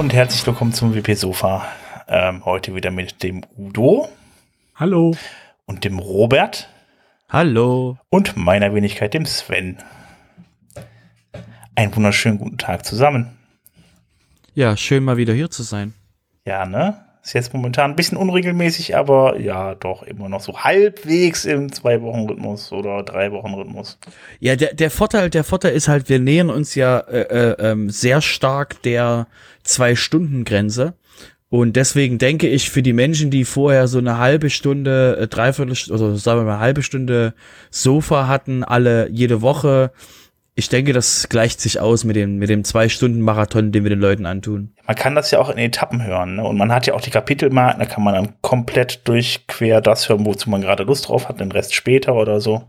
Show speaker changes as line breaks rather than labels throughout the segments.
Und herzlich willkommen zum WP Sofa. Ähm, heute wieder mit dem Udo.
Hallo.
Und dem Robert.
Hallo.
Und meiner Wenigkeit, dem Sven. Einen wunderschönen guten Tag zusammen.
Ja, schön mal wieder hier zu sein.
Ja, ne? Ist jetzt momentan ein bisschen unregelmäßig, aber ja, doch immer noch so halbwegs im Zwei-Wochen-Rhythmus oder Drei-Wochen-Rhythmus.
Ja, der, der Vorteil, der Vorteil ist halt, wir nähern uns ja äh, äh, ähm, sehr stark der Zwei-Stunden-Grenze. Und deswegen denke ich, für die Menschen, die vorher so eine halbe Stunde, äh, dreiviertel, oder sagen wir mal, halbe Stunde Sofa hatten, alle jede Woche, ich denke, das gleicht sich aus mit dem, mit dem Zwei-Stunden-Marathon, den wir den Leuten antun.
Man kann das ja auch in Etappen hören. Ne? Und man hat ja auch die Kapitelmarken, da kann man dann komplett durchquer das hören, wozu man gerade Lust drauf hat, den Rest später oder so.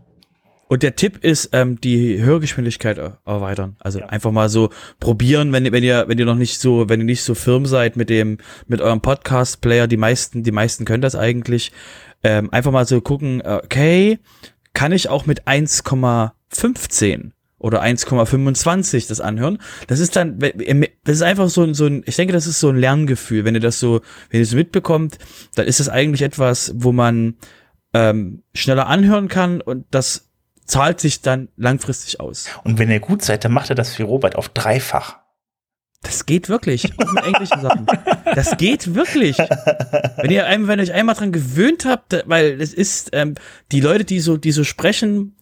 Und der Tipp ist, ähm, die Hörgeschwindigkeit erweitern. Also ja. einfach mal so probieren, wenn, wenn ihr, wenn ihr noch nicht so, wenn ihr nicht so firm seid mit dem, mit eurem Podcast-Player, die meisten, die meisten können das eigentlich. Ähm, einfach mal so gucken, okay, kann ich auch mit 1,15 oder 1,25 das anhören. Das ist dann, das ist einfach so ein, so ein, ich denke, das ist so ein Lerngefühl. Wenn ihr das so, wenn ihr es mitbekommt, dann ist das eigentlich etwas, wo man ähm, schneller anhören kann und das zahlt sich dann langfristig aus.
Und wenn ihr gut seid, dann macht ihr das wie Robert auf dreifach.
Das geht wirklich. Auch mit englischen Sachen. Das geht wirklich. Wenn ihr, wenn ihr euch einmal dran gewöhnt habt, weil es ist, ähm, die Leute, die so, die so sprechen,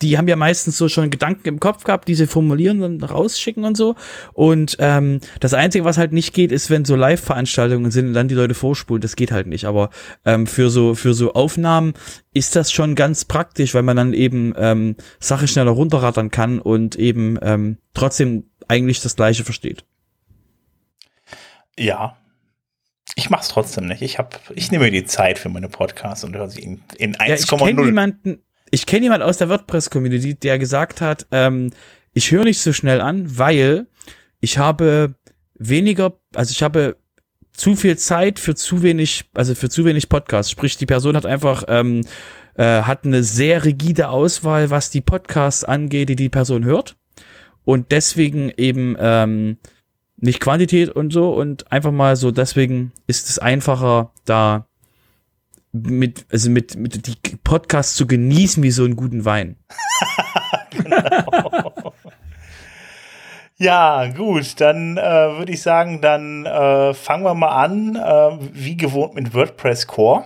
die haben ja meistens so schon Gedanken im Kopf gehabt, die sie formulieren und rausschicken und so. Und ähm, das Einzige, was halt nicht geht, ist, wenn so Live-Veranstaltungen sind und dann die Leute vorspulen. Das geht halt nicht. Aber ähm, für so für so Aufnahmen ist das schon ganz praktisch, weil man dann eben ähm, Sachen schneller runterrattern kann und eben ähm, trotzdem eigentlich das Gleiche versteht.
Ja, ich mach's trotzdem nicht. Ich hab, ich nehme mir die Zeit für meine Podcasts und höre sie in, in 1,0. Ja, ich kenne
jemanden, ich kenne jemand aus der WordPress-Community, der gesagt hat, ähm, ich höre nicht so schnell an, weil ich habe weniger, also ich habe zu viel Zeit für zu wenig, also für zu wenig Podcasts. Sprich, die Person hat einfach ähm, äh, hat eine sehr rigide Auswahl, was die Podcasts angeht, die die Person hört und deswegen eben ähm, nicht Quantität und so und einfach mal so. Deswegen ist es einfacher, da mit, also mit, mit die Podcasts zu genießen wie so einen guten Wein.
genau. ja, gut, dann äh, würde ich sagen, dann äh, fangen wir mal an, äh, wie gewohnt mit WordPress Core.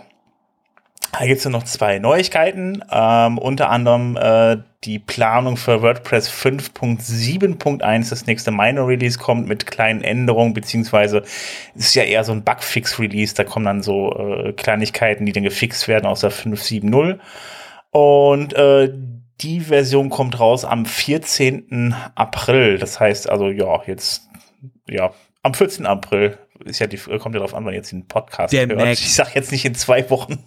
Da gibt es noch zwei Neuigkeiten, ähm, unter anderem äh, die Planung für WordPress 5.7.1, das nächste Minor Release kommt mit kleinen Änderungen, beziehungsweise ist ja eher so ein Bugfix Release, da kommen dann so äh, Kleinigkeiten, die dann gefixt werden aus der 5.7.0 und äh, die Version kommt raus am 14. April, das heißt also ja, jetzt ja, am 14. April ist ja die, kommt ja darauf an, wann ihr jetzt den Podcast
Der hört.
Ich sag jetzt nicht in zwei Wochen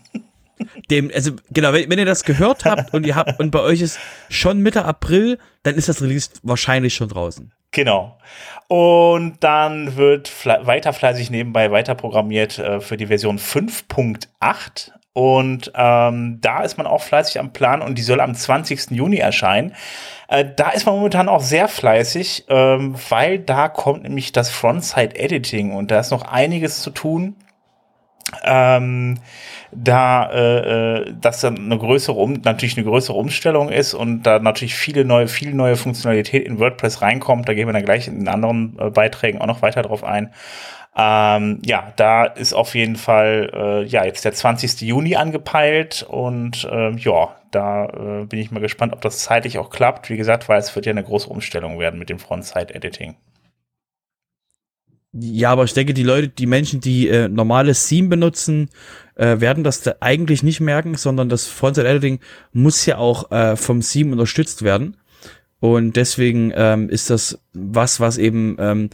dem, also genau, wenn, wenn, ihr das gehört habt und ihr habt und bei euch ist schon Mitte April, dann ist das Release wahrscheinlich schon draußen.
Genau. Und dann wird weiter fleißig nebenbei weiter programmiert äh, für die Version 5.8. Und ähm, da ist man auch fleißig am Plan und die soll am 20. Juni erscheinen. Äh, da ist man momentan auch sehr fleißig, ähm, weil da kommt nämlich das Frontside-Editing und da ist noch einiges zu tun. Ähm, da äh, äh, das dann eine größere um natürlich eine größere Umstellung ist und da natürlich viele neue viel neue Funktionalität in WordPress reinkommt. Da gehen wir dann gleich in anderen äh, Beiträgen auch noch weiter drauf ein. Ähm, ja, da ist auf jeden Fall äh, ja jetzt der 20. Juni angepeilt und äh, ja, da äh, bin ich mal gespannt, ob das zeitlich auch klappt. Wie gesagt, weil es wird ja eine große Umstellung werden mit dem Frontend-Editing.
Ja, aber ich denke, die Leute, die Menschen, die äh, normales Theme benutzen, äh, werden das da eigentlich nicht merken, sondern das Frontend-Editing muss ja auch äh, vom Theme unterstützt werden. Und deswegen ähm, ist das was, was eben ähm,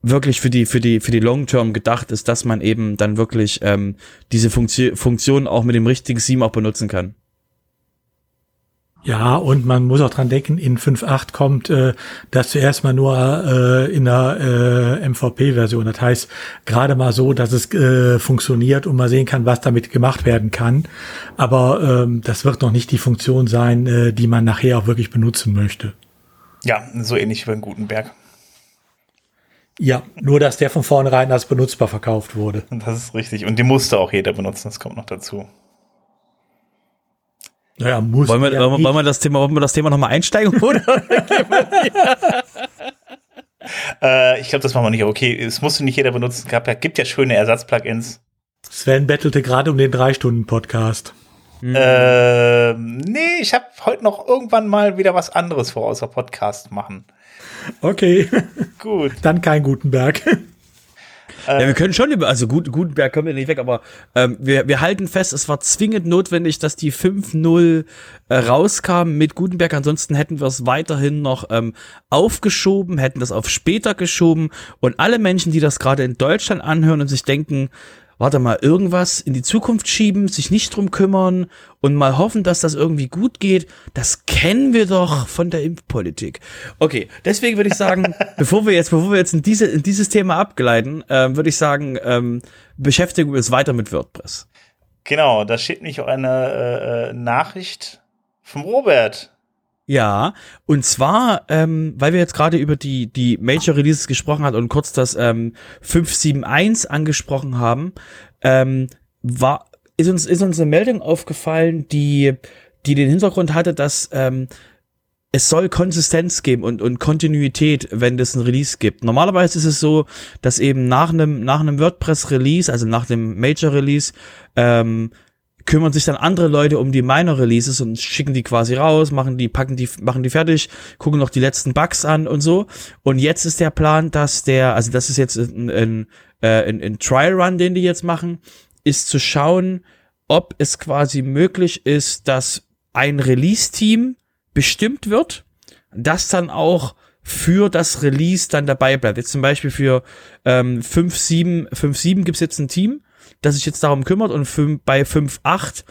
wirklich für die für die für die Long Term gedacht ist, dass man eben dann wirklich ähm, diese Funktion Funktion auch mit dem richtigen Theme auch benutzen kann.
Ja, und man muss auch dran denken, in 5.8 kommt äh, das zuerst mal nur äh, in der äh, MVP-Version. Das heißt, gerade mal so, dass es äh, funktioniert und man sehen kann, was damit gemacht werden kann. Aber ähm, das wird noch nicht die Funktion sein, äh, die man nachher auch wirklich benutzen möchte.
Ja, so ähnlich wie in Gutenberg.
Ja, nur dass der von vornherein als benutzbar verkauft wurde.
Das ist richtig. Und die musste auch jeder benutzen, das kommt noch dazu.
Naja, muss. Wollen wir, ja wollen, wollen wir das Thema, wollen wir das Thema nochmal einsteigen, oder?
äh, ich glaube, das machen wir nicht. Okay, es musste nicht jeder benutzen. Es gibt ja schöne Ersatzplugins.
Sven bettelte gerade um den Drei-Stunden-Podcast.
Mhm. Äh, nee, ich habe heute noch irgendwann mal wieder was anderes vor, außer Podcast machen.
Okay. Gut. Dann kein Gutenberg.
Ja, wir können schon über, also gut, Gutenberg können wir nicht weg, aber ähm, wir, wir halten fest, es war zwingend notwendig, dass die 5.0 äh, rauskam mit Gutenberg. Ansonsten hätten wir es weiterhin noch ähm, aufgeschoben, hätten das auf später geschoben. Und alle Menschen, die das gerade in Deutschland anhören und sich denken, warte mal, irgendwas in die Zukunft schieben, sich nicht drum kümmern und mal hoffen, dass das irgendwie gut geht, das kennen wir doch von der Impfpolitik. Okay, deswegen würde ich sagen, bevor wir jetzt, bevor wir jetzt in, diese, in dieses Thema abgleiten, äh, würde ich sagen, ähm, beschäftigen wir uns weiter mit WordPress.
Genau, da steht nicht eine äh, äh Nachricht vom Robert.
Ja, und zwar, ähm, weil wir jetzt gerade über die, die Major Releases gesprochen haben und kurz das ähm, 571 angesprochen haben, ähm, war, ist uns, ist uns eine Meldung aufgefallen, die, die den Hintergrund hatte, dass ähm, es soll Konsistenz geben und, und Kontinuität, wenn es ein Release gibt. Normalerweise ist es so, dass eben nach einem, nach einem WordPress-Release, also nach dem Major-Release, ähm, kümmern sich dann andere Leute um die Minor Releases und schicken die quasi raus, machen die, packen die, machen die fertig, gucken noch die letzten Bugs an und so. Und jetzt ist der Plan, dass der, also das ist jetzt ein, ein, äh, ein, ein Trial Run, den die jetzt machen, ist zu schauen, ob es quasi möglich ist, dass ein Release-Team bestimmt wird, das dann auch für das Release dann dabei bleibt. Jetzt zum Beispiel für ähm, 5.7 5.7 gibt es jetzt ein Team, das sich jetzt darum kümmert und bei 5.8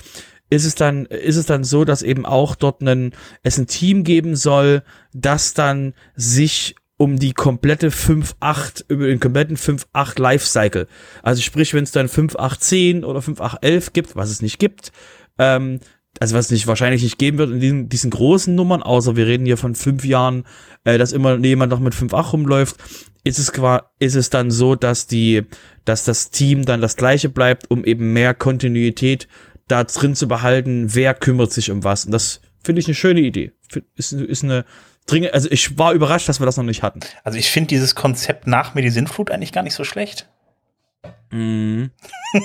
ist es dann, ist es dann so, dass eben auch dort einen, es ein Team geben soll, das dann sich um die komplette 5.8, über den kompletten 5.8 Lifecycle. Also sprich, wenn es dann 5.8.10 oder 5.8.11 gibt, was es nicht gibt, ähm, also was es nicht wahrscheinlich nicht geben wird in diesen, diesen großen Nummern, außer wir reden hier von fünf Jahren, äh, dass immer jemand noch mit 5.8 rumläuft, ist es ist es dann so, dass die, dass das Team dann das gleiche bleibt, um eben mehr Kontinuität da drin zu behalten, wer kümmert sich um was. Und das finde ich eine schöne Idee. Ist, ist eine dringend, also ich war überrascht, dass wir das noch nicht hatten.
Also ich finde dieses Konzept nach mir die Sintflut eigentlich gar nicht so schlecht.
Mhm.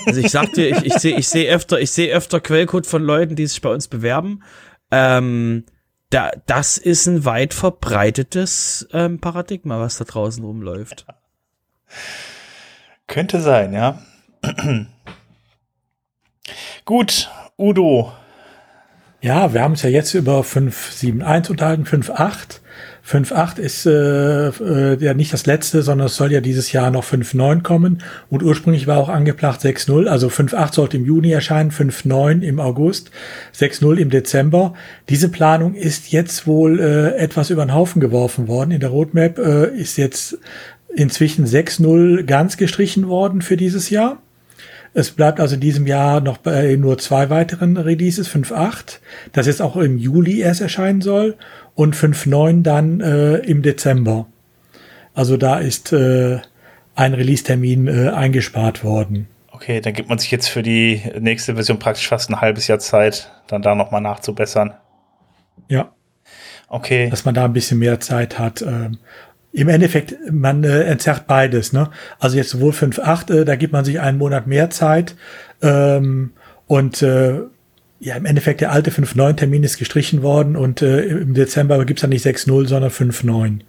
Also ich sag dir, ich, ich sehe ich seh öfter, ich sehe öfter Quellcode von Leuten, die sich bei uns bewerben. Ähm, da, das ist ein weit verbreitetes ähm, Paradigma, was da draußen rumläuft.
Könnte sein, ja. Gut, Udo.
Ja, wir haben es ja jetzt über 5.7.1 unterhalten, 5.8. 5.8 ist äh, äh, ja nicht das letzte, sondern es soll ja dieses Jahr noch 5.9 kommen. Und ursprünglich war auch angebracht 6.0. Also 5.8 sollte im Juni erscheinen, 5.9 im August, 6.0 im Dezember. Diese Planung ist jetzt wohl äh, etwas über den Haufen geworfen worden. In der Roadmap äh, ist jetzt inzwischen 6.0 ganz gestrichen worden für dieses Jahr. Es bleibt also in diesem Jahr noch bei nur zwei weiteren Releases, 5.8, das jetzt auch im Juli erst erscheinen soll und 5.9 dann äh, im Dezember. Also da ist äh, ein Release-Termin äh, eingespart worden.
Okay, dann gibt man sich jetzt für die nächste Version praktisch fast ein halbes Jahr Zeit, dann da nochmal nachzubessern.
Ja.
Okay.
Dass man da ein bisschen mehr Zeit hat. Ähm, Im Endeffekt, man äh, entzerrt beides. Ne? Also jetzt sowohl 5.8, äh, da gibt man sich einen Monat mehr Zeit. Ähm, und äh, ja, im Endeffekt der alte 5-9-Termin ist gestrichen worden und äh, im Dezember gibt's dann nicht 6-0, sondern 5-9.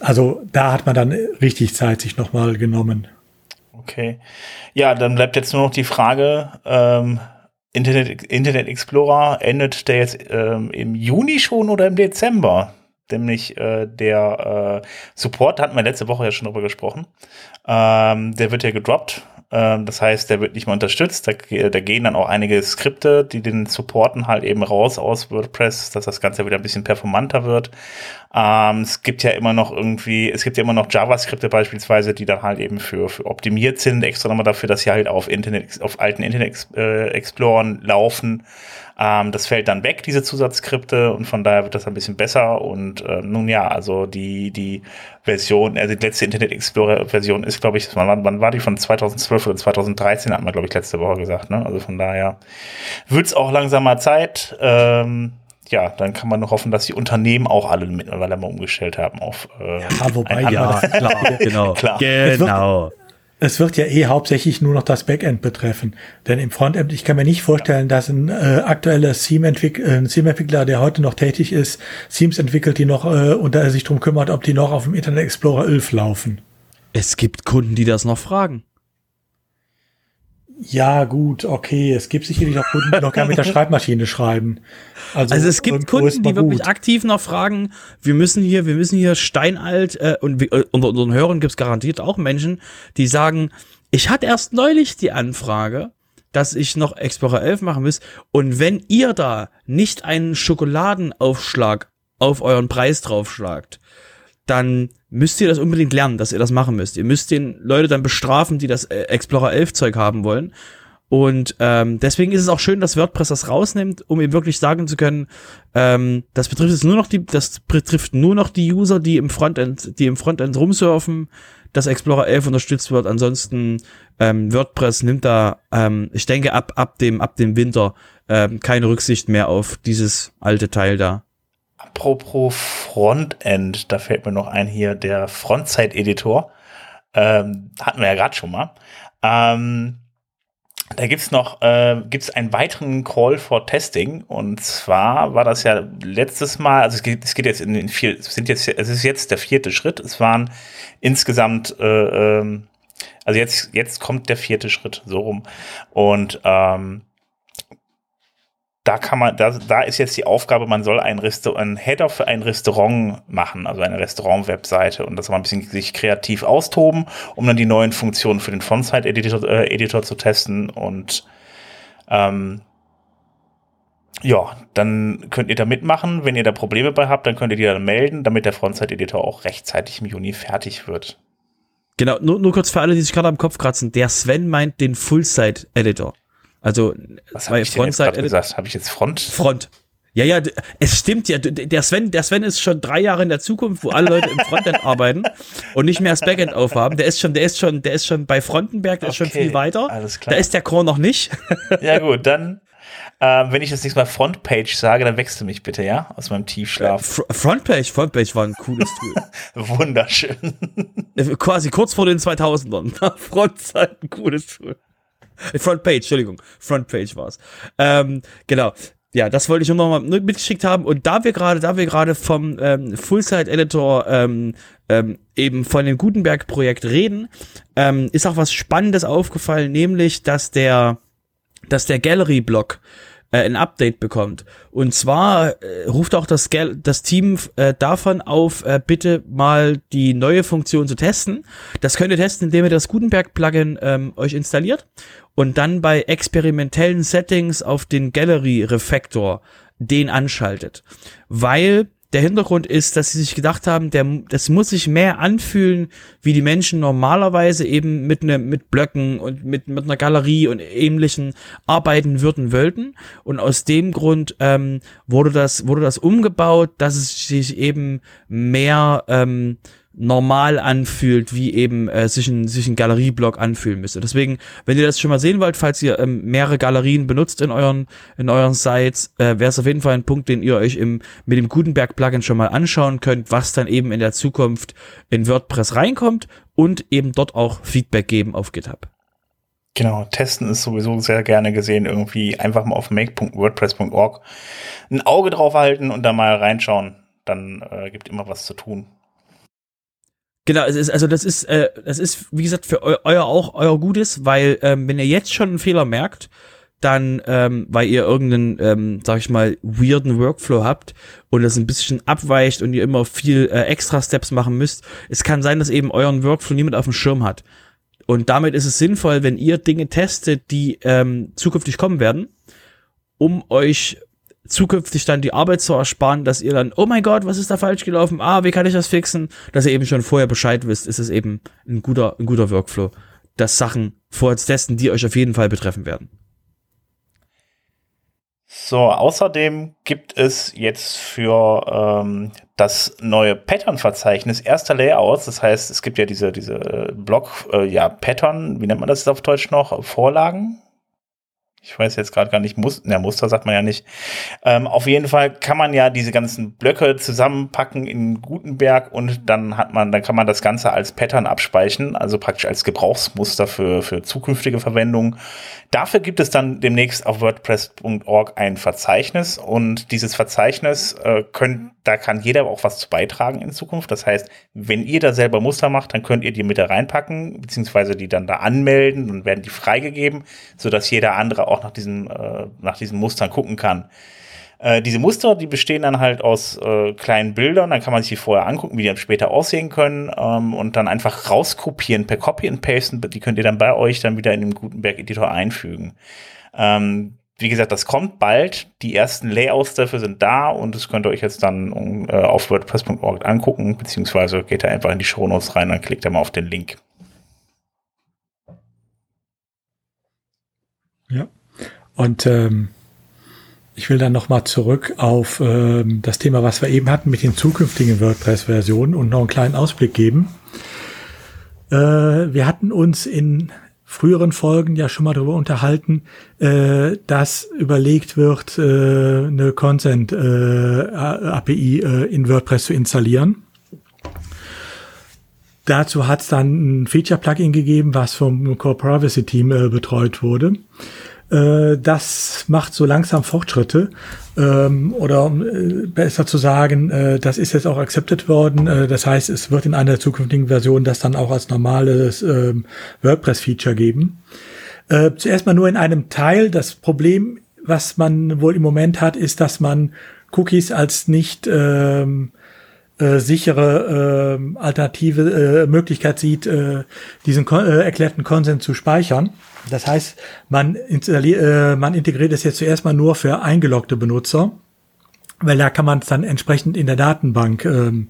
Also da hat man dann richtig Zeit sich nochmal genommen.
Okay. Ja, dann bleibt jetzt nur noch die Frage, ähm, Internet, Internet Explorer endet der jetzt ähm, im Juni schon oder im Dezember? Nämlich äh, der äh, Support, da hatten wir letzte Woche ja schon drüber gesprochen. Ähm, der wird ja gedroppt ähm, das heißt, der wird nicht mehr unterstützt. Da, da, gehen dann auch einige Skripte, die den supporten, halt eben raus aus WordPress, dass das Ganze wieder ein bisschen performanter wird. Ähm, es gibt ja immer noch irgendwie, es gibt ja immer noch JavaScripte beispielsweise, die dann halt eben für, für optimiert sind, extra nochmal dafür, dass sie halt auf Internet, auf alten Internet äh, Explorern laufen. Ähm, das fällt dann weg, diese Zusatzskripte, und von daher wird das ein bisschen besser. Und äh, nun ja, also die, die Version, also die letzte Internet Explorer-Version ist, glaube ich, wann, wann war die von 2012 oder 2013, hat man, glaube ich, letzte Woche gesagt. Ne? Also von daher wird es auch langsam mal Zeit. Ähm, ja, dann kann man nur hoffen, dass die Unternehmen auch alle mittlerweile mal umgestellt haben auf. Äh,
ja, wobei, ja, klar,
genau. klar. Genau.
Es wird ja eh hauptsächlich nur noch das Backend betreffen. Denn im Frontend, ich kann mir nicht vorstellen, dass ein äh, aktueller Theme-Entwickler, Theme der heute noch tätig ist, Themes entwickelt, die noch äh, und da er sich drum kümmert, ob die noch auf dem Internet Explorer 11 laufen.
Es gibt Kunden, die das noch fragen.
Ja, gut, okay. Es gibt sicherlich auch Kunden, die noch gar mit der Schreibmaschine schreiben.
Also, also es gibt Kunden, die wirklich aktiv noch fragen, wir müssen hier, wir müssen hier steinalt, äh, und wir, äh, unter unseren Hörern gibt es garantiert auch Menschen, die sagen, ich hatte erst neulich die Anfrage, dass ich noch Explorer 11 machen muss. Und wenn ihr da nicht einen Schokoladenaufschlag auf euren Preis draufschlagt, dann müsst ihr das unbedingt lernen, dass ihr das machen müsst. Ihr müsst den Leute dann bestrafen, die das äh, Explorer 11 Zeug haben wollen. Und ähm, deswegen ist es auch schön, dass WordPress das rausnimmt, um eben wirklich sagen zu können, ähm, das betrifft jetzt nur noch die, das betrifft nur noch die User, die im Frontend, die im Frontend rumsurfen, dass Explorer 11 unterstützt wird. Ansonsten ähm, WordPress nimmt da, ähm, ich denke ab ab dem ab dem Winter ähm, keine Rücksicht mehr auf dieses alte Teil da.
Apropos Frontend, da fällt mir noch ein hier der Frontside-Editor. Ähm, hatten wir ja gerade schon mal. Ähm, da gibt's noch äh, gibt's einen weiteren Call for Testing und zwar war das ja letztes Mal, also es geht, es geht jetzt in den vier, es sind jetzt, es ist jetzt der vierte Schritt. Es waren insgesamt, äh, ähm, also jetzt jetzt kommt der vierte Schritt so rum und ähm, da kann man, da, da ist jetzt die Aufgabe, man soll ein, Resta ein Header für ein Restaurant machen, also eine Restaurant-Webseite und das mal ein bisschen sich kreativ austoben, um dann die neuen Funktionen für den Font-Site-Editor äh, Editor zu testen und ähm, ja, dann könnt ihr da mitmachen. Wenn ihr da Probleme bei habt, dann könnt ihr die dann melden, damit der Frontside-Editor auch rechtzeitig im Juni fertig wird.
Genau, nur, nur kurz für alle, die sich gerade am Kopf kratzen. Der Sven meint den Full-Site-Editor. Also
Was habe ich Frontside jetzt gesagt? Habe ich jetzt Front?
Front. Ja, ja, es stimmt ja. Der Sven, der Sven ist schon drei Jahre in der Zukunft, wo alle Leute im Frontend arbeiten und nicht mehr das Backend aufhaben. Der ist schon, der ist schon, der ist schon bei Frontenberg, der okay, ist schon viel weiter. Alles klar. Da ist der Core noch nicht.
Ja gut, dann, äh, wenn ich das nächste Mal Frontpage sage, dann wächst du mich bitte, ja, aus meinem Tiefschlaf.
Äh, Frontpage, Frontpage war ein cooles Tool.
Wunderschön.
Quasi kurz vor den 2000ern. Frontseite, ein cooles Tool. Frontpage, Entschuldigung. Frontpage war's. Ähm, genau. Ja, das wollte ich nur noch mal mitgeschickt haben. Und da wir gerade, da wir gerade vom ähm, Full-Site-Editor ähm, ähm, eben von dem Gutenberg-Projekt reden, ähm, ist auch was Spannendes aufgefallen, nämlich, dass der, dass der Gallery-Block äh, ein Update bekommt. Und zwar äh, ruft auch das, das Team äh, davon auf, äh, bitte mal die neue Funktion zu testen. Das könnt ihr testen, indem ihr das Gutenberg-Plugin ähm, euch installiert und dann bei experimentellen Settings auf den Gallery-Refactor den anschaltet. Weil der Hintergrund ist, dass sie sich gedacht haben, der, das muss sich mehr anfühlen, wie die Menschen normalerweise eben mit ne, mit Blöcken und mit, mit einer Galerie und ähnlichen arbeiten würden wollten. Und aus dem Grund ähm, wurde das, wurde das umgebaut, dass es sich eben mehr ähm, normal anfühlt, wie eben äh, sich ein, sich ein Galerieblock anfühlen müsste. Deswegen, wenn ihr das schon mal sehen wollt, falls ihr ähm, mehrere Galerien benutzt in euren, in euren Sites, äh, wäre es auf jeden Fall ein Punkt, den ihr euch im, mit dem Gutenberg-Plugin schon mal anschauen könnt, was dann eben in der Zukunft in WordPress reinkommt und eben dort auch Feedback geben auf GitHub.
Genau, testen ist sowieso sehr gerne gesehen. Irgendwie einfach mal auf make.wordpress.org ein Auge drauf halten und da mal reinschauen. Dann äh, gibt immer was zu tun.
Genau, es ist, also das ist, äh, das ist, wie gesagt, für eu euer auch euer Gutes, weil ähm, wenn ihr jetzt schon einen Fehler merkt, dann, ähm, weil ihr irgendeinen, ähm, sag ich mal, weirden Workflow habt und das ein bisschen abweicht und ihr immer viel äh, extra Steps machen müsst, es kann sein, dass eben euren Workflow niemand auf dem Schirm hat. Und damit ist es sinnvoll, wenn ihr Dinge testet, die ähm, zukünftig kommen werden, um euch zukünftig dann die Arbeit zu ersparen, dass ihr dann, oh mein Gott, was ist da falsch gelaufen? Ah, wie kann ich das fixen? Dass ihr eben schon vorher Bescheid wisst, ist es eben ein guter, ein guter Workflow, das Sachen vorher zu testen, die euch auf jeden Fall betreffen werden.
So, außerdem gibt es jetzt für ähm, das neue Pattern-Verzeichnis erster Layouts. Das heißt, es gibt ja diese, diese äh, Block, äh, ja, Pattern, wie nennt man das auf Deutsch noch? Vorlagen? Ich weiß jetzt gerade gar nicht, Muster, ne, Muster sagt man ja nicht. Ähm, auf jeden Fall kann man ja diese ganzen Blöcke zusammenpacken in Gutenberg und dann hat man, dann kann man das Ganze als Pattern abspeichern, also praktisch als Gebrauchsmuster für, für zukünftige Verwendung. Dafür gibt es dann demnächst auf WordPress.org ein Verzeichnis und dieses Verzeichnis äh, könnt, da kann jeder auch was zu beitragen in Zukunft. Das heißt, wenn ihr da selber Muster macht, dann könnt ihr die mit da reinpacken, beziehungsweise die dann da anmelden und werden die freigegeben, sodass jeder andere auch nach diesen, äh, nach diesen Mustern gucken kann. Äh, diese Muster, die bestehen dann halt aus äh, kleinen Bildern, dann kann man sich die vorher angucken, wie die dann später aussehen können ähm, und dann einfach rauskopieren per Copy and Paste. Die könnt ihr dann bei euch dann wieder in den Gutenberg-Editor einfügen. Ähm, wie gesagt, das kommt bald. Die ersten Layouts dafür sind da und das könnt ihr euch jetzt dann äh, auf WordPress.org angucken, beziehungsweise geht da einfach in die Shownotes rein, dann klickt ihr mal auf den Link.
Ja. Und ähm, ich will dann nochmal zurück auf ähm, das Thema, was wir eben hatten mit den zukünftigen WordPress-Versionen und noch einen kleinen Ausblick geben. Äh, wir hatten uns in früheren Folgen ja schon mal darüber unterhalten, äh, dass überlegt wird, äh, eine Consent äh, äh, in WordPress zu installieren. Dazu hat es dann ein Feature-Plugin gegeben, was vom Core Privacy Team äh, betreut wurde. Äh, das macht so langsam Fortschritte. Ähm, oder äh, besser zu sagen, äh, das ist jetzt auch accepted worden. Äh, das heißt, es wird in einer zukünftigen Version das dann auch als normales ähm, WordPress-Feature geben. Äh, zuerst mal nur in einem Teil. Das Problem, was man wohl im Moment hat, ist, dass man Cookies als nicht ähm, äh, sichere äh, alternative äh, Möglichkeit sieht, äh, diesen äh, erklärten Konsens zu speichern. Das heißt, man, äh, man integriert es jetzt zuerst mal nur für eingeloggte Benutzer, weil da kann man es dann entsprechend in der Datenbank ähm,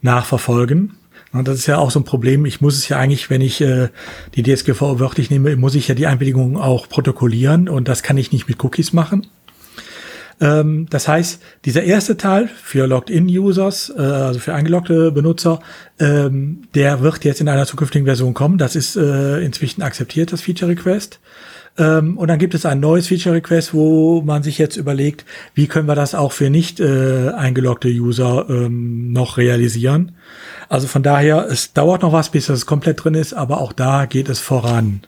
nachverfolgen. Und das ist ja auch so ein Problem. Ich muss es ja eigentlich, wenn ich äh, die DSGVO wörtlich nehme, muss ich ja die Einwilligung auch protokollieren und das kann ich nicht mit Cookies machen. Ähm, das heißt, dieser erste Teil für Logged-in-Users, äh, also für eingeloggte Benutzer, ähm, der wird jetzt in einer zukünftigen Version kommen. Das ist äh, inzwischen akzeptiert, das Feature Request. Ähm, und dann gibt es ein neues Feature Request, wo man sich jetzt überlegt, wie können wir das auch für nicht äh, eingeloggte User ähm, noch realisieren. Also von daher, es dauert noch was, bis das komplett drin ist, aber auch da geht es voran.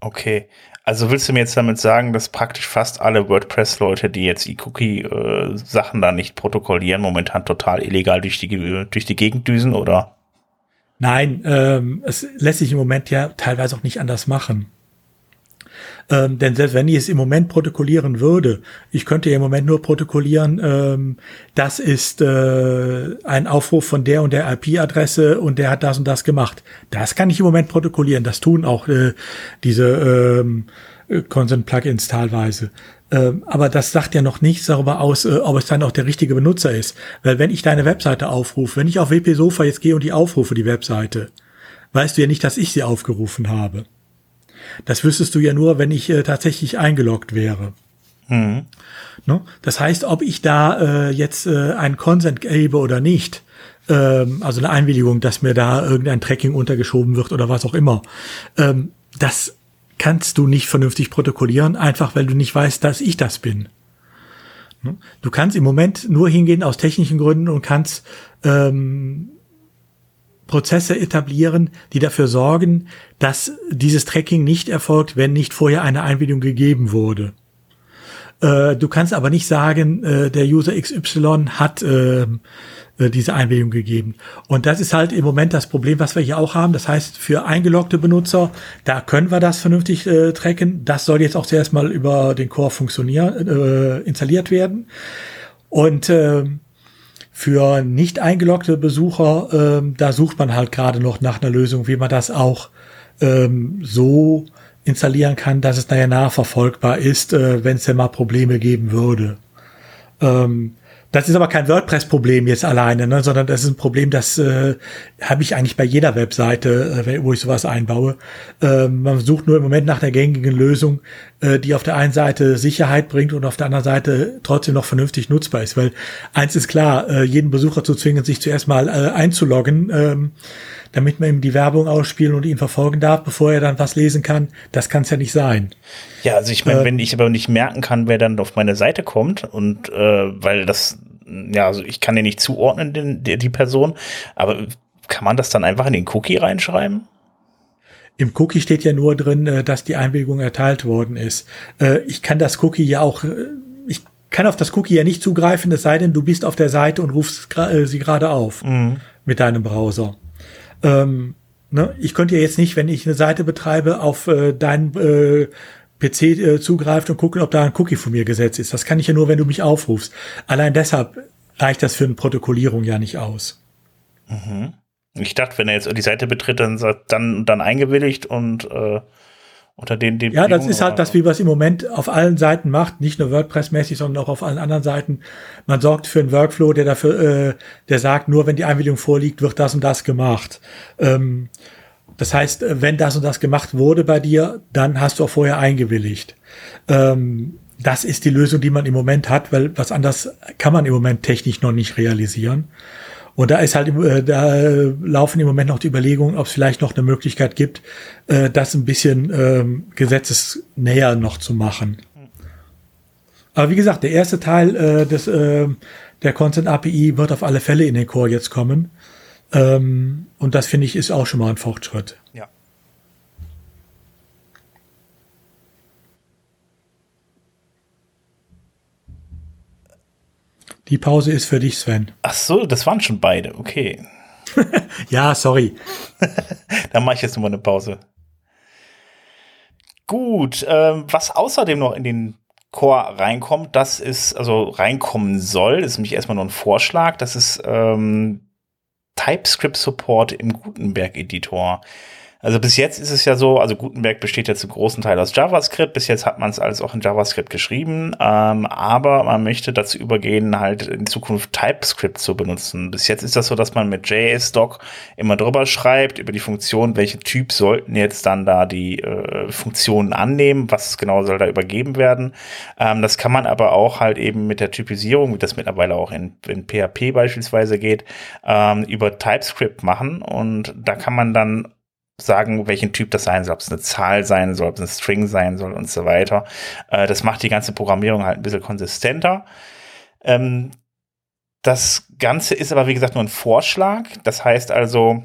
Okay. Also willst du mir jetzt damit sagen, dass praktisch fast alle WordPress-Leute, die jetzt E-Cookie-Sachen da nicht protokollieren, momentan total illegal durch die, durch die Gegend düsen, oder?
Nein, ähm, es lässt sich im Moment ja teilweise auch nicht anders machen. Ähm, denn selbst wenn ich es im Moment protokollieren würde, ich könnte ja im Moment nur protokollieren, ähm, das ist äh, ein Aufruf von der und der IP-Adresse und der hat das und das gemacht. Das kann ich im Moment protokollieren. Das tun auch äh, diese ähm, Consent-Plugins teilweise. Ähm, aber das sagt ja noch nichts darüber aus, äh, ob es dann auch der richtige Benutzer ist. Weil wenn ich deine Webseite aufrufe, wenn ich auf WP Sofa jetzt gehe und die aufrufe, die Webseite, weißt du ja nicht, dass ich sie aufgerufen habe. Das wüsstest du ja nur, wenn ich äh, tatsächlich eingeloggt wäre. Mhm. Ne? Das heißt, ob ich da äh, jetzt äh, einen Consent gebe oder nicht, ähm, also eine Einwilligung, dass mir da irgendein Tracking untergeschoben wird oder was auch immer, ähm, das kannst du nicht vernünftig protokollieren, einfach weil du nicht weißt, dass ich das bin. Ne? Du kannst im Moment nur hingehen aus technischen Gründen und kannst ähm, Prozesse etablieren, die dafür sorgen, dass dieses Tracking nicht erfolgt, wenn nicht vorher eine Einwilligung gegeben wurde. Äh, du kannst aber nicht sagen, äh, der User XY hat äh, diese Einwilligung gegeben. Und das ist halt im Moment das Problem, was wir hier auch haben. Das heißt, für eingeloggte Benutzer, da können wir das vernünftig tracken. Das soll jetzt auch zuerst mal über den Core funktionieren, äh, installiert werden. Und äh, für nicht eingeloggte Besucher, ähm, da sucht man halt gerade noch nach einer Lösung, wie man das auch ähm, so installieren kann, dass es nachher nachverfolgbar ist, äh, wenn es denn mal Probleme geben würde. Ähm, Das ist aber kein WordPress-Problem jetzt alleine, ne, sondern das ist ein Problem, das äh, habe ich eigentlich bei jeder Webseite, äh, wo ich sowas einbaue. Äh, man sucht nur im Moment nach einer gängigen Lösung, äh, die auf der einen Seite Sicherheit bringt und auf der anderen Seite trotzdem noch vernünftig nutzbar ist. Weil eins ist klar, äh, jeden Besucher zu zwingen, sich zuerst mal äh, einzuloggen, ähm, damit man ihm die Werbung ausspielen und ihn verfolgen darf, bevor er dann was lesen kann, das kann es ja nicht sein.
Ja, also ich meine, äh, wenn ich aber nicht merken kann, wer dann auf meine Seite kommt und äh, weil das, ja, also ich kann den nicht zuordnen, den, die, die Person, aber kann man das dann einfach in den Cookie reinschreiben?
Im Cookie steht ja nur drin, äh, dass die Einwilligung erteilt worden ist. Äh, ich kann das Cookie ja auch, äh, ich kann auf das Cookie ja nicht zugreifen, es sei denn, du bist auf der Seite und rufst sie gerade auf mhm. mit deinem Browser. Ähm, ne? Ich könnte ja jetzt nicht, wenn ich eine Seite betreibe, auf äh, deinen äh, PC äh, zugreift und gucken, ob da ein Cookie von mir gesetzt ist. Das kann ich ja nur, wenn du mich aufrufst. Allein deshalb reicht das für eine Protokollierung ja nicht aus.
Mhm. Ich dachte, wenn er jetzt die Seite betritt, dann dann, dann eingewilligt und äh, unter den, den
Ja, das ist halt das, wie wir es im Moment auf allen Seiten macht, nicht nur WordPress-mäßig, sondern auch auf allen anderen Seiten. Man sorgt für einen Workflow, der dafür, äh, der sagt, nur wenn die Einwilligung vorliegt, wird das und das gemacht. Ähm, das heißt, äh, wenn das und das gemacht wurde bei dir, dann hast du auch vorher eingewilligt. Ähm, das ist die Lösung, die man im Moment hat, weil was anders kann man im Moment technisch noch nicht realisieren. Und da ist halt, äh, da laufen im Moment noch die Überlegungen, ob es vielleicht noch eine Möglichkeit gibt, äh, das ein bisschen ähm, gesetzesnäher noch zu machen. Aber wie gesagt, der erste Teil des, der Content API wird auf alle Fälle in den Core jetzt kommen. Ähm, und das finde ich ist auch schon mal ein Fortschritt.
Ja.
Die Pause ist für dich, Sven.
Ach so, das waren schon beide. Okay.
ja, sorry.
Dann mache ich jetzt nochmal eine Pause. Gut, ähm, was außerdem noch in den Core reinkommt, das ist, also reinkommen soll, ist nämlich erstmal nur ein Vorschlag, das ist ähm, TypeScript Support im Gutenberg-Editor. Also bis jetzt ist es ja so, also Gutenberg besteht ja zu großen Teil aus JavaScript. Bis jetzt hat man es alles auch in JavaScript geschrieben, ähm, aber man möchte dazu übergehen, halt in Zukunft TypeScript zu benutzen. Bis jetzt ist das so, dass man mit JS-Doc immer drüber schreibt über die Funktion, welche Typ sollten jetzt dann da die äh, Funktionen annehmen, was genau soll da übergeben werden. Ähm, das kann man aber auch halt eben mit der Typisierung, wie das mittlerweile auch in, in PHP beispielsweise geht, ähm, über TypeScript machen und da kann man dann sagen, welchen Typ das sein soll, ob es eine Zahl sein soll, ob es ein String sein soll und so weiter. Äh, das macht die ganze Programmierung halt ein bisschen konsistenter. Ähm, das Ganze ist aber, wie gesagt, nur ein Vorschlag. Das heißt also,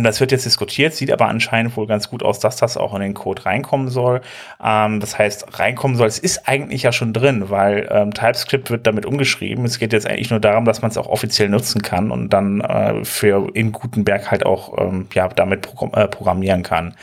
das wird jetzt diskutiert, sieht aber anscheinend wohl ganz gut aus, dass das auch in den Code reinkommen soll. Ähm, das heißt, reinkommen soll, es ist eigentlich ja schon drin, weil ähm, TypeScript wird damit umgeschrieben. Es geht jetzt eigentlich nur darum, dass man es auch offiziell nutzen kann und dann äh, für in Gutenberg halt auch ähm, ja, damit äh, programmieren kann.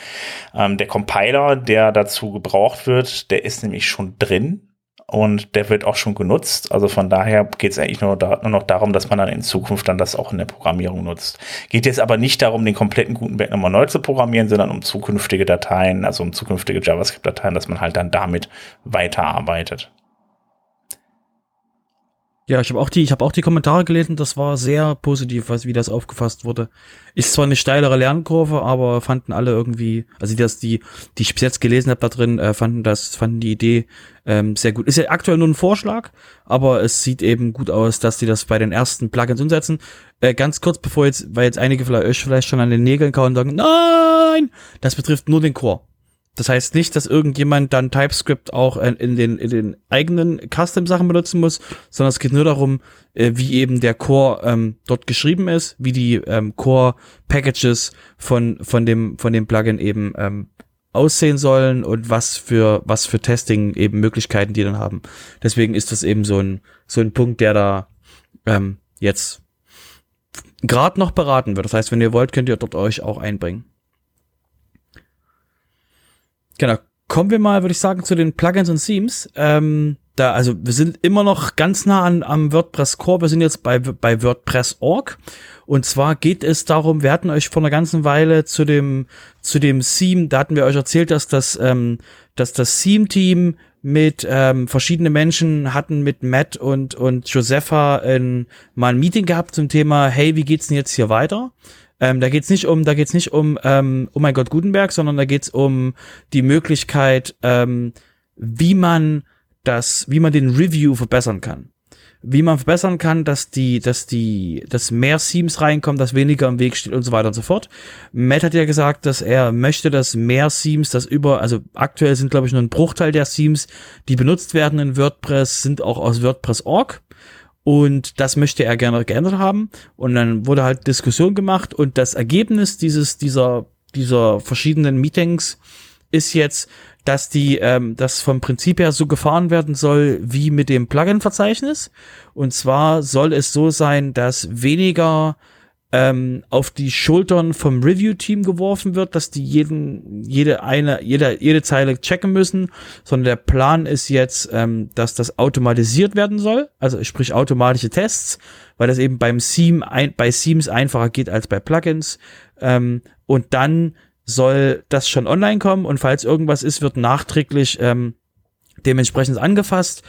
Ähm, der Compiler, der dazu gebraucht wird, der ist nämlich schon drin und der wird auch schon genutzt. Also von daher geht es eigentlich nur, da, nur, noch darum, dass man dann in Zukunft dann das auch in der Programmierung nutzt. Geht jetzt aber nicht darum, den kompletten Gutenberg nochmal neu zu programmieren, sondern um zukünftige Dateien, also um zukünftige JavaScript-Dateien, dass man halt dann damit weiterarbeitet.
Ja, ich habe auch die, ich habe auch die Kommentare gelesen. Das war sehr positiv, was wie das aufgefasst wurde. Ist zwar eine steilere Lernkurve, aber fanden alle irgendwie, also die, das die, die ich bis jetzt gelesen habe da drin, äh, fanden das, fanden die Idee ähm, sehr gut. Ist ja aktuell nur ein Vorschlag, aber es sieht eben gut aus, dass die das bei den ersten Plugins umsetzen. Äh, ganz kurz, bevor jetzt, weil jetzt einige vielleicht, vielleicht schon an den Nägeln kauen und sagen, nein, das betrifft nur den Core. Das heißt nicht, dass irgendjemand dann TypeScript auch in den, in den eigenen Custom-Sachen benutzen muss, sondern es geht nur darum, äh, wie eben der Core ähm, dort geschrieben ist, wie die ähm, Core-Packages von, von, dem, von dem Plugin eben ähm, aussehen sollen und was für, was für Testing eben Möglichkeiten die dann haben. Deswegen ist das eben so ein, so ein Punkt, der da ähm, jetzt gerade noch beraten wird. Das heißt, wenn ihr wollt, könnt ihr dort euch auch einbringen. Genau. Kommen wir mal, würde ich sagen, zu den Plugins und Themes. Ähm, da, also wir sind immer noch ganz nah an, am WordPress Core. Wir sind jetzt bei, bei WordPress.org. Und zwar geht es darum, wir hatten euch vor einer ganzen Weile zu dem, zu dem Theme, da hatten wir euch erzählt, dass das, ähm, dass das Theme-Team mit ähm, verschiedene Menschen hatten mit Matt und und Josepha ein, mal ein Meeting gehabt zum Thema, hey, wie geht's denn jetzt hier weiter? Ähm, da geht's nicht um, da geht's nicht um, ähm, oh mein Gott, Gutenberg, sondern da geht's um die Möglichkeit, ähm, wie man das, wie man den Review verbessern kann wie man verbessern kann, dass die, dass die, dass mehr Themes reinkommen, dass weniger im Weg steht und so weiter und so fort. Matt hat ja gesagt, dass er möchte, dass mehr Themes, das über, also aktuell sind glaube ich nur ein Bruchteil der Themes, die benutzt werden in WordPress, sind auch aus WordPress.org. Und das möchte er gerne geändert haben. Und dann wurde halt Diskussion gemacht und das Ergebnis dieses, dieser, dieser verschiedenen Meetings ist jetzt, dass die, ähm, das vom Prinzip her so gefahren werden soll wie mit dem Plugin-Verzeichnis. Und zwar soll es so sein, dass weniger ähm, auf die Schultern vom Review-Team geworfen wird, dass die jeden, jede eine, jede, jede Zeile checken müssen, sondern der Plan ist jetzt, ähm, dass das automatisiert werden soll, also sprich automatische Tests, weil das eben beim Theme ein, bei Themes einfacher geht als bei Plugins. Ähm, und dann soll das schon online kommen und falls irgendwas ist, wird nachträglich ähm, dementsprechend angefasst.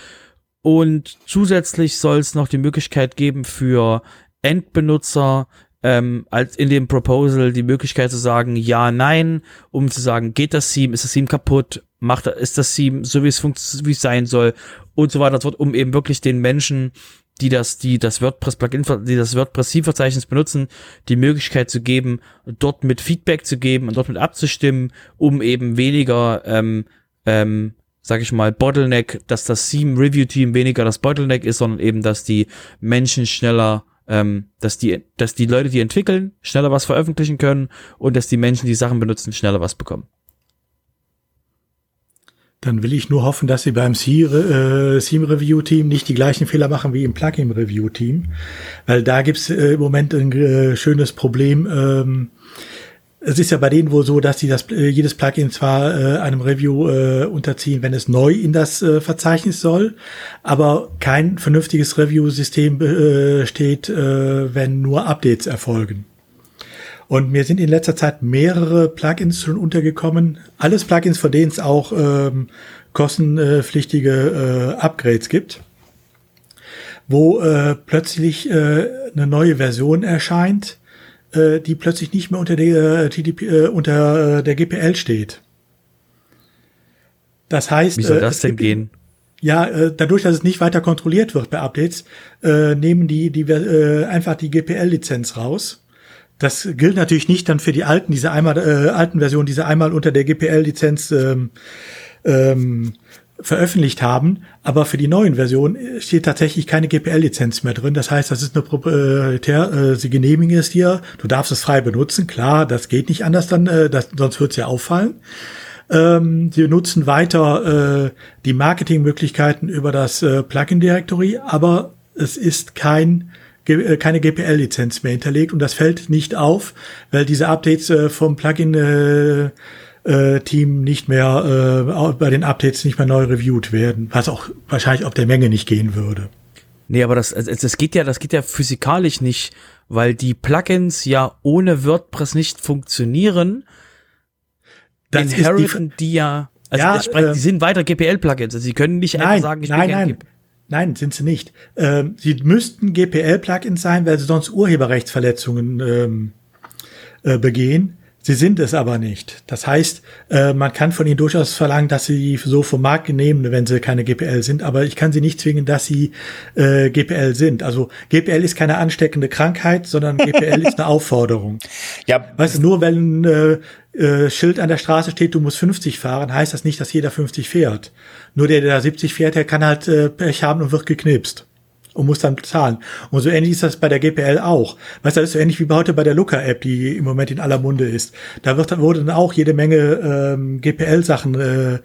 Und zusätzlich soll es noch die Möglichkeit geben für Endbenutzer, ähm, als in dem Proposal die Möglichkeit zu sagen, ja, nein, um zu sagen, geht das Theme, ist das Theme kaputt, macht, ist das Theme so, wie es funktioniert, wie es sein soll und so weiter. Und so um eben wirklich den Menschen die das, die das WordPress-Plugin, die das WordPress-Zielverzeichnis benutzen, die Möglichkeit zu geben, dort mit Feedback zu geben und dort mit abzustimmen, um eben weniger, ähm, ähm, sag ich mal, Bottleneck, dass das Theme Review Team weniger das Bottleneck ist, sondern eben, dass die Menschen schneller, ähm, dass die, dass die Leute, die entwickeln, schneller was veröffentlichen können und dass die Menschen, die Sachen benutzen, schneller was bekommen.
Dann will ich nur hoffen, dass sie beim Theme-Review-Team nicht die gleichen Fehler machen wie im Plugin-Review-Team. Weil da gibt's äh, im Moment ein äh, schönes Problem. Ähm, es ist ja bei denen wohl so, dass sie das, äh, jedes Plugin zwar äh, einem Review äh, unterziehen, wenn es neu in das äh, Verzeichnis soll, aber kein vernünftiges Review-System äh, steht, äh, wenn nur Updates erfolgen. Und mir sind in letzter Zeit mehrere Plugins schon untergekommen. Alles Plugins, von denen es auch ähm, kostenpflichtige äh, Upgrades gibt, wo äh, plötzlich äh, eine neue Version erscheint, äh, die plötzlich nicht mehr unter der, TDP, äh, unter äh, der GPL steht. Das heißt,
wie soll das denn gehen?
Ja, äh, dadurch, dass es nicht weiter kontrolliert wird bei Updates, äh, nehmen die, die äh, einfach die GPL-Lizenz raus das gilt natürlich nicht dann für die alten, diese einmal äh, alten Versionen, diese einmal unter der GPL-Lizenz ähm, ähm, veröffentlicht haben, aber für die neuen Versionen steht tatsächlich keine GPL-Lizenz mehr drin. Das heißt, das ist eine proprietär, äh, sie genehmigen es dir, du darfst es frei benutzen, klar, das geht nicht anders dann, äh, das, sonst wird es ja auffallen. Ähm, sie nutzen weiter äh, die Marketingmöglichkeiten über das äh, Plugin-Directory, aber es ist kein äh, keine GPL-Lizenz mehr hinterlegt und das fällt nicht auf, weil diese Updates äh, vom Plugin äh, äh, Team nicht mehr äh, bei den Updates nicht mehr neu reviewed werden, was auch wahrscheinlich auf der Menge nicht gehen würde.
Nee, aber das, das geht ja, das geht ja physikalisch nicht, weil die Plugins ja ohne WordPress nicht funktionieren. Das inheriten die, die, ja, also ja, spreche, äh, die sind weiter GPL-Plugins, also sie können nicht
nein, einfach sagen, ich nein, nein. Nein, sind sie nicht. Ähm, sie müssten GPL-Plugins sein, weil sie sonst Urheberrechtsverletzungen ähm, äh, begehen. Sie sind es aber nicht. Das heißt, äh, man kann von ihnen durchaus verlangen, dass sie so vom Markt nehmen, wenn sie keine GPL sind, aber ich kann sie nicht zwingen, dass sie äh, GPL sind. Also GPL ist keine ansteckende Krankheit, sondern GPL ist eine Aufforderung. Ja. Weißt du, nur wenn äh, äh, Schild an der Straße steht, du musst 50 fahren, heißt das nicht, dass jeder 50 fährt. Nur der, der da 70 fährt, der kann halt äh, Pech haben und wird geknipst und muss dann zahlen. Und so ähnlich ist das bei der GPL auch. Weißt du, das ist so ähnlich wie heute bei der Looker-App, die im Moment in aller Munde ist. Da wird, wurde dann auch jede Menge ähm, GPL-Sachen äh,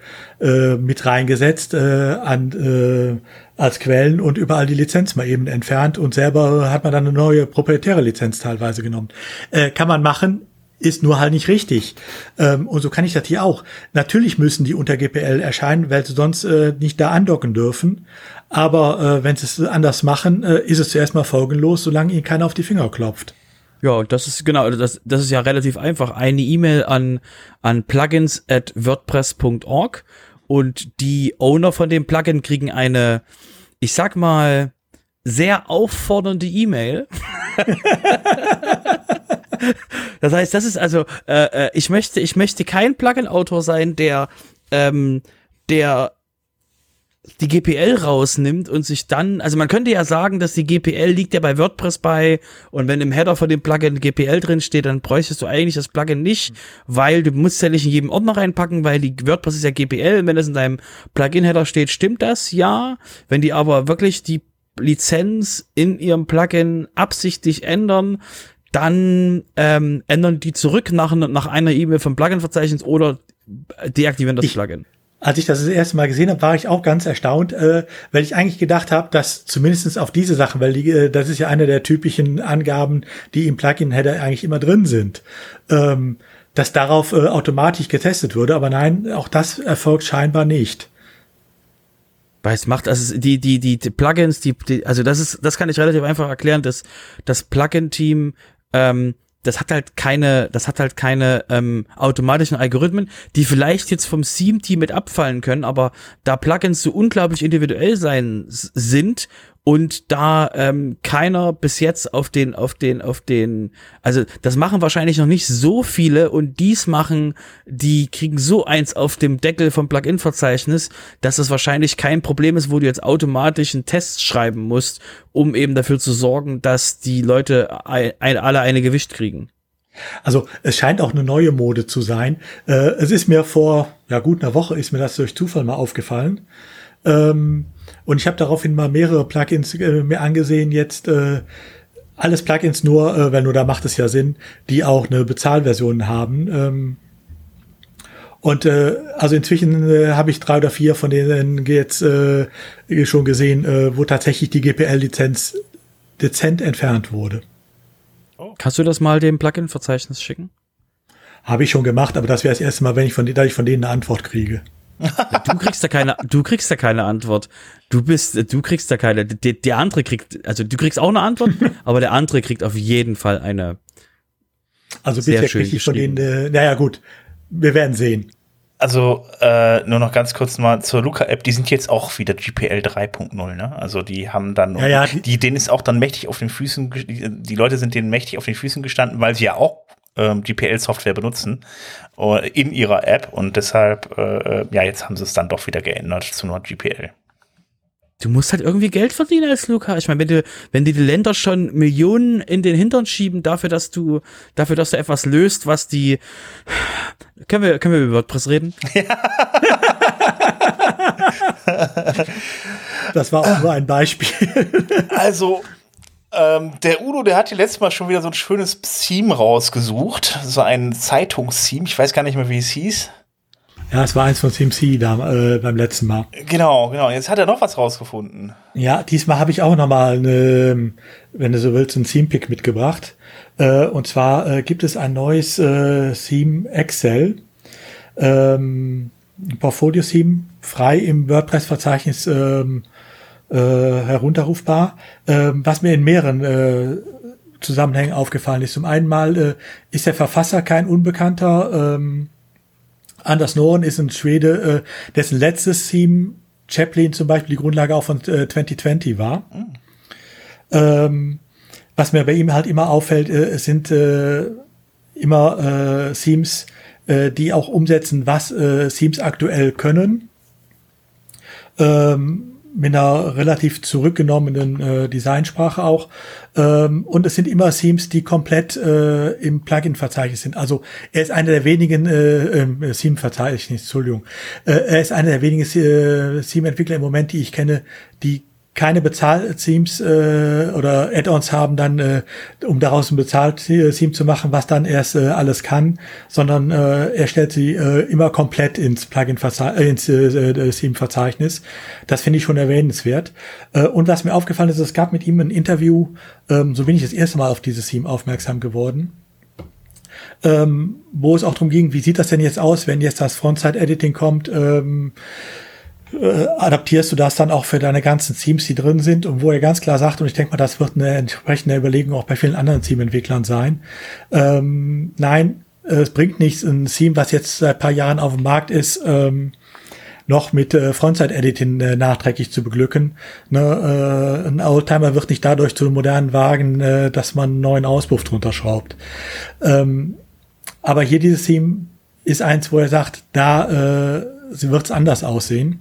äh, mit reingesetzt äh, an, äh, als Quellen und überall die Lizenz mal eben entfernt und selber hat man dann eine neue proprietäre Lizenz teilweise genommen. Äh, kann man machen, ist nur halt nicht richtig. Ähm, und so kann ich das hier auch. Natürlich müssen die unter GPL erscheinen, weil sie sonst äh, nicht da andocken dürfen. Aber äh, wenn sie es anders machen, äh, ist es zuerst mal folgenlos, solange ihnen keiner auf die Finger klopft.
Ja, das ist genau, das, das ist ja relativ einfach. Eine E-Mail an, an plugins at wordpress.org und die Owner von dem Plugin kriegen eine, ich sag mal, sehr auffordernde E-Mail. das heißt, das ist also, äh, äh, ich möchte, ich möchte kein Plugin-Autor sein, der, ähm, der die GPL rausnimmt und sich dann, also man könnte ja sagen, dass die GPL liegt ja bei WordPress bei und wenn im Header von dem Plugin GPL drin steht, dann bräuchtest du eigentlich das Plugin nicht, weil du musst ja nicht in jedem Ordner reinpacken, weil die WordPress ist ja GPL, wenn das in deinem Plugin-Header steht, stimmt das, ja. Wenn die aber wirklich die Lizenz in ihrem Plugin absichtlich ändern, dann ähm, ändern die zurück nach, nach einer E-Mail vom Plugin-Verzeichnis oder deaktivieren das
ich,
Plugin.
Als ich das das erste Mal gesehen habe, war ich auch ganz erstaunt, äh, weil ich eigentlich gedacht habe, dass zumindestens auf diese Sachen, weil die, äh, das ist ja eine der typischen Angaben, die im Plugin-Header eigentlich immer drin sind, ähm, dass darauf äh, automatisch getestet würde. Aber nein, auch das erfolgt scheinbar nicht.
Weil es macht, also die, die, die, die Plugins, die, die, also das ist, das kann ich relativ einfach erklären, dass das Plugin-Team ähm, das hat halt keine, das hat halt keine ähm, automatischen Algorithmen, die vielleicht jetzt vom Theme-Team mit abfallen können, aber da Plugins so unglaublich individuell sein sind und da ähm, keiner bis jetzt auf den, auf den, auf den, also das machen wahrscheinlich noch nicht so viele und dies machen, die kriegen so eins auf dem Deckel vom Plugin-Verzeichnis, dass es wahrscheinlich kein Problem ist, wo du jetzt automatisch einen Test schreiben musst, um eben dafür zu sorgen, dass die Leute ein, ein, alle eine Gewicht kriegen.
Also es scheint auch eine neue Mode zu sein. Äh, es ist mir vor ja gut einer Woche ist mir das durch Zufall mal aufgefallen. Ähm, und ich habe daraufhin mal mehrere Plugins äh, mir angesehen, jetzt äh, alles Plugins nur, äh, weil nur da macht es ja Sinn, die auch eine Bezahlversion haben. Ähm, und äh, also inzwischen äh, habe ich drei oder vier von denen jetzt äh, schon gesehen, äh, wo tatsächlich die GPL-Lizenz dezent entfernt wurde.
Oh. Kannst du das mal dem Plugin-Verzeichnis schicken?
Habe ich schon gemacht, aber das wäre das erste Mal, wenn ich von, da ich von denen eine Antwort kriege.
Du kriegst da keine, du kriegst da keine Antwort. Du bist, du kriegst da keine. Der, der andere kriegt, also du kriegst auch eine Antwort, aber der andere kriegt auf jeden Fall eine.
Also bisher kriege ich von denen, äh, naja gut, wir werden sehen.
Also äh, nur noch ganz kurz mal zur Luca-App, die sind jetzt auch wieder GPL 3.0, ne? Also die haben dann,
ja, ja,
die, denen ist auch dann mächtig auf den Füßen, die, die Leute sind denen mächtig auf den Füßen gestanden, weil sie ja auch ähm, GPL-Software benutzen äh, in ihrer App und deshalb, äh, äh, ja, jetzt haben sie es dann doch wieder geändert zu nur GPL.
Du musst halt irgendwie Geld verdienen als Luca. Ich meine, wenn du, wenn die Länder schon Millionen in den Hintern schieben dafür, dass du, dafür, dass du etwas löst, was die, können wir, können wir über WordPress reden? Ja.
das war auch nur ein Beispiel.
Also, ähm, der Udo, der hat hier letztes Mal schon wieder so ein schönes Theme rausgesucht. So ein Zeitungstheme. Ich weiß gar nicht mehr, wie es hieß.
Ja, es war eins von CMC da, äh, beim letzten Mal.
Genau, genau. Jetzt hat er noch was rausgefunden.
Ja, diesmal habe ich auch noch mal, eine, wenn du so willst, ein Theme-Pick mitgebracht. Äh, und zwar äh, gibt es ein neues äh, Theme Excel. Ähm, Portfolio-Theme, frei im WordPress-Verzeichnis ähm, äh, herunterrufbar, äh, was mir in mehreren äh, Zusammenhängen aufgefallen ist. Zum einen mal äh, ist der Verfasser kein Unbekannter. Ähm, Anders Noren ist ein Schwede, äh, dessen letztes Theme Chaplin zum Beispiel die Grundlage auch von äh, 2020 war. Ähm, was mir bei ihm halt immer auffällt, äh, sind äh, immer äh, Themes, äh, die auch umsetzen, was äh, Themes aktuell können. Ähm, mit einer relativ zurückgenommenen äh, Designsprache auch. Ähm, und es sind immer Themes, die komplett äh, im Plugin-Verzeichnis sind. Also er ist einer der wenigen äh, äh, Theme-Verzeichnis, Entschuldigung. Äh, er ist einer der wenigen äh, Theme-Entwickler im Moment, die ich kenne, die keine Bezahl-Themes äh, oder Add-ons haben, dann äh, um daraus ein Bezahl-Theme zu machen, was dann erst äh, alles kann, sondern äh, er stellt sie äh, immer komplett ins Plugin-Verzeichnis, äh, ins äh, Theme-Verzeichnis. Das finde ich schon erwähnenswert. Äh, und was mir aufgefallen ist, es gab mit ihm ein Interview, ähm, so bin ich das erste Mal auf dieses Theme aufmerksam geworden. Ähm, wo es auch darum ging, wie sieht das denn jetzt aus, wenn jetzt das Frontside-Editing kommt, ähm, äh, adaptierst du das dann auch für deine ganzen Teams, die drin sind und wo er ganz klar sagt, und ich denke mal, das wird eine entsprechende Überlegung auch bei vielen anderen Teamentwicklern sein. Ähm, nein, es bringt nichts, ein Team, was jetzt seit paar Jahren auf dem Markt ist, ähm, noch mit äh, Frontside-Editing äh, nachträglich zu beglücken. Ne, äh, ein Oldtimer wird nicht dadurch zu einem modernen Wagen, äh, dass man einen neuen Auspuff drunter schraubt. Ähm, aber hier dieses Theme ist eins, wo er sagt, da äh, wird es anders aussehen.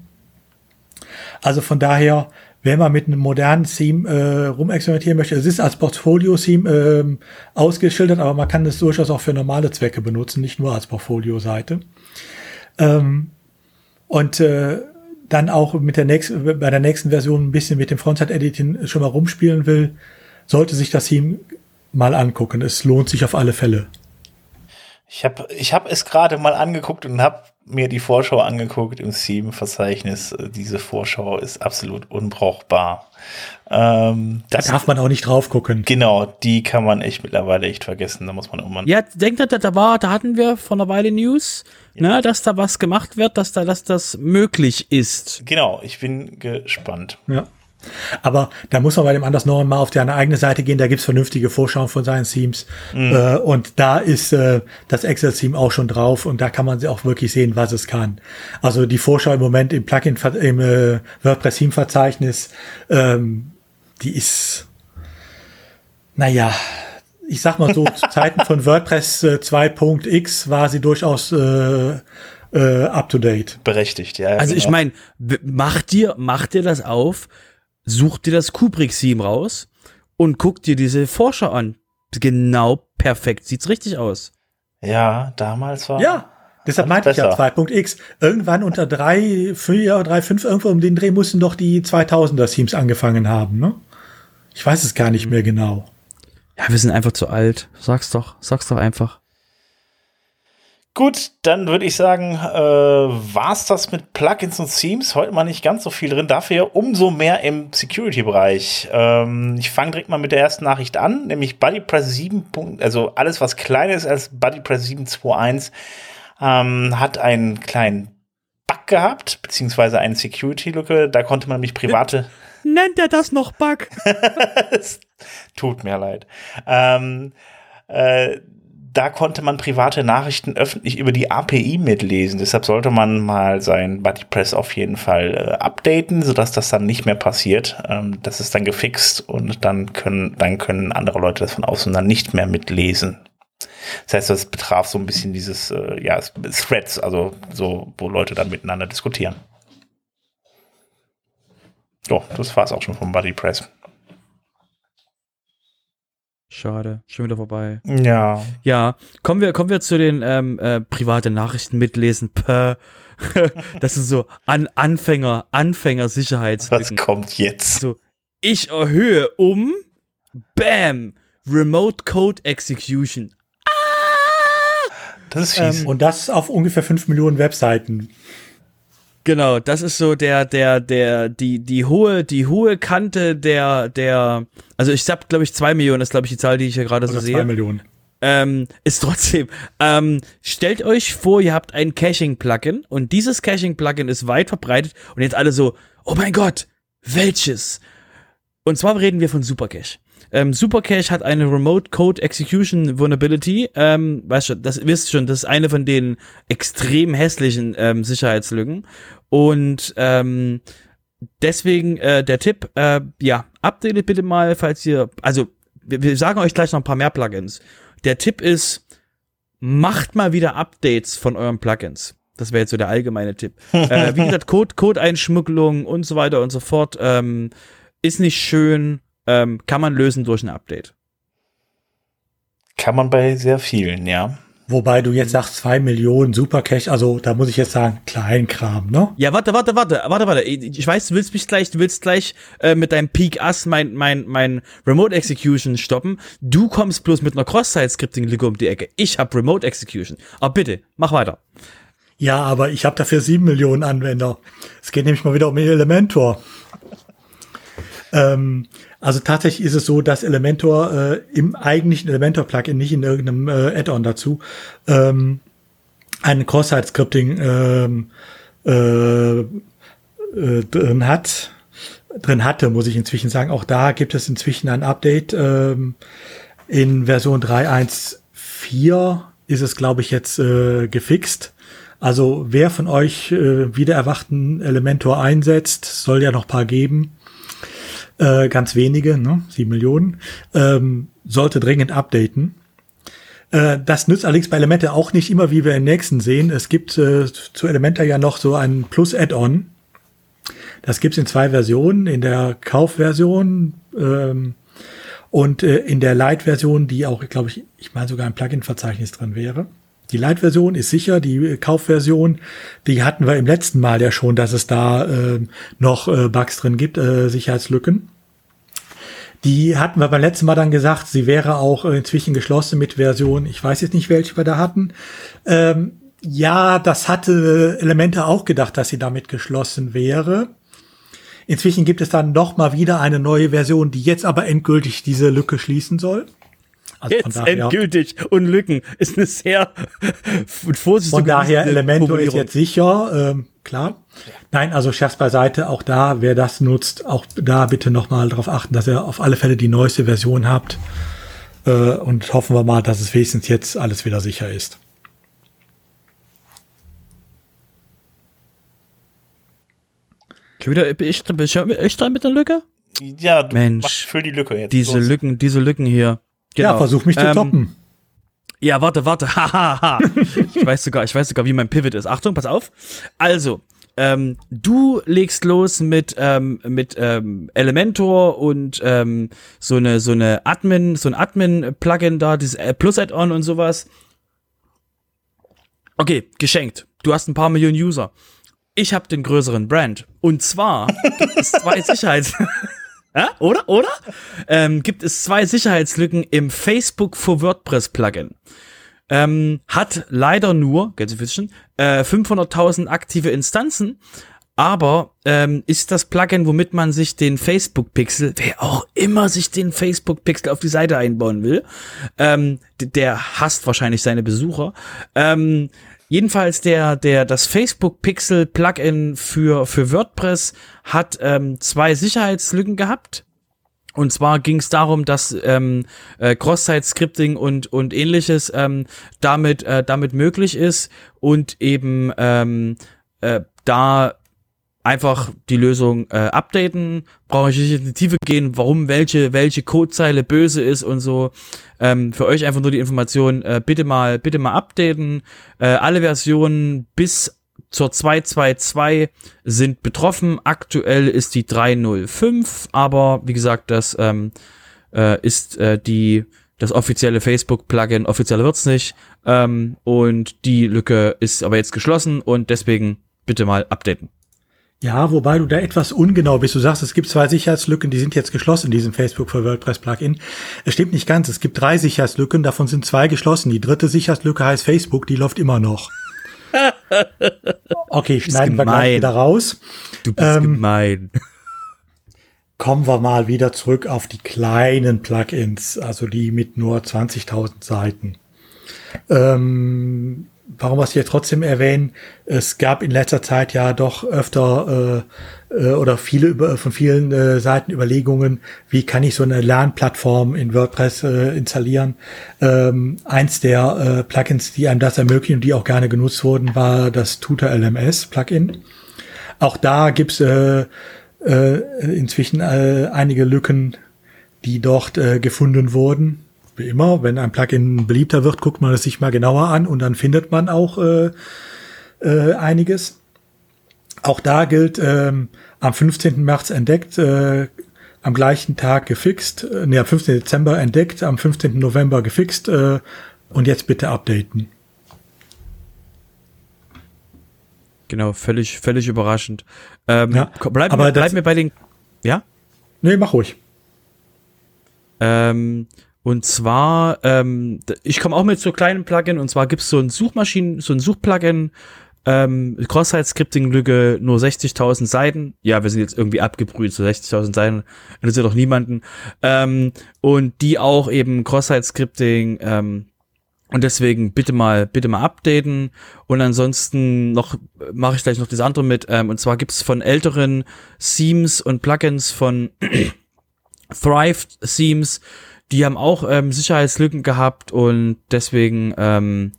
Also von daher, wenn man mit einem modernen Theme äh, rumexperimentieren möchte, es ist als Portfolio-Theme ähm, ausgeschildert, aber man kann es durchaus auch für normale Zwecke benutzen, nicht nur als Portfolio-Seite. Ähm, und äh, dann auch mit der nächsten, bei der nächsten Version ein bisschen mit dem Frontside-Editing schon mal rumspielen will, sollte sich das Theme mal angucken. Es lohnt sich auf alle Fälle.
Ich habe ich hab es gerade mal angeguckt und habe mir die Vorschau angeguckt im Steam-Verzeichnis. Diese Vorschau ist absolut unbrauchbar.
Ähm, da darf man auch nicht drauf gucken.
Genau, die kann man echt mittlerweile echt vergessen. Da muss man irgendwann.
Ja, denkt da, da war, da hatten wir vor einer Weile News, ja. ne, dass da was gemacht wird, dass da, dass das möglich ist.
Genau, ich bin gespannt.
Ja. Aber da muss man bei dem Anders noch mal auf deine eigene Seite gehen, da gibt's vernünftige Vorschauen von seinen Themes. Mhm. Äh, und da ist äh, das Excel-Theme auch schon drauf und da kann man auch wirklich sehen, was es kann. Also die Vorschau im Moment im Plugin, im äh, WordPress-Theme-Verzeichnis, ähm, die ist, naja, ich sag mal so, zu Zeiten von WordPress äh, 2.x war sie durchaus äh, äh, up to date.
Berechtigt, ja.
Also genau. ich meine, macht dir, macht dir das auf, such dir das Kubrick-Theme raus und guck dir diese Forscher an. Genau perfekt. Sieht's richtig aus.
Ja, damals war.
Ja, deshalb meinte ich ja 2.x. Irgendwann unter 3, 4, 3, 5, irgendwo um den Dreh mussten doch die 2000er Teams angefangen haben, ne? Ich weiß es gar nicht mehr genau.
Ja, wir sind einfach zu alt. Sag's doch, sag's doch einfach.
Gut, dann würde ich sagen, äh, war's das mit Plugins und Themes. Heute mal nicht ganz so viel drin, dafür umso mehr im Security-Bereich. Ähm, ich fange direkt mal mit der ersten Nachricht an, nämlich BuddyPress 7. Also alles, was kleiner ist als BuddyPress 7.2.1, ähm, hat einen kleinen Bug gehabt, beziehungsweise eine Security-Lücke. Da konnte man nämlich private.
Nennt er das noch Bug?
tut mir leid. Ähm, äh, da konnte man private Nachrichten öffentlich über die API mitlesen. Deshalb sollte man mal sein BuddyPress auf jeden Fall äh, updaten, sodass das dann nicht mehr passiert. Ähm, das ist dann gefixt und dann können, dann können andere Leute das von außen dann nicht mehr mitlesen. Das heißt, das betraf so ein bisschen dieses, äh, ja, Threads, also so, wo Leute dann miteinander diskutieren. So, das war es auch schon vom BuddyPress.
Schade, schon wieder vorbei.
Ja.
Ja, kommen wir, kommen wir zu den ähm, äh, private Nachrichten mitlesen. Per. das sind so An Anfänger, Anfänger Sicherheitslücken.
Was kommt jetzt?
So, ich erhöhe um, bam, Remote Code Execution.
Ah! Das ist fies. Ähm, und das auf ungefähr 5 Millionen Webseiten.
Genau, das ist so der, der, der, die, die hohe, die hohe Kante der, der, also ich sag, glaube ich, zwei Millionen ist, glaube ich, die Zahl, die ich hier gerade so sehe.
Zwei Millionen.
Ähm, ist trotzdem, ähm, stellt euch vor, ihr habt ein Caching-Plugin und dieses Caching-Plugin ist weit verbreitet und jetzt alle so, oh mein Gott, welches? Und zwar reden wir von Supercache. Ähm, Supercache hat eine Remote Code Execution Vulnerability. Ähm, weißt du, das wisst schon, das ist eine von den extrem hässlichen ähm, Sicherheitslücken. Und ähm, deswegen äh, der Tipp, äh, ja, updatet bitte mal, falls ihr, also wir, wir sagen euch gleich noch ein paar mehr Plugins. Der Tipp ist, macht mal wieder Updates von euren Plugins. Das wäre jetzt so der allgemeine Tipp. äh, wie gesagt, Code, Code-Einschmuggelung und so weiter und so fort ähm, ist nicht schön, ähm, kann man lösen durch ein Update.
Kann man bei sehr vielen, ja.
Wobei du jetzt sagst, zwei Millionen Supercash, also da muss ich jetzt sagen, Kleinkram, ne?
Ja, warte, warte, warte, warte, warte. Ich weiß, du willst mich gleich, du willst gleich äh, mit deinem Peak Ass mein, mein, mein Remote Execution stoppen. Du kommst bloß mit einer Cross-Site-Scripting-Lücke um die Ecke. Ich hab Remote Execution. Aber bitte, mach weiter.
Ja, aber ich habe dafür sieben Millionen Anwender. Es geht nämlich mal wieder um Elementor. ähm, also tatsächlich ist es so, dass Elementor äh, im eigentlichen Elementor-Plugin, nicht in irgendeinem äh, Add-on dazu, ähm, ein Cross-Site-Scripting ähm, äh, äh, drin hat, drin hatte, muss ich inzwischen sagen. Auch da gibt es inzwischen ein Update. Ähm, in Version 3.1.4 ist es, glaube ich, jetzt äh, gefixt. Also wer von euch äh, wieder erwachten Elementor einsetzt, soll ja noch paar geben. Äh, ganz wenige, ne? sieben Millionen. Ähm, sollte dringend updaten. Äh, das nützt allerdings bei Elemente auch nicht immer, wie wir im nächsten sehen. Es gibt äh, zu Elementor ja noch so ein Plus-Add-on. Das gibt's in zwei Versionen. In der Kaufversion ähm, und äh, in der Lite-Version, die auch, glaube ich, ich meine sogar im Plugin-Verzeichnis drin wäre. Die Lite-Version ist sicher, die äh, Kaufversion, die hatten wir im letzten Mal ja schon, dass es da äh, noch äh, Bugs drin gibt, äh, Sicherheitslücken. Die hatten wir beim letzten Mal dann gesagt, sie wäre auch äh, inzwischen geschlossen mit Version, ich weiß jetzt nicht, welche wir da hatten. Ähm, ja, das hatte Elemente auch gedacht, dass sie damit geschlossen wäre. Inzwischen gibt es dann noch mal wieder eine neue Version, die jetzt aber endgültig diese Lücke schließen soll.
Also jetzt daher, endgültig und Lücken ist eine sehr
vorsichtige Von daher Elementor ist jetzt sicher, ähm, klar. Nein, also Scherz beiseite, auch da, wer das nutzt, auch da bitte noch mal darauf achten, dass ihr auf alle Fälle die neueste Version habt. Äh, und hoffen wir mal, dass es wenigstens jetzt alles wieder sicher ist.
Wieder, ich, ich, ich dran mit der Lücke?
Ja, du Mensch,
für die Lücke jetzt. Diese los. Lücken, diese Lücken hier.
Genau. Ja, versuch mich zu ähm, toppen.
Ja, warte, warte. Hahaha. ich weiß sogar, ich weiß sogar, wie mein Pivot ist. Achtung, pass auf. Also, ähm, du legst los mit ähm, mit ähm, Elementor und ähm, so eine so eine Admin, so ein Admin Plugin da, dieses Plus Add-on und sowas. Okay, geschenkt. Du hast ein paar Millionen User ich habe den größeren Brand. Und zwar gibt es zwei Sicherheits... ja, oder? Oder? Ähm, gibt es zwei Sicherheitslücken im Facebook for WordPress Plugin. Ähm, hat leider nur, Gänsefüßchen, äh, 500.000 aktive Instanzen, aber ähm, ist das Plugin, womit man sich den Facebook-Pixel, wer auch immer sich den Facebook-Pixel auf die Seite einbauen will, ähm, der hasst wahrscheinlich seine Besucher, ähm, Jedenfalls der, der, das Facebook Pixel Plugin für, für WordPress hat ähm, zwei Sicherheitslücken gehabt. Und zwar ging es darum, dass ähm, äh, Cross-Site-Scripting und, und ähnliches ähm, damit, äh, damit möglich ist und eben ähm, äh, da einfach die Lösung äh, updaten, brauche ich nicht in die Tiefe gehen, warum welche welche Codezeile böse ist und so. Ähm, für euch einfach nur die Information, äh, bitte mal bitte mal updaten. Äh, alle Versionen bis zur 222 sind betroffen. Aktuell ist die 305, aber wie gesagt, das ähm, äh, ist äh, die das offizielle Facebook-Plugin, offiziell wird's nicht. Ähm, und die Lücke ist aber jetzt geschlossen und deswegen bitte mal updaten.
Ja, wobei du da etwas ungenau bist. Du sagst, es gibt zwei Sicherheitslücken, die sind jetzt geschlossen in diesem Facebook for WordPress Plugin. Es stimmt nicht ganz. Es gibt drei Sicherheitslücken, davon sind zwei geschlossen. Die dritte Sicherheitslücke heißt Facebook, die läuft immer noch. Okay, schneiden wir gleich wieder raus.
Du bist ähm, gemein.
Kommen wir mal wieder zurück auf die kleinen Plugins, also die mit nur 20.000 Seiten. Ähm, warum wir es hier trotzdem erwähnen, es gab in letzter Zeit ja doch öfter äh, äh, oder viele über, von vielen äh, Seiten Überlegungen, wie kann ich so eine Lernplattform in WordPress äh, installieren. Ähm, eins der äh, Plugins, die einem das ermöglichen und die auch gerne genutzt wurden, war das Tutor LMS Plugin. Auch da gibt's äh, äh, inzwischen äh, einige Lücken, die dort äh, gefunden wurden wie immer, wenn ein Plugin beliebter wird, guckt man es sich mal genauer an und dann findet man auch äh, äh, einiges. Auch da gilt, ähm, am 15. März entdeckt, äh, am gleichen Tag gefixt, äh, nee, am 15. Dezember entdeckt, am 15. November gefixt äh, und jetzt bitte updaten.
Genau, völlig, völlig überraschend. Ähm, ja, bleib, aber bleib mir bei den. Ja?
Nee, mach ruhig.
Ähm, und zwar, ähm, ich komme auch mit so kleinen Plugin und zwar gibt's so ein Suchmaschinen, so ein Suchplugin, ähm, Cross-Site-Scripting-Lücke, nur 60.000 Seiten. Ja, wir sind jetzt irgendwie abgebrüht, so 60.000 Seiten, interessiert doch niemanden. Ähm, und die auch eben Cross-Site-Scripting, ähm, und deswegen bitte mal, bitte mal updaten. Und ansonsten noch mache ich gleich noch das andere mit. Ähm, und zwar gibt's von älteren Themes und Plugins von Thrive Themes die haben auch ähm, Sicherheitslücken gehabt und deswegen, ähm,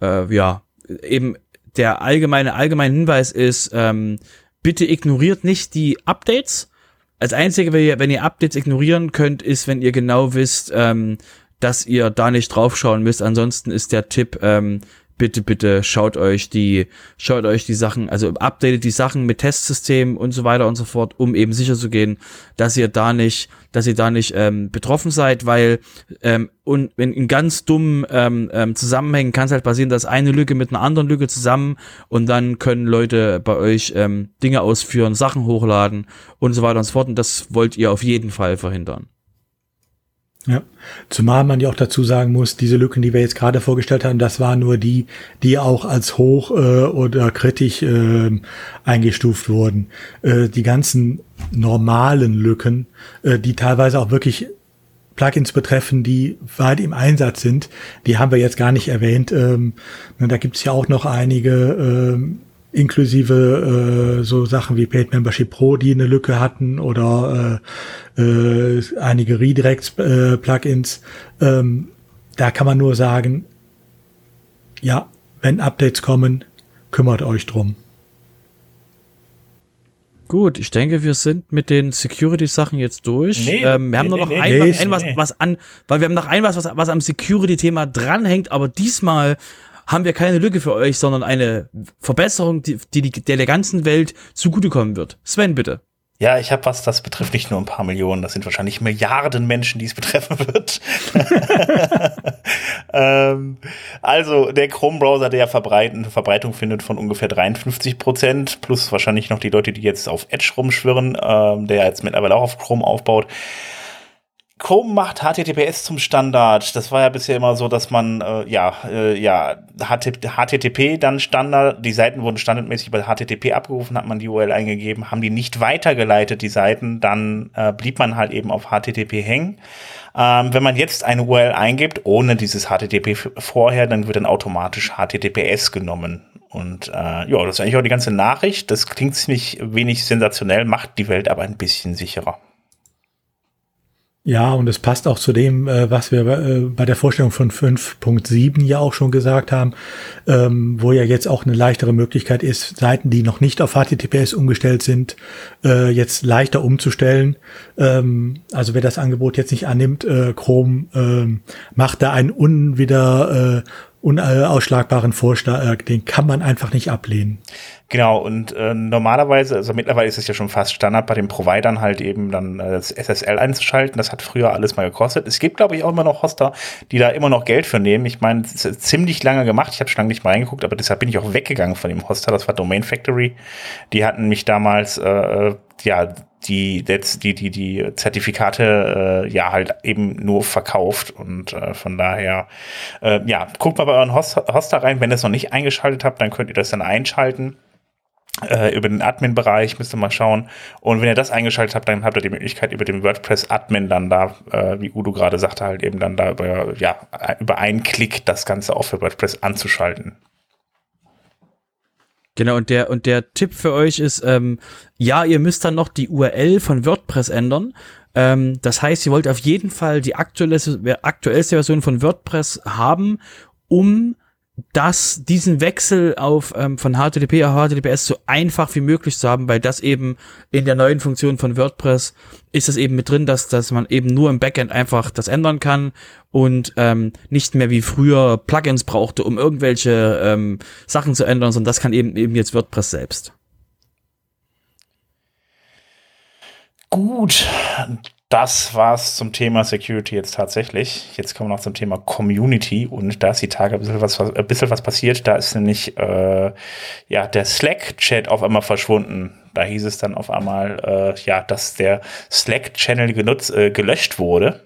äh, ja, eben der allgemeine, allgemeine Hinweis ist, ähm, bitte ignoriert nicht die Updates. Als einzige, wenn ihr, wenn ihr Updates ignorieren könnt, ist, wenn ihr genau wisst, ähm, dass ihr da nicht draufschauen müsst. Ansonsten ist der Tipp, ähm, bitte, bitte schaut euch die, schaut euch die Sachen, also updatet die Sachen mit Testsystemen und so weiter und so fort, um eben sicher zu gehen, dass ihr da nicht, dass ihr da nicht ähm, betroffen seid, weil ähm, und wenn in ganz dummen ähm, ähm, Zusammenhängen kann es halt passieren, dass eine Lücke mit einer anderen Lücke zusammen und dann können Leute bei euch ähm, Dinge ausführen, Sachen hochladen und so weiter und so fort. Und das wollt ihr auf jeden Fall verhindern.
Ja, zumal man ja auch dazu sagen muss, diese Lücken, die wir jetzt gerade vorgestellt haben, das waren nur die, die auch als hoch äh, oder kritisch äh, eingestuft wurden. Äh, die ganzen normalen Lücken, äh, die teilweise auch wirklich Plugins betreffen, die weit im Einsatz sind, die haben wir jetzt gar nicht erwähnt. Ähm, da gibt es ja auch noch einige ähm, inklusive äh, so Sachen wie Paid Membership Pro, die eine Lücke hatten oder äh, äh, einige Redirects-Plugins. Äh, ähm, da kann man nur sagen, ja, wenn Updates kommen, kümmert euch drum.
Gut, ich denke, wir sind mit den Security-Sachen jetzt durch. Nee, ähm, wir haben nur noch nee, ein, nee, ein, was, was an, weil wir haben noch ein was, was, was am Security-Thema dranhängt, aber diesmal haben wir keine Lücke für euch, sondern eine Verbesserung, die, die, der der ganzen Welt zugutekommen wird. Sven, bitte.
Ja, ich habe was, das betrifft nicht nur ein paar Millionen, das sind wahrscheinlich Milliarden Menschen, die es betreffen wird. ähm, also der Chrome-Browser, der Verbreitung, Verbreitung findet von ungefähr 53 Prozent, plus wahrscheinlich noch die Leute, die jetzt auf Edge rumschwirren, ähm, der jetzt mittlerweile auch auf Chrome aufbaut. Chrome macht HTTPS zum Standard. Das war ja bisher immer so, dass man äh, ja äh, ja HTTP dann Standard. Die Seiten wurden standardmäßig bei HTTP abgerufen, hat man die URL eingegeben, haben die nicht weitergeleitet die Seiten, dann äh, blieb man halt eben auf HTTP hängen. Ähm, wenn man jetzt eine URL eingibt ohne dieses HTTP vorher, dann wird dann automatisch HTTPS genommen. Und äh, ja, das ist eigentlich auch die ganze Nachricht. Das klingt ziemlich wenig sensationell, macht die Welt aber ein bisschen sicherer.
Ja, und es passt auch zu dem, äh, was wir äh, bei der Vorstellung von 5.7 ja auch schon gesagt haben, ähm, wo ja jetzt auch eine leichtere Möglichkeit ist, Seiten, die noch nicht auf HTTPS umgestellt sind, äh, jetzt leichter umzustellen. Ähm, also wer das Angebot jetzt nicht annimmt, Chrome ähm, macht da einen unwieder unausschlagbaren Vorschlag, den kann man einfach nicht ablehnen.
Genau, und äh, normalerweise, also mittlerweile ist es ja schon fast Standard bei den Providern halt eben dann äh, das SSL einzuschalten. Das hat früher alles mal gekostet. Es gibt, glaube ich, auch immer noch Hoster, die da immer noch Geld für nehmen. Ich meine, es ist ziemlich lange gemacht. Ich habe schon lange nicht mal reingeguckt, aber deshalb bin ich auch weggegangen von dem Hoster. Das war Domain Factory. Die hatten mich damals, äh, ja, die, die, die, die Zertifikate äh, ja halt eben nur verkauft und äh, von daher, äh, ja, guckt mal bei euren Hoster rein. Wenn ihr es noch nicht eingeschaltet habt, dann könnt ihr das dann einschalten äh, über den Admin-Bereich, müsst ihr mal schauen. Und wenn ihr das eingeschaltet habt, dann habt ihr die Möglichkeit, über den WordPress-Admin dann da, äh, wie Udo gerade sagte, halt eben dann da über, ja, über einen Klick das Ganze auch für WordPress anzuschalten.
Genau, und der, und der Tipp für euch ist, ähm, ja, ihr müsst dann noch die URL von WordPress ändern. Ähm, das heißt, ihr wollt auf jeden Fall die aktuelle, aktuellste Version von WordPress haben, um das, diesen Wechsel auf ähm, von HTTP auf HTTPS so einfach wie möglich zu haben, weil das eben in der neuen Funktion von WordPress ist es eben mit drin, dass, dass man eben nur im Backend einfach das ändern kann und ähm, nicht mehr wie früher Plugins brauchte, um irgendwelche ähm, Sachen zu ändern, sondern das kann eben eben jetzt WordPress selbst.
Gut, das war's zum Thema Security jetzt tatsächlich. Jetzt kommen wir noch zum Thema Community und da ist die Tage ein bisschen was, ein bisschen was passiert. Da ist nämlich äh, ja der Slack-Chat auf einmal verschwunden. Da hieß es dann auf einmal, äh, ja, dass der Slack-Channel genutzt, äh, gelöscht wurde.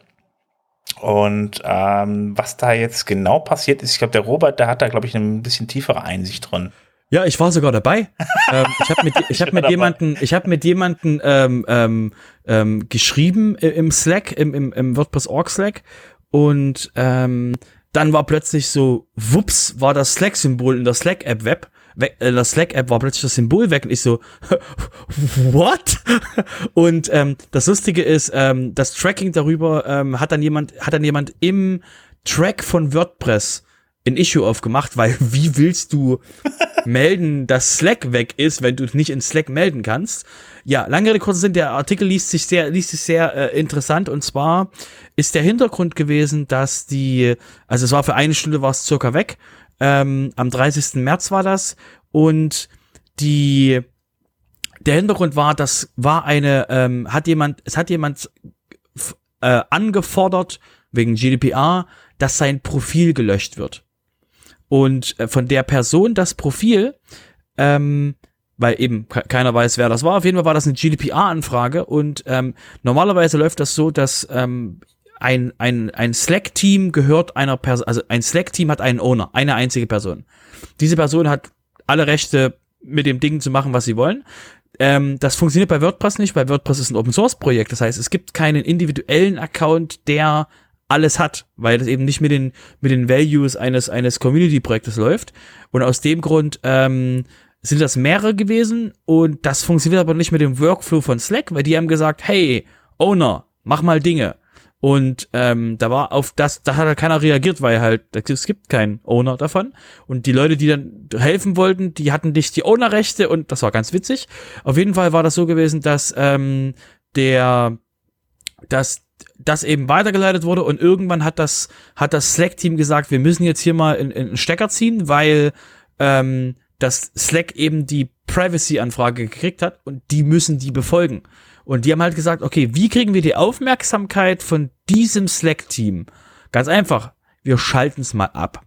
Und ähm, was da jetzt genau passiert ist, ich glaube, der Robert, der hat da, glaube ich, ein bisschen tiefere Einsicht drin.
Ja, ich war sogar dabei. ähm, ich habe mit, ich hab mit jemanden, ich habe mit jemanden ähm, ähm, ähm, geschrieben im Slack, im, im, im WordPress Org Slack und ähm, dann war plötzlich so, wups, war das Slack-Symbol in der Slack-App Web. Weg, in der Slack-App war plötzlich das Symbol weg und ich so, what? Und ähm, das Lustige ist, ähm, das Tracking darüber ähm, hat dann jemand, hat dann jemand im Track von WordPress ein Issue aufgemacht, weil wie willst du melden, dass Slack weg ist, wenn du nicht in Slack melden kannst? Ja, lange Rede, kurzer Sinn, der Artikel liest sich sehr, liest sich sehr äh, interessant und zwar ist der Hintergrund gewesen, dass die, also es war für eine Stunde war es circa weg, ähm, am 30. März war das und die, der Hintergrund war, das war eine, ähm, hat jemand, es hat jemand äh, angefordert wegen GDPR, dass sein Profil gelöscht wird. Und äh, von der Person das Profil, ähm, weil eben keiner weiß, wer das war. Auf jeden Fall war das eine GDPR-Anfrage und ähm, normalerweise läuft das so, dass ähm, ein, ein, ein Slack-Team gehört einer Person, also ein Slack-Team hat einen Owner, eine einzige Person. Diese Person hat alle Rechte, mit dem Ding zu machen, was sie wollen. Ähm, das funktioniert bei WordPress nicht, weil WordPress ist ein Open Source Projekt. Das heißt, es gibt keinen individuellen Account, der alles hat, weil das eben nicht mit den mit den Values eines eines Community Projektes läuft. Und aus dem Grund ähm, sind das mehrere gewesen und das funktioniert aber nicht mit dem Workflow von Slack, weil die haben gesagt, hey Owner, mach mal Dinge. Und ähm, da war auf das, da hat halt keiner reagiert, weil halt, es gibt keinen Owner davon. Und die Leute, die dann helfen wollten, die hatten nicht die Ownerrechte und das war ganz witzig. Auf jeden Fall war das so gewesen, dass ähm, der, dass das eben weitergeleitet wurde und irgendwann hat das, hat das Slack-Team gesagt, wir müssen jetzt hier mal in, in einen Stecker ziehen, weil ähm, das Slack eben die Privacy-Anfrage gekriegt hat und die müssen die befolgen. Und die haben halt gesagt, okay, wie kriegen wir die Aufmerksamkeit von diesem Slack-Team? Ganz einfach, wir schalten es mal ab.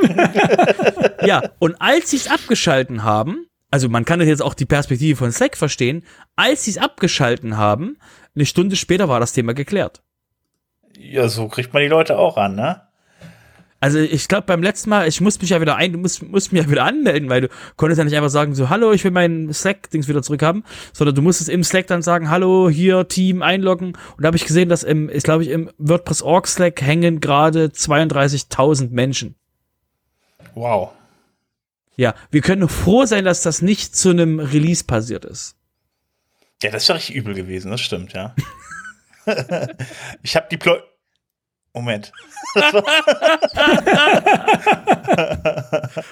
ja, und als sie es abgeschalten haben, also man kann jetzt auch die Perspektive von Slack verstehen, als sie es abgeschalten haben, eine Stunde später war das Thema geklärt.
Ja, so kriegt man die Leute auch an, ne?
Also ich glaube beim letzten Mal, ich muss mich ja wieder ein, du musst, musst mich ja wieder anmelden, weil du konntest ja nicht einfach sagen so, hallo, ich will meinen Slack-Dings wieder zurückhaben, sondern du musstest im Slack dann sagen, hallo, hier Team einloggen. Und da habe ich gesehen, dass im, ich glaube ich, im WordPress Org Slack hängen gerade 32.000 Menschen.
Wow.
Ja, wir können froh sein, dass das nicht zu einem Release passiert ist.
Ja, das ist ja richtig übel gewesen, das stimmt, ja. ich habe die Plo Moment.
und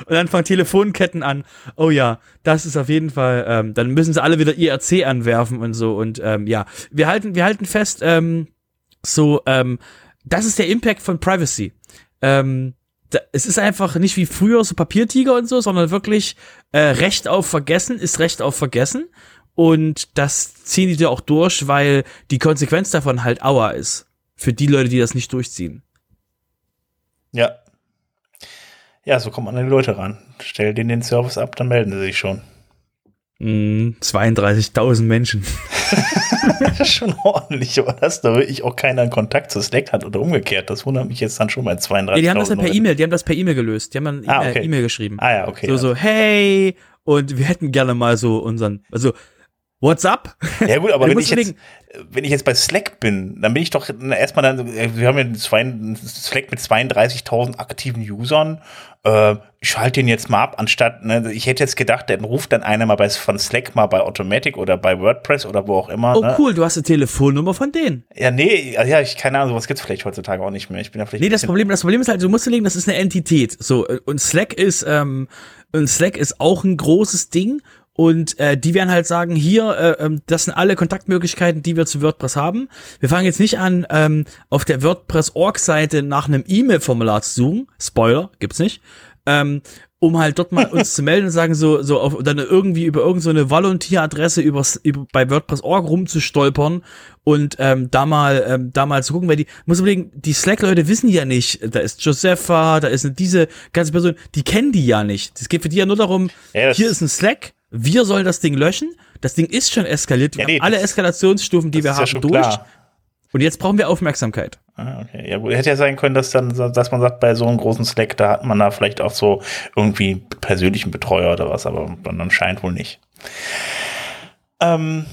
dann fangen Telefonketten an. Oh ja, das ist auf jeden Fall. Ähm, dann müssen sie alle wieder IRC anwerfen und so. Und ähm, ja, wir halten, wir halten fest. Ähm, so, ähm, das ist der Impact von Privacy. Ähm, da, es ist einfach nicht wie früher so Papiertiger und so, sondern wirklich äh, Recht auf Vergessen ist Recht auf Vergessen. Und das ziehen die dir auch durch, weil die Konsequenz davon halt Aua ist für die Leute, die das nicht durchziehen.
Ja. Ja, so kommt man an die Leute ran. Stell denen den Service ab, dann melden sie sich schon.
Mm, 32.000 Menschen.
das ist schon ordentlich, aber dass da wirklich auch keiner einen Kontakt zu Slack hat oder umgekehrt. Das wundert mich jetzt dann schon bei 32.000. Ja,
die haben das ja per E-Mail, die haben das per E-Mail gelöst. Die haben dann ah, E-Mail okay. geschrieben.
Ah ja, okay.
So,
ja.
so, hey, und wir hätten gerne mal so unseren, also What's up?
Ja gut, aber wenn ich, jetzt, wenn ich jetzt bei Slack bin, dann bin ich doch erstmal dann, wir haben ja zwei, Slack mit 32.000 aktiven Usern. Äh, ich schalte den jetzt mal ab, anstatt, ne, ich hätte jetzt gedacht, dann ruft dann einer mal bei, von Slack mal bei Automatic oder bei WordPress oder wo auch immer.
Oh
ne?
cool, du hast eine Telefonnummer von denen.
Ja, nee, ja, ich keine Ahnung, sowas gibt's vielleicht heutzutage auch nicht mehr. Ich bin da vielleicht.
Nee, das Problem, das Problem ist halt, du musst legen, das ist eine Entität. So, und Slack ist, ähm, und Slack ist auch ein großes Ding und äh, die werden halt sagen, hier, äh, ähm, das sind alle Kontaktmöglichkeiten, die wir zu WordPress haben. Wir fangen jetzt nicht an, ähm, auf der WordPress-Org-Seite nach einem E-Mail-Formular zu suchen. Spoiler, gibt's nicht. Ähm, um halt dort mal uns zu melden und sagen, so, so auf, dann irgendwie über irgendeine so Volunteer-Adresse über, bei WordPress.org rumzustolpern und ähm, da mal ähm, da mal zu gucken, weil die muss überlegen, die Slack-Leute wissen ja nicht, da ist Josepha, da ist diese ganze Person, die kennen die ja nicht. Es geht für die ja nur darum, ja, hier ist ein Slack, wir sollen das Ding löschen. Das Ding ist schon eskaliert. Wir ja, nee, haben alle Eskalationsstufen, die wir haben, ja durch. Klar. Und jetzt brauchen wir Aufmerksamkeit.
Ah, okay. Ja, gut. Hätte ja sein können, dass dann, dass man sagt, bei so einem großen Slack, da hat man da vielleicht auch so irgendwie persönlichen Betreuer oder was, aber dann anscheinend wohl nicht. Ähm,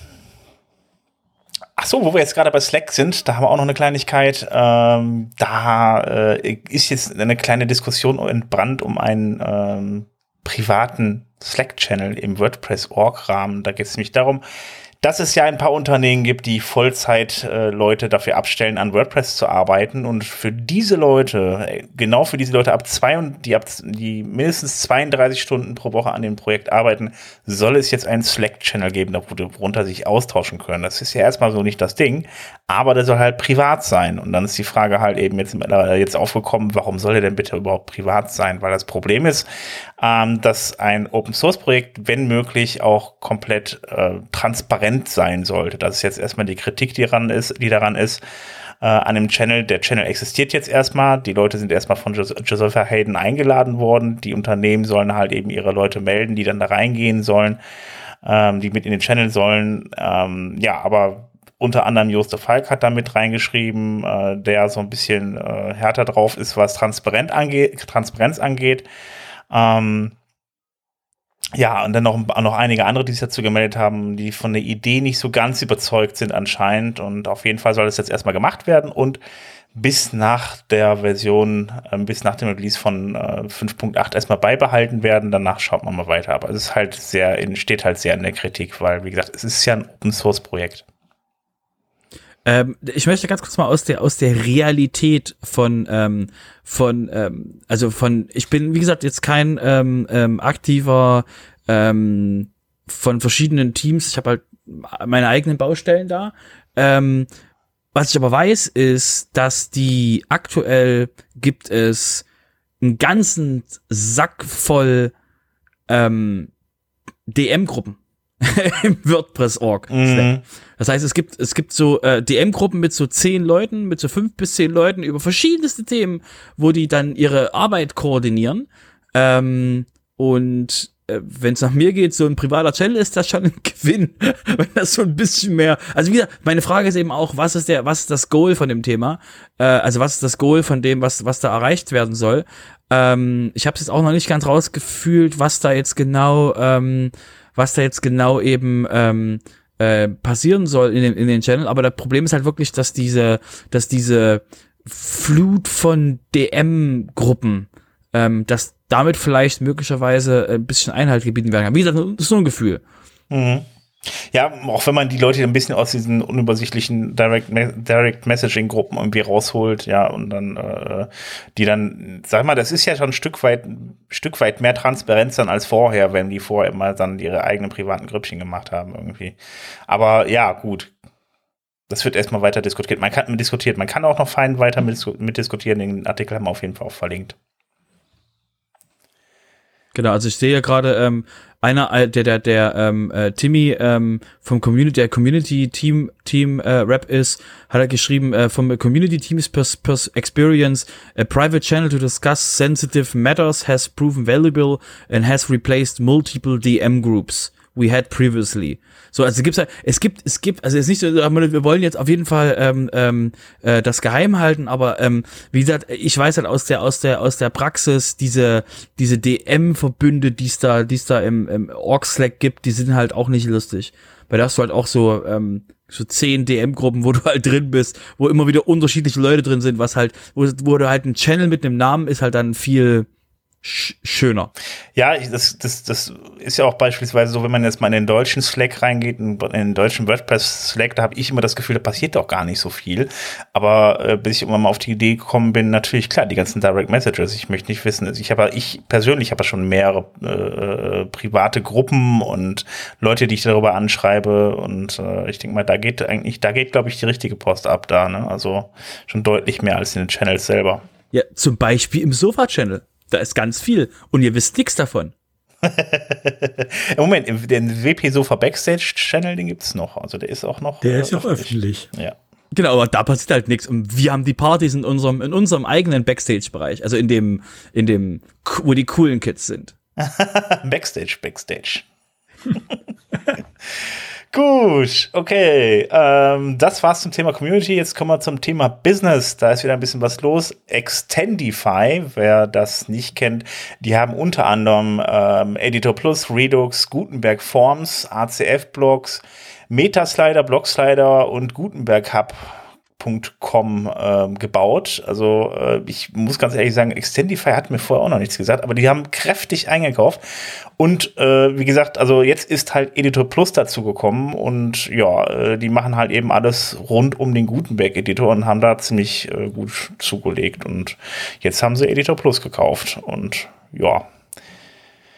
Ach so, wo wir jetzt gerade bei Slack sind, da haben wir auch noch eine Kleinigkeit. Ähm, da äh, ist jetzt eine kleine Diskussion entbrannt um einen ähm, privaten Slack-Channel im WordPress-Org-Rahmen. Da geht es nämlich darum, dass es ja ein paar Unternehmen gibt, die Vollzeit-Leute äh, dafür abstellen, an WordPress zu arbeiten. Und für diese Leute, äh, genau für diese Leute, ab zwei und die ab die mindestens 32 Stunden pro Woche an dem Projekt arbeiten, soll es jetzt einen Slack-Channel geben, worunter sich austauschen können. Das ist ja erstmal so nicht das Ding, aber der soll halt privat sein. Und dann ist die Frage halt eben jetzt, jetzt aufgekommen, warum soll er denn bitte überhaupt privat sein? Weil das Problem ist, ähm, dass ein Open-Source-Projekt, wenn möglich, auch komplett äh, transparent sein sollte. Das ist jetzt erstmal die Kritik, die daran ist, die daran ist äh, an dem Channel. Der Channel existiert jetzt erstmal. Die Leute sind erstmal von Jos Josepha Hayden eingeladen worden. Die Unternehmen sollen halt eben ihre Leute melden, die dann da reingehen sollen, ähm, die mit in den Channel sollen. Ähm, ja, aber unter anderem Joste Falk hat da mit reingeschrieben, äh, der so ein bisschen äh, härter drauf ist, was Transparent angeht, Transparenz angeht. Ähm, ja, und dann noch, noch einige andere, die sich dazu gemeldet haben, die von der Idee nicht so ganz überzeugt sind anscheinend. Und auf jeden Fall soll das jetzt erstmal gemacht werden und bis nach der Version, äh, bis nach dem Release von äh, 5.8 erstmal beibehalten werden. Danach schaut man mal weiter. Aber es ist halt sehr, steht halt sehr in der Kritik, weil, wie gesagt, es ist ja ein Open Source Projekt.
Ähm, ich möchte ganz kurz mal aus der aus der Realität von ähm, von ähm, also von ich bin wie gesagt jetzt kein ähm, ähm, aktiver ähm, von verschiedenen Teams. Ich habe halt meine eigenen Baustellen da. Ähm, was ich aber weiß, ist, dass die aktuell gibt es einen ganzen Sack voll ähm, DM-Gruppen im WordPress-Org. Mhm. Das heißt, es gibt, es gibt so äh, DM-Gruppen mit so zehn Leuten, mit so fünf bis zehn Leuten über verschiedenste Themen, wo die dann ihre Arbeit koordinieren. Ähm, und äh, wenn es nach mir geht, so ein privater Channel ist das schon ein Gewinn, wenn das so ein bisschen mehr. Also wieder, meine Frage ist eben auch, was ist der, was ist das Goal von dem Thema? Äh, also was ist das Goal von dem, was was da erreicht werden soll? Ähm, ich habe es jetzt auch noch nicht ganz rausgefühlt, was da jetzt genau ähm, was da jetzt genau eben ähm, äh, passieren soll in, den in den Channel. Aber das Problem ist halt wirklich, dass diese, dass diese Flut von DM-Gruppen, ähm, dass damit vielleicht möglicherweise ein bisschen Einhalt gebieten werden kann. Wie gesagt, das ist nur ein Gefühl.
Mhm. Ja, auch wenn man die Leute ein bisschen aus diesen unübersichtlichen Direct, Direct Messaging Gruppen irgendwie rausholt, ja, und dann äh, die dann, sag mal, das ist ja schon ein Stück weit, ein Stück weit mehr Transparenz dann als vorher, wenn die vorher immer dann ihre eigenen privaten Grüppchen gemacht haben irgendwie. Aber ja, gut. Das wird erstmal weiter diskutiert. Man kann diskutiert, man kann auch noch fein weiter mitdiskutieren. Den Artikel haben wir auf jeden Fall auch verlinkt.
Genau, also ich sehe ja gerade, ähm, einer, äh, der, der, der ähm, äh, Timmy ähm, vom Community, der Community Team Team äh, Rap ist, hat er geschrieben, äh, vom Community Team's pers pers Experience, a private channel to discuss sensitive matters has proven valuable and has replaced multiple DM groups we had previously. So, also gibt's halt, es gibt, es gibt, also es ist nicht so, wir wollen jetzt auf jeden Fall ähm, ähm, äh, das geheim halten, aber ähm, wie gesagt, ich weiß halt aus der, aus der, aus der Praxis, diese, diese DM-Verbünde, die es da, die es da im, im Org-Slack gibt, die sind halt auch nicht lustig. Weil da hast du halt auch so, ähm, so zehn DM-Gruppen, wo du halt drin bist, wo immer wieder unterschiedliche Leute drin sind, was halt, wo, wo du halt ein Channel mit einem Namen ist halt dann viel, schöner.
Ja, das, das, das ist ja auch beispielsweise so, wenn man jetzt mal in den deutschen Slack reingeht, in, den deutschen WordPress-Slack, da habe ich immer das Gefühl, da passiert doch gar nicht so viel. Aber äh, bis ich immer mal auf die Idee gekommen bin, natürlich klar, die ganzen Direct Messages. Ich möchte nicht wissen, ich habe, ich persönlich habe schon mehrere äh, private Gruppen und Leute, die ich darüber anschreibe. Und äh, ich denke mal, da geht eigentlich, da geht, glaube ich, die richtige Post ab da. Ne? Also schon deutlich mehr als in den Channels selber.
Ja, zum Beispiel im Sofa-Channel. Da ist ganz viel und ihr wisst nichts davon.
Moment, den WP Sofa Backstage Channel, den gibt's noch. Also der ist auch noch.
Der ist auch öffentlich.
Ja.
Genau, aber da passiert halt nichts. Und wir haben die Partys in unserem, in unserem eigenen Backstage-Bereich. Also in dem, in dem, wo die coolen Kids sind.
Backstage, Backstage. Gut, okay. Ähm, das war's zum Thema Community. Jetzt kommen wir zum Thema Business. Da ist wieder ein bisschen was los. Extendify, wer das nicht kennt, die haben unter anderem ähm, Editor Plus, Redux, Gutenberg Forms, ACF Blogs, Metaslider, Blockslider und Gutenberg Hub Com äh, gebaut. Also äh, ich muss ganz ehrlich sagen, Extendify hat mir vorher auch noch nichts gesagt, aber die haben kräftig eingekauft. Und äh, wie gesagt, also jetzt ist halt Editor Plus dazu gekommen und ja, äh, die machen halt eben alles rund um den Gutenberg-Editor und haben da ziemlich äh, gut zugelegt. Und jetzt haben sie Editor Plus gekauft und ja,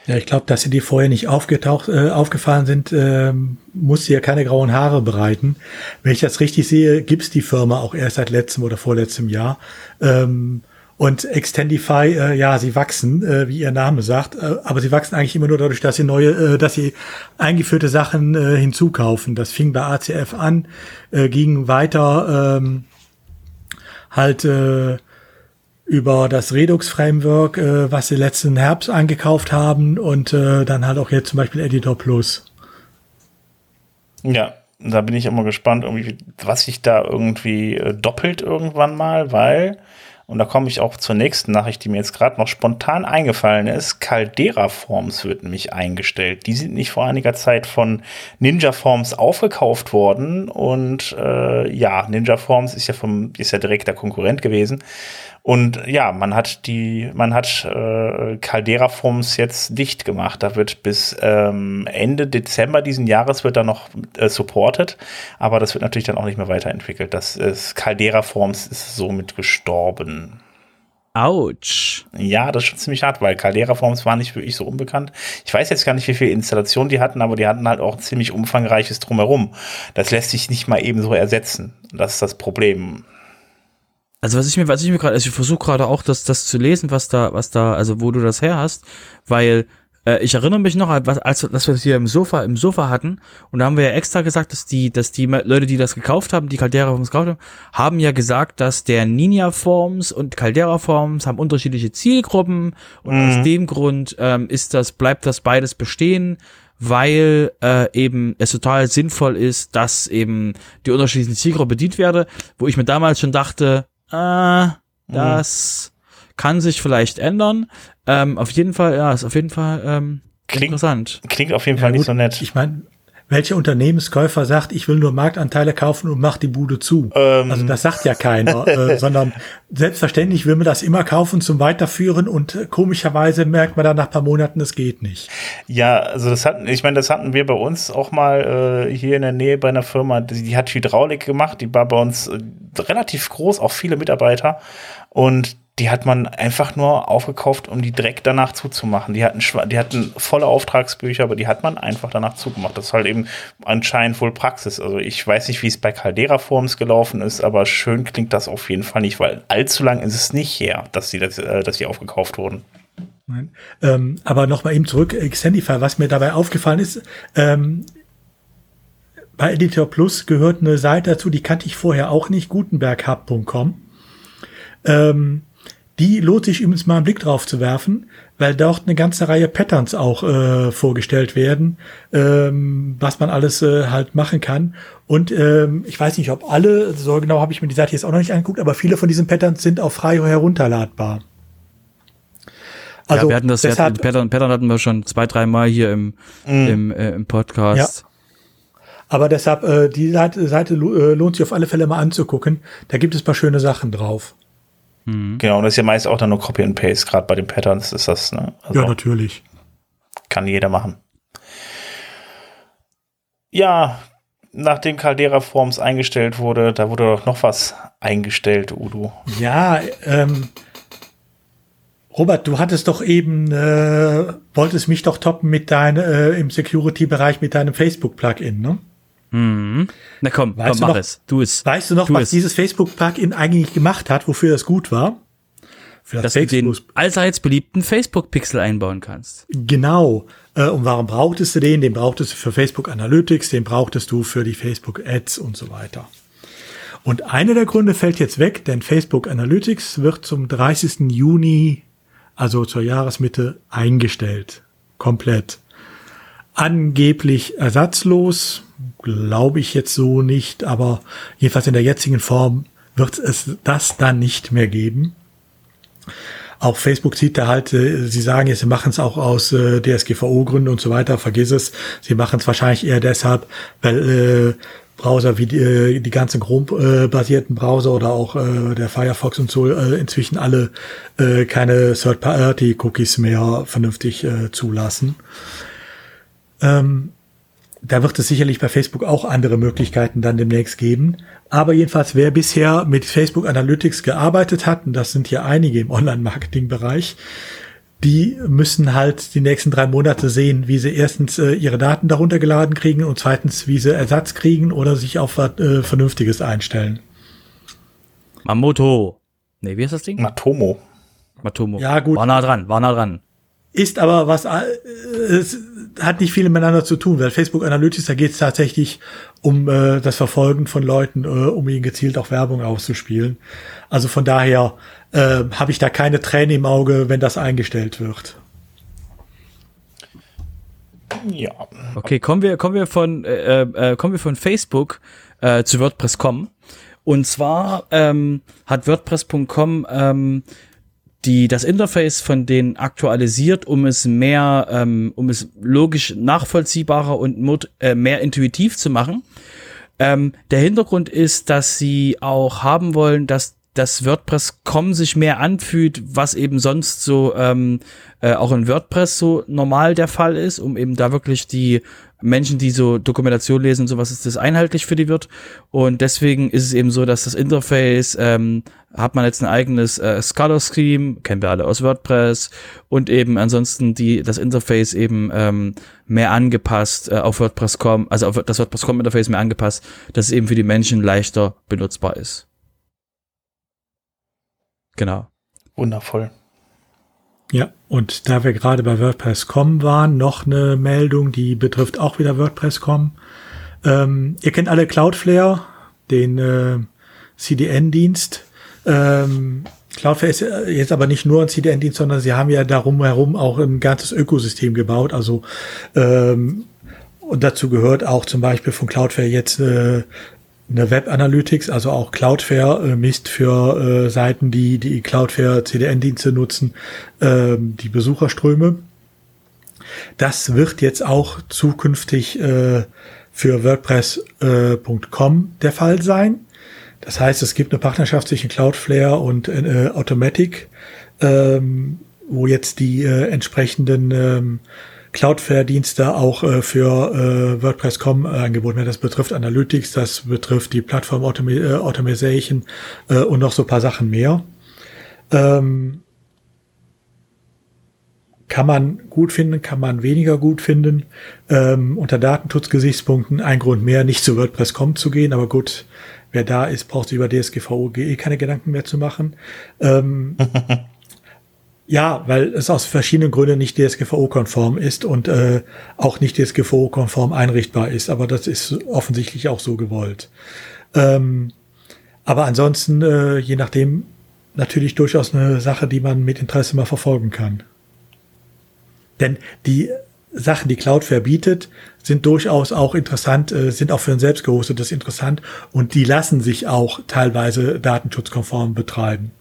ja, ich glaube, dass sie die vorher nicht aufgetaucht, äh, aufgefallen sind, äh, muss sie ja keine grauen Haare bereiten. Wenn ich das richtig sehe, gibt's die Firma auch erst seit letztem oder vorletztem Jahr. Ähm, und Extendify, äh, ja, sie wachsen, äh, wie ihr Name sagt, äh, aber sie wachsen eigentlich immer nur dadurch, dass sie neue, äh, dass sie eingeführte Sachen äh, hinzukaufen. Das fing bei ACF an, äh, ging weiter ähm, halt äh, über das Redux-Framework, äh, was sie letzten Herbst angekauft haben und äh, dann halt auch jetzt zum Beispiel Editor Plus.
Ja, da bin ich immer gespannt, irgendwie, was sich da irgendwie äh, doppelt irgendwann mal, weil und da komme ich auch zur nächsten Nachricht, die mir jetzt gerade noch spontan eingefallen ist. Caldera Forms wird nämlich eingestellt. Die sind nicht vor einiger Zeit von Ninja Forms aufgekauft worden. Und äh, ja, Ninja Forms ist ja vom, ist ja direkter Konkurrent gewesen. Und ja, man hat die, man hat äh, Caldera Forms jetzt dicht gemacht. Da wird bis ähm, Ende Dezember diesen Jahres wird da noch äh, supported, aber das wird natürlich dann auch nicht mehr weiterentwickelt. Das ist Caldera Forms ist somit gestorben.
Autsch.
Ja, das ist schon ziemlich hart, weil Caldera Forms war nicht wirklich so unbekannt. Ich weiß jetzt gar nicht, wie viel Installation die hatten, aber die hatten halt auch ziemlich umfangreiches Drumherum. Das lässt sich nicht mal eben so ersetzen. Das ist das Problem.
Also was ich mir, was ich mir gerade, also ich versuche gerade auch das, das zu lesen, was da, was da, also wo du das her hast, weil äh, ich erinnere mich noch, als, als dass wir das hier im Sofa, im Sofa hatten, und da haben wir ja extra gesagt, dass die, dass die Leute, die das gekauft haben, die Caldera Forms gekauft haben, haben ja gesagt, dass der Ninja Forms und Caldera Forms haben unterschiedliche Zielgruppen und mhm. aus dem Grund ähm, ist das, bleibt das beides bestehen weil äh, eben es total sinnvoll ist, dass eben die unterschiedlichen Zielgruppen bedient werde, wo ich mir damals schon dachte, äh, das mhm. kann sich vielleicht ändern. Ähm, auf jeden Fall, ja, ist auf jeden Fall ähm,
klingt, interessant. Klingt auf jeden Fall ja, nicht so nett.
Ich meine, welcher Unternehmenskäufer sagt, ich will nur Marktanteile kaufen und macht die Bude zu? Ähm. Also das sagt ja keiner, äh, sondern selbstverständlich will man das immer kaufen zum Weiterführen und äh, komischerweise merkt man dann nach paar Monaten, es geht nicht.
Ja, also das hatten, ich meine, das hatten wir bei uns auch mal äh, hier in der Nähe bei einer Firma, die, die hat Hydraulik gemacht, die war bei uns äh, relativ groß, auch viele Mitarbeiter und die hat man einfach nur aufgekauft, um die direkt danach zuzumachen. Die hatten, die hatten volle Auftragsbücher, aber die hat man einfach danach zugemacht. Das ist halt eben anscheinend wohl Praxis. Also ich weiß nicht, wie es bei Caldera Forms gelaufen ist, aber schön klingt das auf jeden Fall nicht, weil allzu lang ist es nicht her, dass sie, das, äh, dass sie aufgekauft wurden.
Nein. Ähm, aber nochmal eben zurück, Extendify, was mir dabei aufgefallen ist, ähm, bei Editor Plus gehört eine Seite dazu, die kannte ich vorher auch nicht, gutenberghub.com. Ähm, die lohnt sich übrigens mal einen Blick drauf zu werfen, weil dort eine ganze Reihe Patterns auch äh, vorgestellt werden, ähm, was man alles äh, halt machen kann. Und ähm, ich weiß nicht, ob alle, so genau habe ich mir die Seite jetzt auch noch nicht angeguckt, aber viele von diesen Patterns sind auch frei herunterladbar.
Also ja, wir hatten das, deshalb, ja, Pattern, Pattern hatten wir schon zwei, drei Mal hier im, mm. im, äh, im Podcast.
Ja. Aber deshalb, äh, die Seite, Seite äh, lohnt sich auf alle Fälle mal anzugucken. Da gibt es paar schöne Sachen drauf.
Mhm. Genau, und das ist ja meist auch dann nur Copy and Paste, gerade bei den Patterns ist das, ne?
Also ja, natürlich.
Kann jeder machen. Ja, nachdem Caldera Forms eingestellt wurde, da wurde doch noch was eingestellt, Udo.
Ja, ähm, Robert, du hattest doch eben, äh, wolltest mich doch toppen mit deinem, äh, im Security-Bereich mit deinem Facebook-Plugin, ne?
Mhm. Na komm, weißt komm, mach noch, es. Du es.
Weißt du noch, was es. dieses Facebook-Plugin eigentlich gemacht hat, wofür das gut war?
Für das Dass Facebook du den allseits beliebten Facebook-Pixel einbauen kannst.
Genau. Äh, und warum brauchtest du den? Den brauchtest du für Facebook Analytics, den brauchtest du für die Facebook Ads und so weiter. Und einer der Gründe fällt jetzt weg, denn Facebook Analytics wird zum 30. Juni, also zur Jahresmitte, eingestellt. Komplett. Angeblich ersatzlos, glaube ich jetzt so nicht, aber jedenfalls in der jetzigen Form wird es das dann nicht mehr geben. Auch Facebook sieht da halt, äh, sie sagen jetzt, sie machen es auch aus äh, DSGVO-Gründen und so weiter, vergiss es. Sie machen es wahrscheinlich eher deshalb, weil äh, Browser wie die, die ganzen Chrome-basierten Browser oder auch äh, der Firefox und so äh, inzwischen alle äh, keine Third-Party-Cookies mehr vernünftig äh, zulassen. Ähm, da wird es sicherlich bei Facebook auch andere Möglichkeiten dann demnächst geben. Aber jedenfalls, wer bisher mit Facebook Analytics gearbeitet hat, und das sind ja einige im Online-Marketing-Bereich, die müssen halt die nächsten drei Monate sehen, wie sie erstens äh, ihre Daten darunter geladen kriegen und zweitens, wie sie Ersatz kriegen oder sich auf was äh, Vernünftiges einstellen.
Mamoto. Nee, wie ist das Ding?
Matomo.
Matomo.
Ja, gut.
War nah dran, war nah dran.
Ist aber was, äh, es hat nicht viel miteinander zu tun, weil Facebook Analytics, da geht es tatsächlich um äh, das Verfolgen von Leuten, äh, um ihnen gezielt auch Werbung auszuspielen. Also von daher äh, habe ich da keine Träne im Auge, wenn das eingestellt wird.
Ja.
Okay, kommen wir, kommen wir von, äh, äh, kommen wir von Facebook äh, zu WordPress.com. Und zwar ähm, hat WordPress.com ähm, die das Interface von denen aktualisiert, um es mehr, ähm, um es logisch nachvollziehbarer und äh, mehr intuitiv zu machen. Ähm, der Hintergrund ist, dass sie auch haben wollen, dass das WordPress.com sich mehr anfühlt, was eben sonst so ähm, äh, auch in WordPress so normal der Fall ist, um eben da wirklich die Menschen, die so Dokumentation lesen und sowas, ist das einheitlich für die wird. Und deswegen ist es eben so, dass das Interface, ähm, hat man jetzt ein eigenes äh, Color Scheme, kennen wir alle aus WordPress, und eben ansonsten die, das Interface eben ähm, mehr angepasst äh, auf WordPress.com, also auf das WordPress.com Interface mehr angepasst, dass es eben für die Menschen leichter benutzbar ist. Genau.
Wundervoll.
Ja, und da wir gerade bei WordPress.com waren, noch eine Meldung, die betrifft auch wieder WordPress.com. Ähm, ihr kennt alle Cloudflare, den äh, CDN-Dienst. Ähm, Cloudflare ist jetzt aber nicht nur ein CDN-Dienst, sondern sie haben ja darum herum auch ein ganzes Ökosystem gebaut. Also ähm, und dazu gehört auch zum Beispiel von Cloudflare jetzt äh, eine Web Analytics, also auch Cloudflare äh, misst für äh, Seiten, die die Cloudflare CDN-Dienste nutzen, äh, die Besucherströme. Das wird jetzt auch zukünftig äh, für WordPress.com äh, der Fall sein. Das heißt, es gibt eine Partnerschaft zwischen Cloudflare und äh, Automatic, ähm, wo jetzt die äh, entsprechenden ähm, Cloudflare-Dienste auch äh, für äh, WordPress.com äh, angeboten werden. Das betrifft Analytics, das betrifft die Plattform äh, Automation äh, und noch so paar Sachen mehr. Ähm, kann man gut finden, kann man weniger gut finden. Ähm, unter Datenschutzgesichtspunkten ein Grund mehr, nicht zu WordPress.com zu gehen, aber gut, wer da ist, braucht sich über DSGVO eh keine Gedanken mehr zu machen. Ähm, Ja, weil es aus verschiedenen Gründen nicht DSGVO-konform ist und äh, auch nicht DSGVO-konform einrichtbar ist. Aber das ist offensichtlich auch so gewollt. Ähm, aber ansonsten, äh, je nachdem, natürlich durchaus eine Sache, die man mit Interesse mal verfolgen kann. Denn die Sachen, die Cloudflare bietet, sind durchaus auch interessant, äh, sind auch für ein selbst gehostetes interessant und die lassen sich auch teilweise datenschutzkonform betreiben.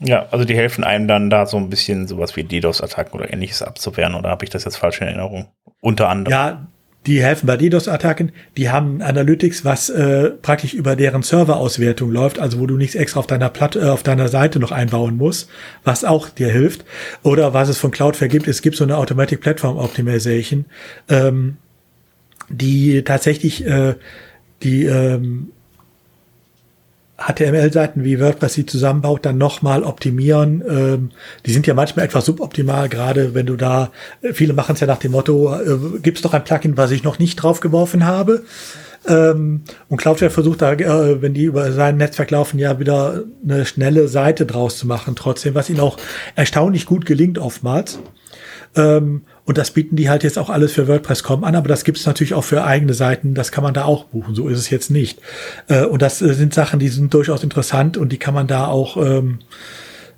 Ja, also die helfen einem dann da so ein bisschen sowas wie DDoS-Attacken oder ähnliches abzuwehren, oder habe ich das jetzt falsch in Erinnerung? Unter anderem.
Ja, die helfen bei DDoS-Attacken. Die haben Analytics, was äh, praktisch über deren Serverauswertung läuft, also wo du nichts extra auf deiner Platte, äh, auf deiner Seite noch einbauen musst, was auch dir hilft. Oder was es von Cloudflare gibt, es gibt so eine Automatic Platform Optimization, ähm, die tatsächlich äh, die ähm, HTML-Seiten wie WordPress sie zusammenbaut, dann nochmal optimieren. Ähm, die sind ja manchmal etwas suboptimal, gerade wenn du da, äh, viele machen es ja nach dem Motto, äh, gibt es doch ein Plugin, was ich noch nicht drauf geworfen habe. Ähm, und Cloudflare versucht da, äh, wenn die über sein Netzwerk laufen, ja wieder eine schnelle Seite draus zu machen, trotzdem, was ihnen auch erstaunlich gut gelingt oftmals. Ähm, und das bieten die halt jetzt auch alles für WordPress.com an, aber das gibt es natürlich auch für eigene Seiten, das kann man da auch buchen, so ist es jetzt nicht. Äh, und das äh, sind Sachen, die sind durchaus interessant und die kann man da auch ähm,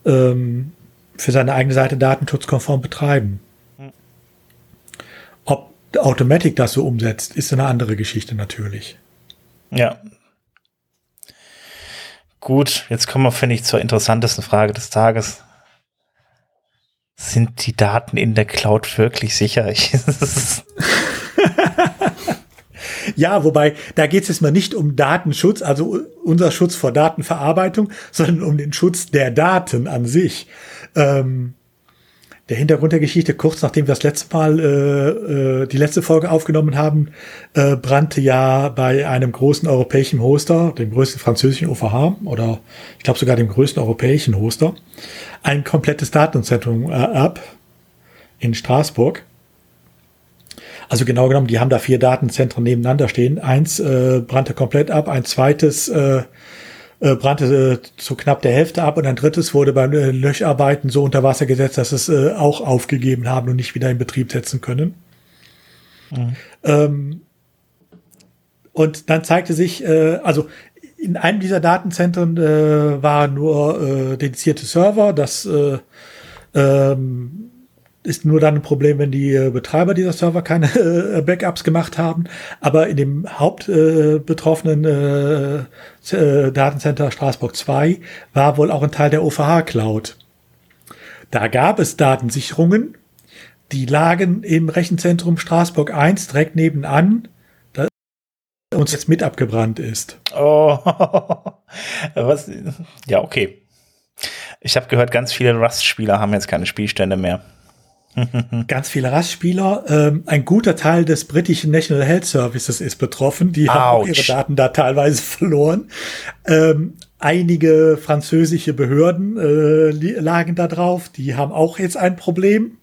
ähm, für seine eigene Seite datenschutzkonform betreiben. Ob Automatic das so umsetzt, ist eine andere Geschichte natürlich.
Ja. Gut, jetzt kommen wir, finde ich, zur interessantesten Frage des Tages sind die Daten in der Cloud wirklich sicher?
Ja, wobei, da geht es jetzt mal nicht um Datenschutz, also unser Schutz vor Datenverarbeitung, sondern um den Schutz der Daten an sich. Ähm, der Hintergrund der Geschichte, kurz nachdem wir das letzte Mal äh, äh, die letzte Folge aufgenommen haben, äh, brannte ja bei einem großen europäischen Hoster, dem größten französischen OVH oder ich glaube sogar dem größten europäischen Hoster, ein komplettes Datenzentrum äh, ab in Straßburg. Also genau genommen, die haben da vier Datenzentren nebeneinander stehen. Eins äh, brannte komplett ab, ein zweites äh, brannte äh, zu knapp der Hälfte ab und ein drittes wurde beim äh, Löcharbeiten so unter Wasser gesetzt, dass es äh, auch aufgegeben haben und nicht wieder in Betrieb setzen können. Mhm. Ähm, und dann zeigte sich, äh, also in einem dieser Datenzentren äh, waren nur äh, dedizierte Server, das äh, ähm, ist nur dann ein Problem, wenn die äh, Betreiber dieser Server keine äh, Backups gemacht haben. Aber in dem hauptbetroffenen äh, äh, Datencenter Straßburg 2 war wohl auch ein Teil der OVH Cloud. Da gab es Datensicherungen, die lagen im Rechenzentrum Straßburg 1 direkt nebenan, da uns jetzt mit abgebrannt ist.
Oh, was? Ja, okay. Ich habe gehört, ganz viele Rust-Spieler haben jetzt keine Spielstände mehr.
Ganz viele Rastspieler. Ähm, ein guter Teil des britischen National Health Services ist betroffen. Die Ouch. haben auch ihre Daten da teilweise verloren. Ähm, einige französische Behörden äh, lagen da drauf. Die haben auch jetzt ein Problem.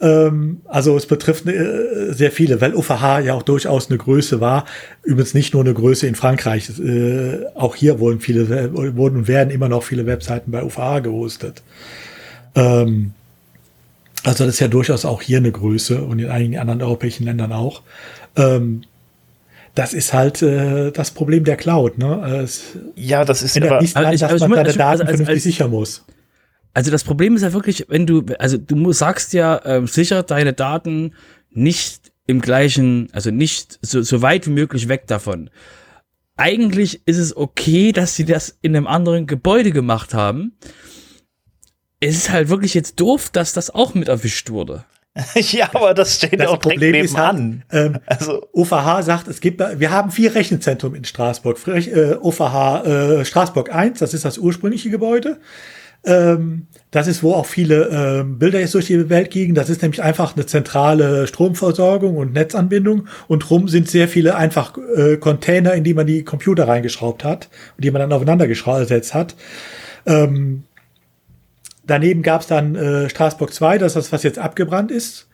Ähm, also es betrifft äh, sehr viele, weil UVH ja auch durchaus eine Größe war. Übrigens nicht nur eine Größe in Frankreich. Äh, auch hier wurden viele, wurden und werden immer noch viele Webseiten bei UVH gehostet. Ähm, also das ist ja durchaus auch hier eine Größe und in einigen anderen europäischen Ländern auch. Ähm, das ist halt äh, das Problem der Cloud. Ne? Es
ja, das ist
aber, nicht dran, dass man seine Daten also, vernünftig also, sichern muss.
Also das Problem ist ja wirklich, wenn du, also du sagst ja, äh, sicher deine Daten nicht im gleichen, also nicht so, so weit wie möglich weg davon. Eigentlich ist es okay, dass sie das in einem anderen Gebäude gemacht haben es ist halt wirklich jetzt doof, dass das auch mit erwischt wurde.
ja, aber das steht
das
auch
Problem direkt nebenan. Ist halt, ähm, also OVH sagt, es gibt, wir haben vier Rechenzentren in Straßburg. Äh, OVH äh, Straßburg 1, das ist das ursprüngliche Gebäude. Ähm, das ist, wo auch viele ähm, Bilder jetzt durch die Welt gingen. Das ist nämlich einfach eine zentrale Stromversorgung und Netzanbindung. Und drum sind sehr viele einfach äh, Container, in die man die Computer reingeschraubt hat und die man dann aufeinander gesetzt hat. Ähm, Daneben gab es dann äh, Straßburg 2, das ist das, was jetzt abgebrannt ist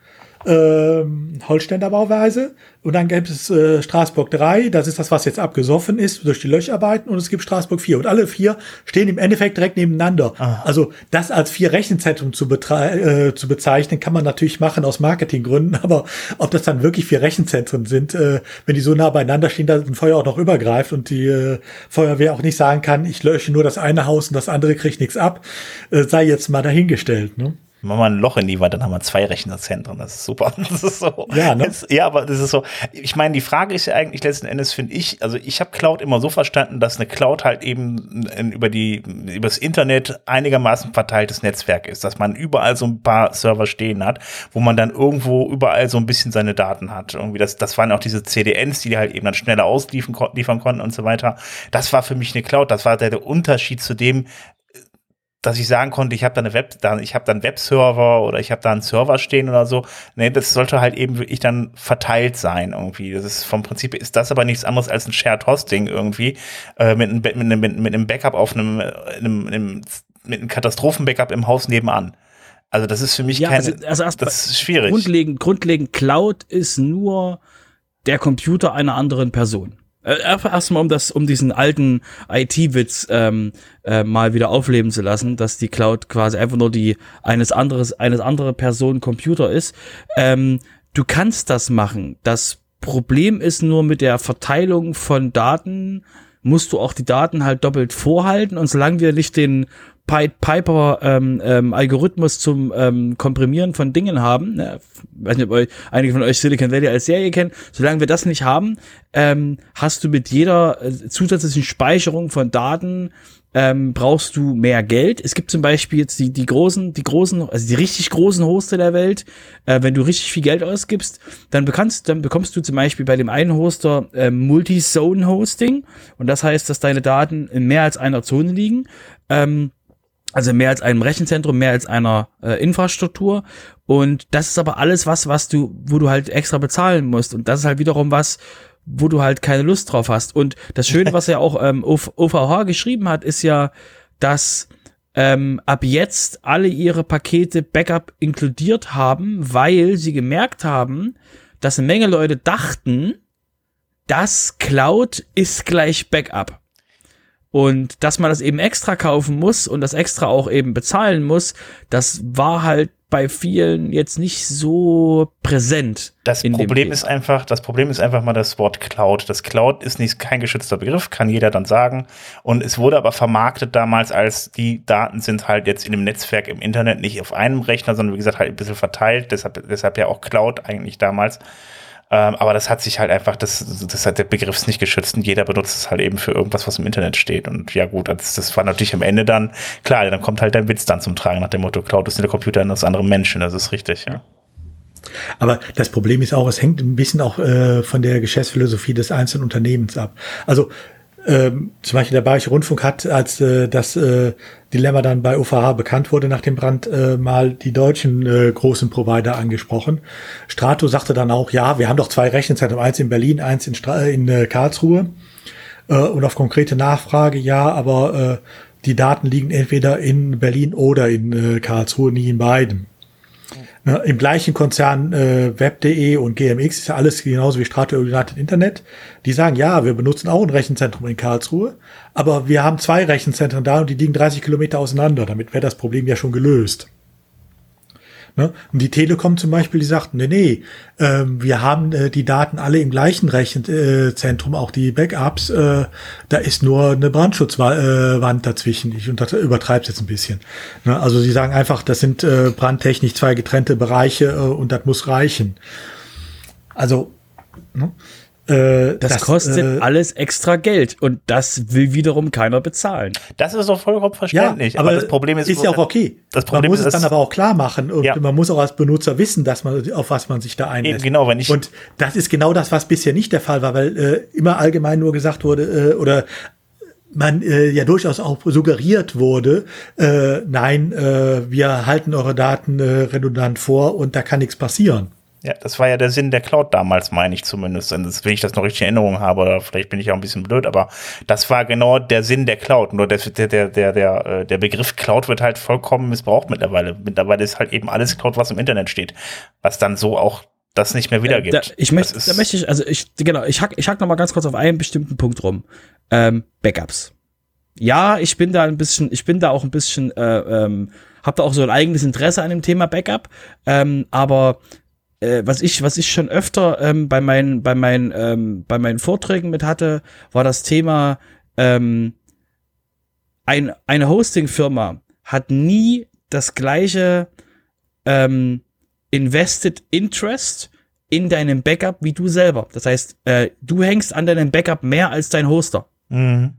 ähm, Holsteiner Bauweise. Und dann gibt es äh, Straßburg 3, das ist das, was jetzt abgesoffen ist durch die Löcharbeiten. Und es gibt Straßburg 4. Und alle vier stehen im Endeffekt direkt nebeneinander. Ah. Also das als vier Rechenzentren zu, äh, zu bezeichnen, kann man natürlich machen aus Marketinggründen. Aber ob das dann wirklich vier Rechenzentren sind, äh, wenn die so nah beieinander stehen, dass ein Feuer auch noch übergreift und die äh, Feuerwehr auch nicht sagen kann, ich lösche nur das eine Haus und das andere kriegt nichts ab, äh, sei jetzt mal dahingestellt. Ne?
Machen wir ein Loch in die Wand, dann haben wir zwei Rechnerzentren. Das ist super. Das ist so. Ja, ne? Jetzt, ja, aber das ist so. Ich meine, die Frage ist ja eigentlich letzten Endes, finde ich, also ich habe Cloud immer so verstanden, dass eine Cloud halt eben über die, über das Internet einigermaßen verteiltes Netzwerk ist, dass man überall so ein paar Server stehen hat, wo man dann irgendwo überall so ein bisschen seine Daten hat. Irgendwie das, das waren auch diese CDNs, die halt eben dann schneller ausliefern liefern konnten und so weiter. Das war für mich eine Cloud. Das war der, der Unterschied zu dem, dass ich sagen konnte, ich habe da eine Web, da, ich habe da einen Webserver oder ich habe da einen Server stehen oder so. Nee, das sollte halt eben wirklich dann verteilt sein irgendwie. Das ist vom Prinzip ist das aber nichts anderes als ein Shared Hosting irgendwie äh, mit, einem, mit, einem, mit einem Backup auf einem, einem, einem mit einem Katastrophenbackup im Haus nebenan. Also das ist für mich ja, keine, also, also das ist schwierig.
Grundlegend, grundlegend Cloud ist nur der Computer einer anderen Person. Äh, erstmal um das, um diesen alten IT-Witz ähm, äh, mal wieder aufleben zu lassen, dass die Cloud quasi einfach nur die eines anderes, eines andere Person Computer ist. Ähm, du kannst das machen. Das Problem ist nur mit der Verteilung von Daten musst du auch die Daten halt doppelt vorhalten und solange wir nicht den Pied Piper ähm, ähm, Algorithmus zum ähm, Komprimieren von Dingen haben, ne, weiß nicht, ob euch, einige von euch Silicon Valley als Serie kennen, solange wir das nicht haben, ähm, hast du mit jeder äh, zusätzlichen Speicherung von Daten ähm, brauchst du mehr Geld. Es gibt zum Beispiel jetzt die, die großen, die großen, also die richtig großen Hoster der Welt. Äh, wenn du richtig viel Geld ausgibst, dann bekommst, dann bekommst du zum Beispiel bei dem einen Hoster äh, Multi-Zone-Hosting. Und das heißt, dass deine Daten in mehr als einer Zone liegen. Ähm, also mehr als einem Rechenzentrum, mehr als einer äh, Infrastruktur. Und das ist aber alles was, was du, wo du halt extra bezahlen musst. Und das ist halt wiederum was, wo du halt keine Lust drauf hast. Und das Schöne, was er auch ähm, OVH geschrieben hat, ist ja, dass ähm, ab jetzt alle ihre Pakete Backup inkludiert haben, weil sie gemerkt haben, dass eine Menge Leute dachten, dass Cloud ist gleich Backup. Und dass man das eben extra kaufen muss und das extra auch eben bezahlen muss, das war halt bei vielen jetzt nicht so präsent.
Das Problem ist einfach, das Problem ist einfach mal das Wort Cloud. Das Cloud ist nicht kein geschützter Begriff, kann jeder dann sagen. Und es wurde aber vermarktet damals als die Daten sind halt jetzt in dem Netzwerk im Internet nicht auf einem Rechner, sondern wie gesagt halt ein bisschen verteilt. Deshalb, deshalb ja auch Cloud eigentlich damals. Ähm, aber das hat sich halt einfach, das, das hat der Begriff ist nicht geschützt und jeder benutzt es halt eben für irgendwas, was im Internet steht. Und ja gut, das, das war natürlich am Ende dann, klar, dann kommt halt dein Witz dann zum Tragen nach dem Motto, Cloud ist der Computer eines anderen Menschen, das ist richtig, ja.
Aber das Problem ist auch, es hängt ein bisschen auch äh, von der Geschäftsphilosophie des einzelnen Unternehmens ab. Also ähm, zum Beispiel der Bayerische Rundfunk hat, als äh, das äh, Dilemma dann bei UVH bekannt wurde nach dem Brand, äh, mal die deutschen äh, großen Provider angesprochen. Strato sagte dann auch, ja, wir haben doch zwei Rechenzentren, eins in Berlin, eins in, Stra in äh, Karlsruhe. Äh, und auf konkrete Nachfrage, ja, aber äh, die Daten liegen entweder in Berlin oder in äh, Karlsruhe, nie in beiden. Ne, Im gleichen Konzern äh, Web.de und GMX ist ja alles genauso wie Strato United Internet. Die sagen, ja, wir benutzen auch ein Rechenzentrum in Karlsruhe, aber wir haben zwei Rechenzentren da und die liegen 30 Kilometer auseinander. Damit wäre das Problem ja schon gelöst. Ne? Und die Telekom zum Beispiel, die sagt, nee, nee, ähm, wir haben äh, die Daten alle im gleichen Rechenzentrum, auch die Backups, äh, da ist nur eine Brandschutzwand äh, dazwischen. Ich übertreibe es jetzt ein bisschen. Ne? Also sie sagen einfach, das sind äh, brandtechnisch zwei getrennte Bereiche äh, und das muss reichen. Also, ne?
Äh, das, das, kostet äh, alles extra Geld und das will wiederum keiner bezahlen.
Das ist doch vollkommen verständlich.
Ja, aber, aber, das Problem ist, ist ja auch okay.
Das Problem
man muss
ist,
es dann aber auch klar machen und ja. man muss auch als Benutzer wissen, dass man auf was man sich da einlässt.
genau, wenn ich
und das ist genau das, was bisher nicht der Fall war, weil äh, immer allgemein nur gesagt wurde äh, oder man äh, ja durchaus auch suggeriert wurde, äh, nein, äh, wir halten eure Daten äh, redundant vor und da kann nichts passieren.
Ja, das war ja der Sinn der Cloud damals, meine ich zumindest. Und wenn ich das noch richtig in Erinnerung habe, oder vielleicht bin ich auch ein bisschen blöd, aber das war genau der Sinn der Cloud. Nur der, der, der, der, der, äh, der Begriff Cloud wird halt vollkommen missbraucht mittlerweile. Mittlerweile ist halt eben alles Cloud, was im Internet steht. Was dann so auch das nicht mehr wiedergibt.
Da, ich möchte, da möchte ich, also ich, genau, ich hack, ich hack noch mal ganz kurz auf einen bestimmten Punkt rum. Ähm, Backups. Ja, ich bin da ein bisschen, ich bin da auch ein bisschen, äh, ähm, habe da auch so ein eigenes Interesse an dem Thema Backup, ähm, aber äh, was ich, was ich schon öfter ähm, bei meinen, bei meinen, ähm, bei meinen Vorträgen mit hatte, war das Thema, ähm, ein, eine Hosting-Firma hat nie das gleiche ähm, Invested Interest in deinem Backup wie du selber. Das heißt, äh, du hängst an deinem Backup mehr als dein Hoster. Mhm.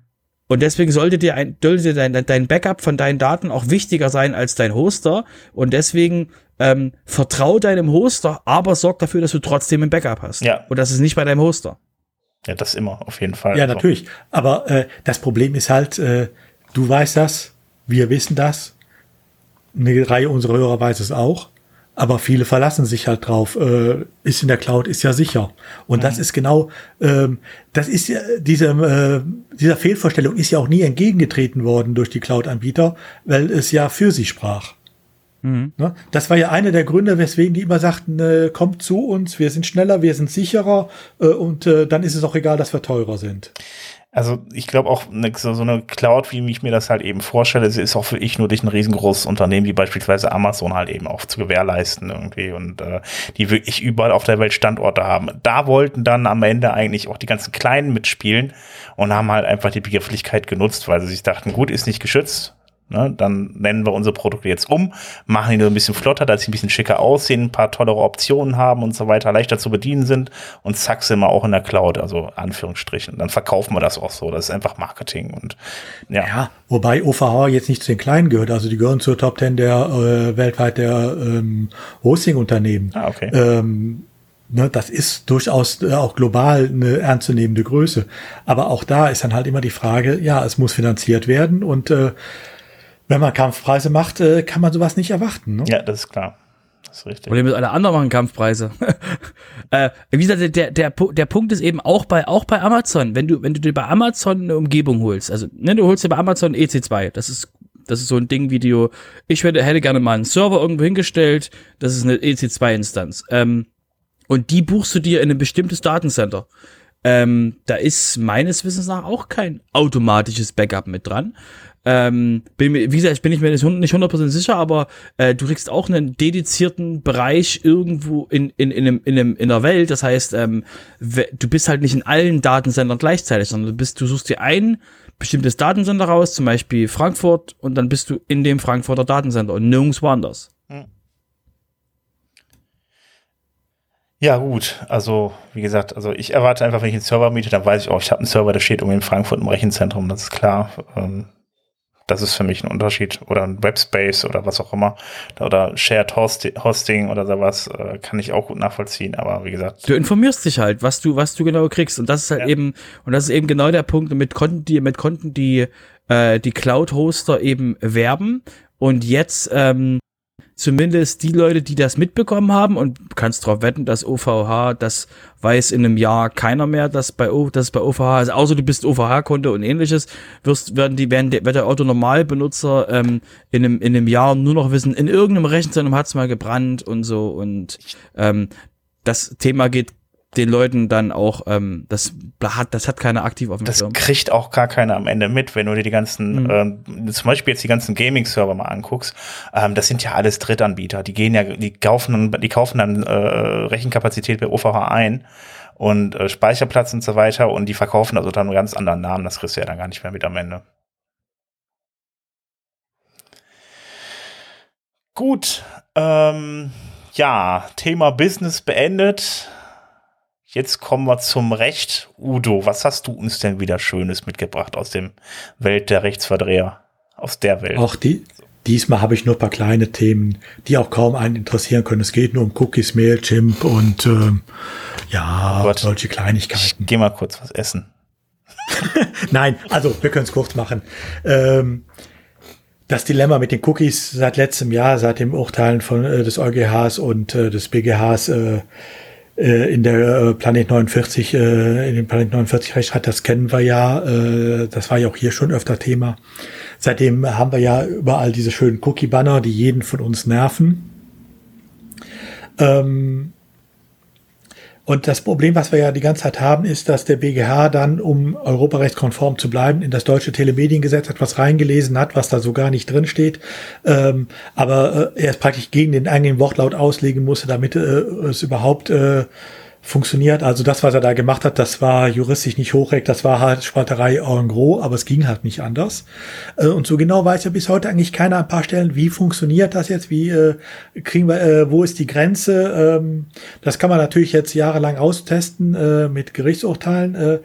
Und deswegen sollte dir, ein, sollte dein, dein Backup von deinen Daten auch wichtiger sein als dein Hoster. Und deswegen ähm, vertrau deinem Hoster, aber sorg dafür, dass du trotzdem ein Backup hast.
Ja.
Und das ist nicht bei deinem Hoster.
Ja, das immer, auf jeden Fall.
Ja, natürlich. Aber äh, das Problem ist halt, äh, du weißt das, wir wissen das, eine Reihe unserer Hörer weiß es auch. Aber viele verlassen sich halt drauf, äh, ist in der Cloud, ist ja sicher. Und mhm. das ist genau, ähm, das ist ja, diese, äh, dieser Fehlvorstellung ist ja auch nie entgegengetreten worden durch die Cloud-Anbieter, weil es ja für sie sprach. Mhm. Ne? Das war ja einer der Gründe, weswegen die immer sagten, äh, kommt zu uns, wir sind schneller, wir sind sicherer äh, und äh, dann ist es auch egal, dass wir teurer sind.
Also ich glaube auch, ne, so, so eine Cloud, wie ich mir das halt eben vorstelle, ist auch für ich nur durch ein riesengroßes Unternehmen wie beispielsweise Amazon halt eben auch zu gewährleisten irgendwie und äh, die wirklich überall auf der Welt Standorte haben. Da wollten dann am Ende eigentlich auch die ganzen Kleinen mitspielen und haben halt einfach die Begrifflichkeit genutzt, weil sie sich dachten, gut, ist nicht geschützt, Ne, dann nennen wir unsere Produkte jetzt um, machen die so ein bisschen flotter, dass sie ein bisschen schicker aussehen, ein paar tollere Optionen haben und so weiter, leichter zu bedienen sind und zack sind wir auch in der Cloud, also Anführungsstrichen. Dann verkaufen wir das auch so. Das ist einfach Marketing und ja. ja
wobei OVH jetzt nicht zu den Kleinen gehört, also die gehören zur Top Ten der äh, weltweit der ähm, Hosting-Unternehmen.
Ah, okay.
Ähm, Ne, das ist durchaus äh, auch global eine ernstzunehmende Größe. Aber auch da ist dann halt immer die Frage, ja, es muss finanziert werden und äh, wenn man Kampfpreise macht, äh, kann man sowas nicht erwarten. Ne?
Ja, das ist klar. Das ist richtig.
Problem ist, alle anderen machen Kampfpreise. äh, wie gesagt, der, der, der Punkt ist eben auch bei, auch bei Amazon. Wenn du, wenn du dir bei Amazon eine Umgebung holst, also, ne, du holst dir bei Amazon EC2, das ist, das ist so ein Ding, wie du, ich hätte, hätte gerne mal einen Server irgendwo hingestellt, das ist eine EC2-Instanz. Ähm, und die buchst du dir in ein bestimmtes Datencenter. Ähm, da ist meines Wissens nach auch kein automatisches Backup mit dran. Ähm, bin, wie gesagt, bin ich mir nicht 100% sicher, aber äh, du kriegst auch einen dedizierten Bereich irgendwo in, in, in, einem, in, einem, in der Welt. Das heißt, ähm, du bist halt nicht in allen Datensendern gleichzeitig, sondern du, bist, du suchst dir ein bestimmtes Datensender raus, zum Beispiel Frankfurt, und dann bist du in dem Frankfurter Datensender und nirgendwo anders. Hm.
Ja, gut. Also, wie gesagt, also ich erwarte einfach, wenn ich einen Server miete, dann weiß ich auch, ich habe einen Server, der steht irgendwie in Frankfurt im Rechenzentrum, das ist klar. Ähm, das ist für mich ein Unterschied. Oder ein Webspace oder was auch immer. Oder Shared Hosting oder sowas äh, kann ich auch gut nachvollziehen. Aber wie gesagt.
Du informierst dich halt, was du, was du genau kriegst. Und das ist halt ja. eben, und das ist eben genau der Punkt, mit Konten, die, mit Konten, die, äh, die Cloud-Hoster eben werben. Und jetzt, ähm, zumindest die Leute, die das mitbekommen haben und kannst darauf wetten, dass OVH, das weiß in einem Jahr keiner mehr, dass bei, dass bei OVH, also außer du bist OVH-Konto und ähnliches, wirst, werden die, werden, wird der Autonormalbenutzer ähm, in, einem, in einem Jahr nur noch wissen, in irgendeinem Rechenzentrum hat's mal gebrannt und so und ähm, das Thema geht den Leuten dann auch, ähm, das hat, das hat keiner aktiv auf dem
Das Schirm. kriegt auch gar keiner am Ende mit, wenn du dir die ganzen, mhm. ähm, zum Beispiel jetzt die ganzen Gaming-Server mal anguckst, ähm, das sind ja alles Drittanbieter. Die gehen ja, die kaufen, die kaufen dann äh, Rechenkapazität bei OVH ein und äh, Speicherplatz und so weiter und die verkaufen also dann einen ganz anderen Namen, das kriegst du ja dann gar nicht mehr mit am Ende. Gut, ähm, ja, Thema Business beendet. Jetzt kommen wir zum Recht. Udo, was hast du uns denn wieder Schönes mitgebracht aus dem Welt der Rechtsverdreher? Aus der Welt.
Auch die, diesmal habe ich nur ein paar kleine Themen, die auch kaum einen interessieren können. Es geht nur um Cookies, Mailchimp und ähm, ja, oh solche Kleinigkeiten. Ich
geh mal kurz was essen.
Nein, also wir können es kurz machen. Ähm, das Dilemma mit den Cookies seit letztem Jahr, seit dem Urteilen von äh, des EuGHs und äh, des BGHs äh, äh, in der äh, Planet 49, äh, in dem Planet 49 Rechtsstreit, das kennen wir ja, äh, das war ja auch hier schon öfter Thema. Seitdem haben wir ja überall diese schönen Cookie-Banner, die jeden von uns nerven. Ähm, und das Problem, was wir ja die ganze Zeit haben, ist, dass der BGH dann, um europarechtskonform zu bleiben, in das deutsche Telemediengesetz etwas reingelesen hat, was da so gar nicht drin steht, ähm, aber äh, er es praktisch gegen den eigenen Wortlaut auslegen musste, damit äh, es überhaupt äh, funktioniert. Also das, was er da gemacht hat, das war juristisch nicht hochrecht, das war halt Spalterei en gros, aber es ging halt nicht anders. Äh, und so genau weiß ja bis heute eigentlich keiner ein paar Stellen, wie funktioniert das jetzt, wie äh, kriegen wir, äh, wo ist die Grenze? Ähm, das kann man natürlich jetzt jahrelang austesten mit Gerichtsurteilen.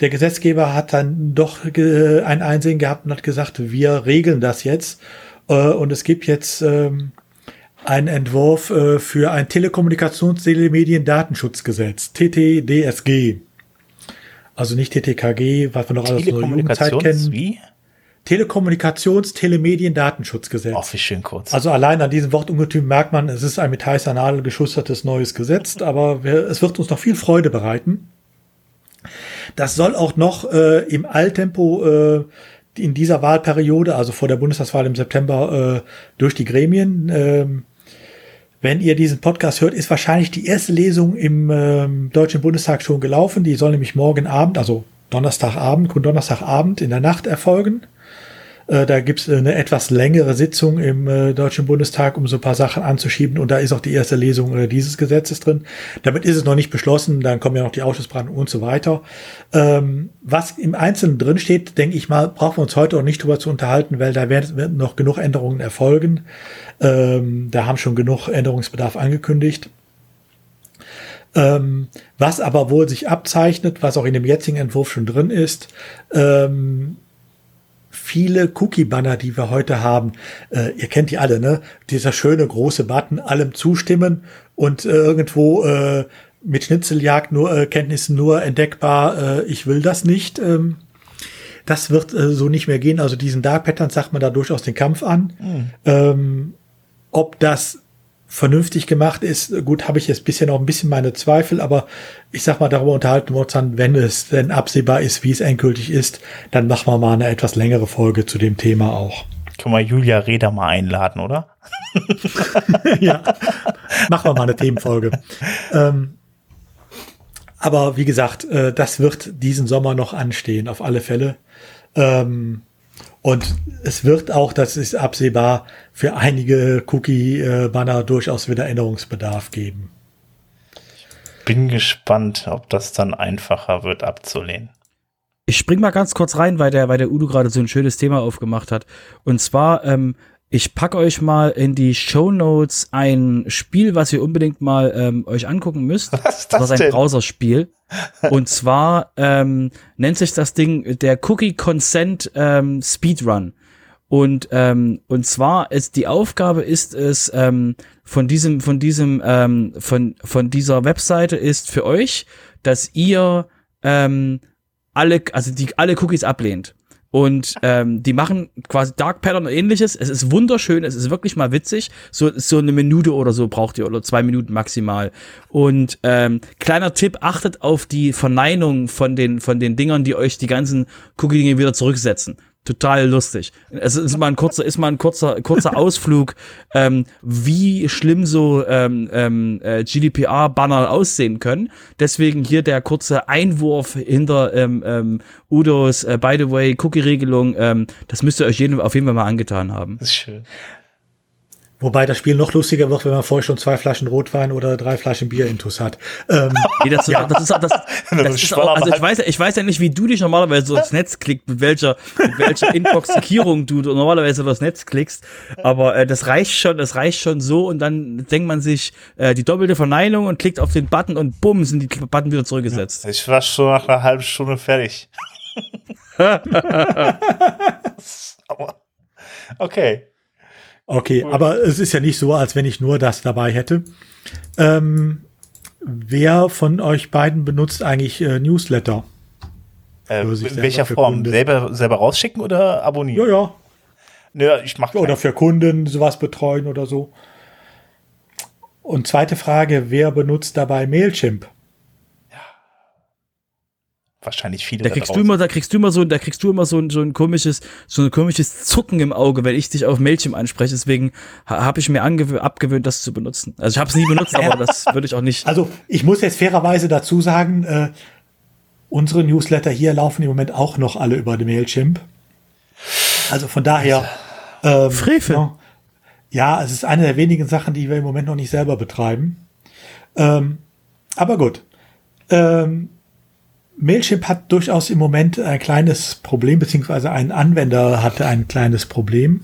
Der Gesetzgeber hat dann doch ein Einsehen gehabt und hat gesagt, wir regeln das jetzt. Und es gibt jetzt ähm, ein Entwurf äh, für ein Telekommunikations-Telemedien-Datenschutzgesetz, TTDSG. Also nicht TTKG, was wir noch aus der Jugendzeit kennen. Wie? Telekommunikations-Telemedien-Datenschutzgesetz.
Ach, wie schön kurz.
Also allein an diesem Wortungetüm merkt man, es ist ein mit heißer Nadel geschustertes neues Gesetz, aber wir, es wird uns noch viel Freude bereiten. Das soll auch noch äh, im Alltempo äh, in dieser Wahlperiode, also vor der Bundestagswahl im September, äh, durch die Gremien ähm, wenn ihr diesen Podcast hört, ist wahrscheinlich die erste Lesung im ähm, Deutschen Bundestag schon gelaufen. Die soll nämlich morgen Abend, also Donnerstagabend, Donnerstagabend in der Nacht erfolgen. Äh, da gibt's eine etwas längere Sitzung im äh, Deutschen Bundestag, um so ein paar Sachen anzuschieben. Und da ist auch die erste Lesung äh, dieses Gesetzes drin. Damit ist es noch nicht beschlossen. Dann kommen ja noch die Ausschussbrandung und so weiter. Ähm, was im Einzelnen drin steht, denke ich mal, brauchen wir uns heute auch nicht drüber zu unterhalten, weil da werden, werden noch genug Änderungen erfolgen. Ähm, da haben schon genug Änderungsbedarf angekündigt. Ähm, was aber wohl sich abzeichnet, was auch in dem jetzigen Entwurf schon drin ist, ähm, viele Cookie-Banner, die wir heute haben, äh, ihr kennt die alle, ne? Dieser schöne große Button, allem zustimmen und äh, irgendwo äh, mit Schnitzeljagd nur äh, Kenntnissen nur entdeckbar, äh, ich will das nicht. Ähm, das wird äh, so nicht mehr gehen. Also diesen Dark Patterns sagt man da durchaus den Kampf an. Mhm. Ähm, ob das vernünftig gemacht ist. Gut, habe ich jetzt bisher noch ein bisschen meine Zweifel, aber ich sag mal, darüber unterhalten wir uns dann, wenn es denn absehbar ist, wie es endgültig ist, dann machen wir mal eine etwas längere Folge zu dem Thema auch.
Können wir Julia Reda mal einladen, oder?
ja, machen wir mal eine Themenfolge. ähm, aber wie gesagt, äh, das wird diesen Sommer noch anstehen, auf alle Fälle. Ähm, und es wird auch, das ist absehbar, für einige Cookie-Banner durchaus wieder Änderungsbedarf geben.
Bin gespannt, ob das dann einfacher wird abzulehnen.
Ich spring mal ganz kurz rein, weil der, weil der Udo gerade so ein schönes Thema aufgemacht hat. Und zwar, ähm, ich packe euch mal in die Show Notes ein Spiel, was ihr unbedingt mal ähm, euch angucken müsst. Was ist das, das ist ein Browserspiel. Und zwar ähm, nennt sich das Ding der Cookie Consent ähm, Speedrun. Und ähm, und zwar ist die Aufgabe ist es ähm, von diesem von diesem ähm, von von dieser Webseite ist für euch, dass ihr ähm, alle also die alle Cookies ablehnt. Und ähm, die machen quasi Dark Pattern und ähnliches. Es ist wunderschön, es ist wirklich mal witzig. So, so eine Minute oder so braucht ihr oder zwei Minuten maximal. Und ähm, kleiner Tipp, achtet auf die Verneinung von den, von den Dingern, die euch die ganzen Cookie-Dinge wieder zurücksetzen total lustig. Es ist mal ein kurzer, ist mal ein kurzer, kurzer Ausflug, ähm, wie schlimm so ähm, ähm, äh, GDPR-Banner aussehen können. Deswegen hier der kurze Einwurf hinter ähm, ähm, Udos äh, By the way Cookie-Regelung. Ähm, das müsst ihr euch jeden, auf jeden Fall mal angetan haben.
Das ist schön.
Wobei das Spiel noch lustiger wird, wenn man vorher schon zwei Flaschen Rotwein oder drei Flaschen Bier intus hat.
Ähm, nee, das, ja. das ist, das, das, das ist auch, also ich weiß, ich weiß ja nicht, wie du dich normalerweise so ins Netz klickst, mit welcher, mit welcher Intoxikierung du normalerweise übers Netz klickst. Aber äh, das reicht schon, das reicht schon so und dann denkt man sich äh, die doppelte Verneinung und klickt auf den Button und bumm, sind die Button wieder zurückgesetzt.
Ich war schon nach einer halben Stunde fertig. okay.
Okay, cool. aber es ist ja nicht so, als wenn ich nur das dabei hätte. Ähm, wer von euch beiden benutzt eigentlich äh, Newsletter?
Äh, in welcher Form? Selber, selber rausschicken oder abonnieren?
Ja, ja.
Naja, ich mache
Oder für Kunden sowas betreuen oder so. Und zweite Frage, wer benutzt dabei Mailchimp?
Wahrscheinlich viele.
Da kriegst da du immer, da kriegst du immer so, da kriegst du immer so ein, so ein komisches, so ein komisches Zucken im Auge, wenn ich dich auf Mailchimp anspreche. Deswegen habe ich mir abgewöhnt, das zu benutzen. Also ich habe es nie benutzt, aber das würde ich auch nicht.
Also ich muss jetzt fairerweise dazu sagen, äh, unsere Newsletter hier laufen im Moment auch noch alle über die Mailchimp. Also von daher.
Ähm, Frevel. Ja,
ja, es ist eine der wenigen Sachen, die wir im Moment noch nicht selber betreiben. Ähm, aber gut. Ähm, Mailchimp hat durchaus im Moment ein kleines Problem, beziehungsweise ein Anwender hatte ein kleines Problem.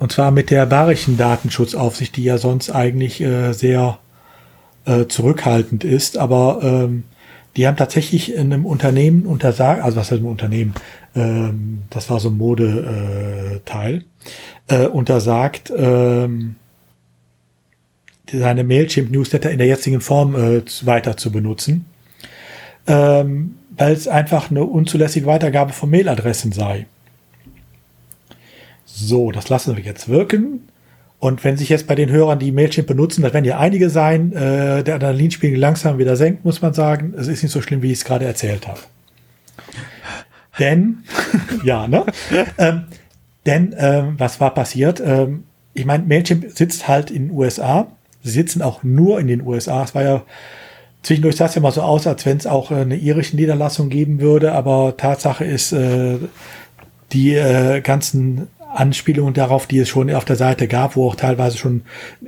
Und zwar mit der bayerischen Datenschutzaufsicht, die ja sonst eigentlich äh, sehr äh, zurückhaltend ist. Aber ähm, die haben tatsächlich in einem Unternehmen untersagt, also was heißt ein Unternehmen? Ähm, das war so ein Modeteil, äh, untersagt, ähm, seine Mailchimp-Newsletter in der jetzigen Form äh, weiter zu benutzen ähm, weil es einfach eine unzulässige Weitergabe von Mailadressen sei. So, das lassen wir jetzt wirken. Und wenn sich jetzt bei den Hörern, die Mailchimp benutzen, das werden ja einige sein, äh, der Adrenalinspiegel langsam wieder senkt, muss man sagen. Es ist nicht so schlimm, wie ich es gerade erzählt habe. Denn, ja, ne? ähm, denn, ähm, was war passiert? Ähm, ich meine, Mailchimp sitzt halt in den USA. Sie sitzen auch nur in den USA. Es war ja Zwischendurch sah es ja mal so aus, als wenn es auch äh, eine irische Niederlassung geben würde, aber Tatsache ist, äh, die äh, ganzen Anspielungen darauf, die es schon auf der Seite gab, wo auch teilweise schon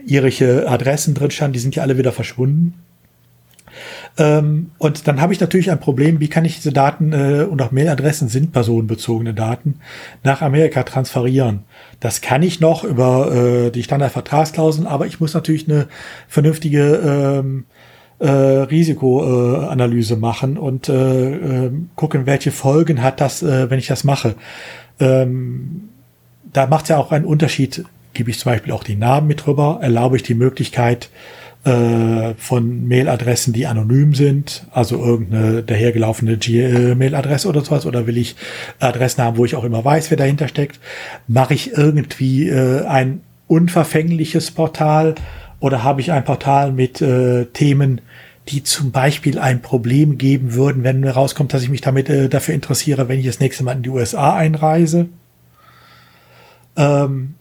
irische Adressen drin standen, die sind ja alle wieder verschwunden. Ähm, und dann habe ich natürlich ein Problem, wie kann ich diese Daten äh, und auch Mailadressen sind personenbezogene Daten nach Amerika transferieren. Das kann ich noch über äh, die Standardvertragsklauseln, aber ich muss natürlich eine vernünftige ähm, äh, Risikoanalyse machen und äh, äh, gucken, welche Folgen hat das, äh, wenn ich das mache. Ähm, da macht es ja auch einen Unterschied. Gebe ich zum Beispiel auch die Namen mit drüber, erlaube ich die Möglichkeit, äh, von Mailadressen, die anonym sind, also irgendeine dahergelaufene Gmail-Adresse oder sowas, oder will ich Adressen haben, wo ich auch immer weiß, wer dahinter steckt? Mache ich irgendwie äh, ein unverfängliches Portal oder habe ich ein Portal mit äh, Themen, die zum Beispiel ein Problem geben würden, wenn rauskommt, dass ich mich damit äh, dafür interessiere, wenn ich das nächste Mal in die USA einreise? Ähm,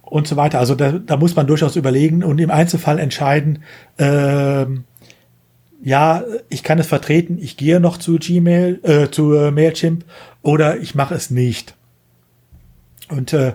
und so weiter. Also da, da muss man durchaus überlegen und im Einzelfall entscheiden, ähm, ja, ich kann es vertreten, ich gehe noch zu Gmail, äh, zu äh, Mailchimp oder ich mache es nicht. Und äh,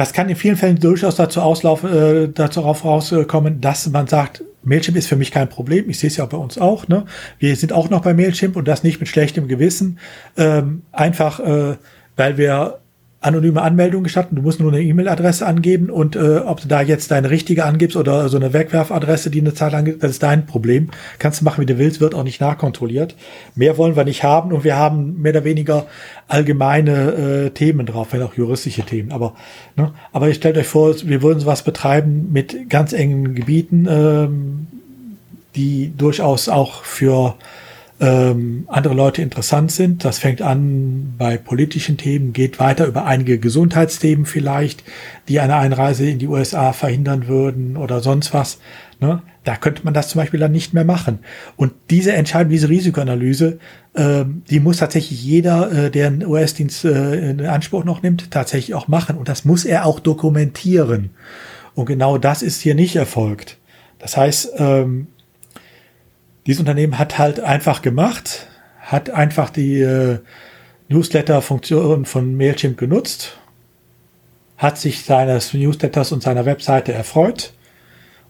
das kann in vielen Fällen durchaus dazu auslaufen, äh, dazu rauskommen, dass man sagt, Mailchimp ist für mich kein Problem. Ich sehe es ja bei uns auch. Ne? Wir sind auch noch bei Mailchimp und das nicht mit schlechtem Gewissen. Ähm, einfach, äh, weil wir anonyme Anmeldung gestatten. Du musst nur eine E-Mail-Adresse angeben und äh, ob du da jetzt deine richtige angibst oder so eine Wegwerfadresse, die eine Zeit lang, das ist dein Problem. Kannst du machen, wie du willst, wird auch nicht nachkontrolliert. Mehr wollen wir nicht haben und wir haben mehr oder weniger allgemeine äh, Themen drauf, wenn auch juristische Themen. Aber, ne, aber ihr stellt euch vor, wir würden sowas betreiben mit ganz engen Gebieten, ähm, die durchaus auch für ähm, andere Leute interessant sind. Das fängt an bei politischen Themen, geht weiter über einige Gesundheitsthemen vielleicht, die eine Einreise in die USA verhindern würden oder sonst was. Ne? Da könnte man das zum Beispiel dann nicht mehr machen. Und diese Entscheidung, diese Risikoanalyse, ähm, die muss tatsächlich jeder, äh, der einen US-Dienst äh, in Anspruch noch nimmt, tatsächlich auch machen. Und das muss er auch dokumentieren. Und genau das ist hier nicht erfolgt. Das heißt, ähm, dieses Unternehmen hat halt einfach gemacht, hat einfach die äh, Newsletter-Funktion von Mailchimp genutzt, hat sich seines Newsletters und seiner Webseite erfreut.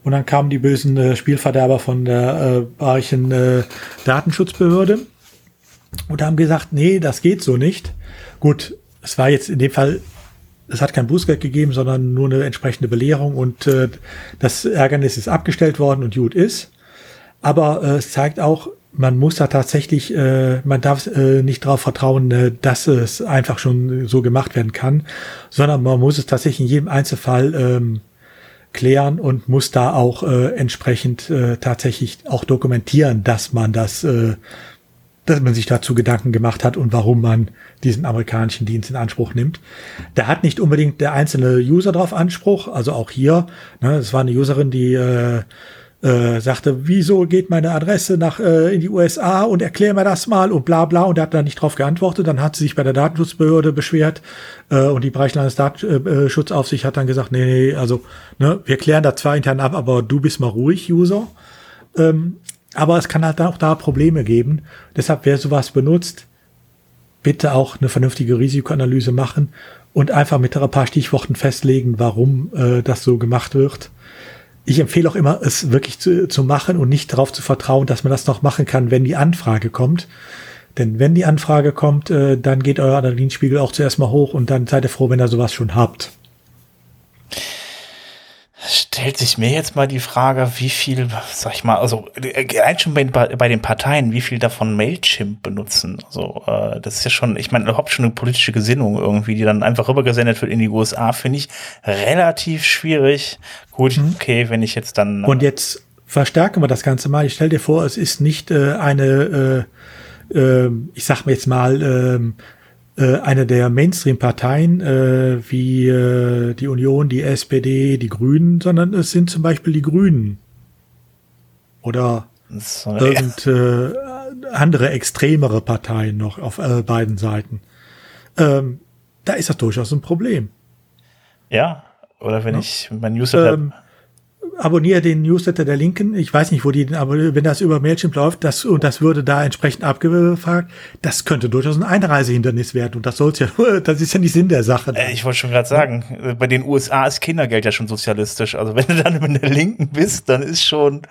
Und dann kamen die bösen äh, Spielverderber von der äh, bayerischen äh, Datenschutzbehörde und haben gesagt, nee, das geht so nicht. Gut, es war jetzt in dem Fall, es hat kein Bußgeld gegeben, sondern nur eine entsprechende Belehrung und äh, das Ärgernis ist abgestellt worden und gut ist. Aber äh, es zeigt auch, man muss da tatsächlich, äh, man darf äh, nicht darauf vertrauen, äh, dass es einfach schon so gemacht werden kann, sondern man muss es tatsächlich in jedem Einzelfall ähm, klären und muss da auch äh, entsprechend äh, tatsächlich auch dokumentieren, dass man das, äh, dass man sich dazu Gedanken gemacht hat und warum man diesen amerikanischen Dienst in Anspruch nimmt. Da hat nicht unbedingt der einzelne User drauf Anspruch, also auch hier, ne, es war eine Userin, die äh, äh, sagte, wieso geht meine Adresse nach äh, in die USA und erklär mir das mal und bla bla und er hat da nicht drauf geantwortet. Dann hat sie sich bei der Datenschutzbehörde beschwert äh, und die Bereichslandesdatenschutzaussicht hat dann gesagt, nee, nee, also ne, wir klären da zwar intern ab, aber du bist mal ruhig, User. Ähm, aber es kann halt auch da Probleme geben. Deshalb, wer sowas benutzt, bitte auch eine vernünftige Risikoanalyse machen und einfach mit ein paar Stichworten festlegen, warum äh, das so gemacht wird ich empfehle auch immer, es wirklich zu, zu machen und nicht darauf zu vertrauen, dass man das noch machen kann, wenn die Anfrage kommt. Denn wenn die Anfrage kommt, äh, dann geht euer Adrenalinspiegel auch zuerst mal hoch und dann seid ihr froh, wenn ihr sowas schon habt
stellt sich mir jetzt mal die Frage, wie viel, sag ich mal, also allein schon bei, bei den Parteien, wie viel davon Mailchimp benutzen. Also äh, das ist ja schon, ich meine, überhaupt schon eine politische Gesinnung irgendwie, die dann einfach rübergesendet wird in die USA, finde ich relativ schwierig. Gut, mhm. okay, wenn ich jetzt dann.
Äh, Und jetzt verstärken wir das Ganze mal. Ich stell dir vor, es ist nicht äh, eine, äh, äh, ich sag mir jetzt mal, äh, äh, eine der Mainstream-Parteien äh, wie äh, die Union, die SPD, die Grünen, sondern es sind zum Beispiel die Grünen oder irgend, äh, andere extremere Parteien noch auf äh, beiden Seiten. Ähm, da ist das durchaus ein Problem.
Ja, oder wenn ja. ich mein Newsletter. Ähm,
abonniere den Newsletter der Linken. Ich weiß nicht, wo die, aber wenn das über Mailchimp läuft, das und das würde da entsprechend abgefragt, das könnte durchaus ein Einreisehindernis werden. Und das soll's ja, das ist ja nicht Sinn der Sache.
Äh, ich wollte schon gerade sagen, bei den USA ist Kindergeld ja schon sozialistisch. Also wenn du dann in der Linken bist, dann ist schon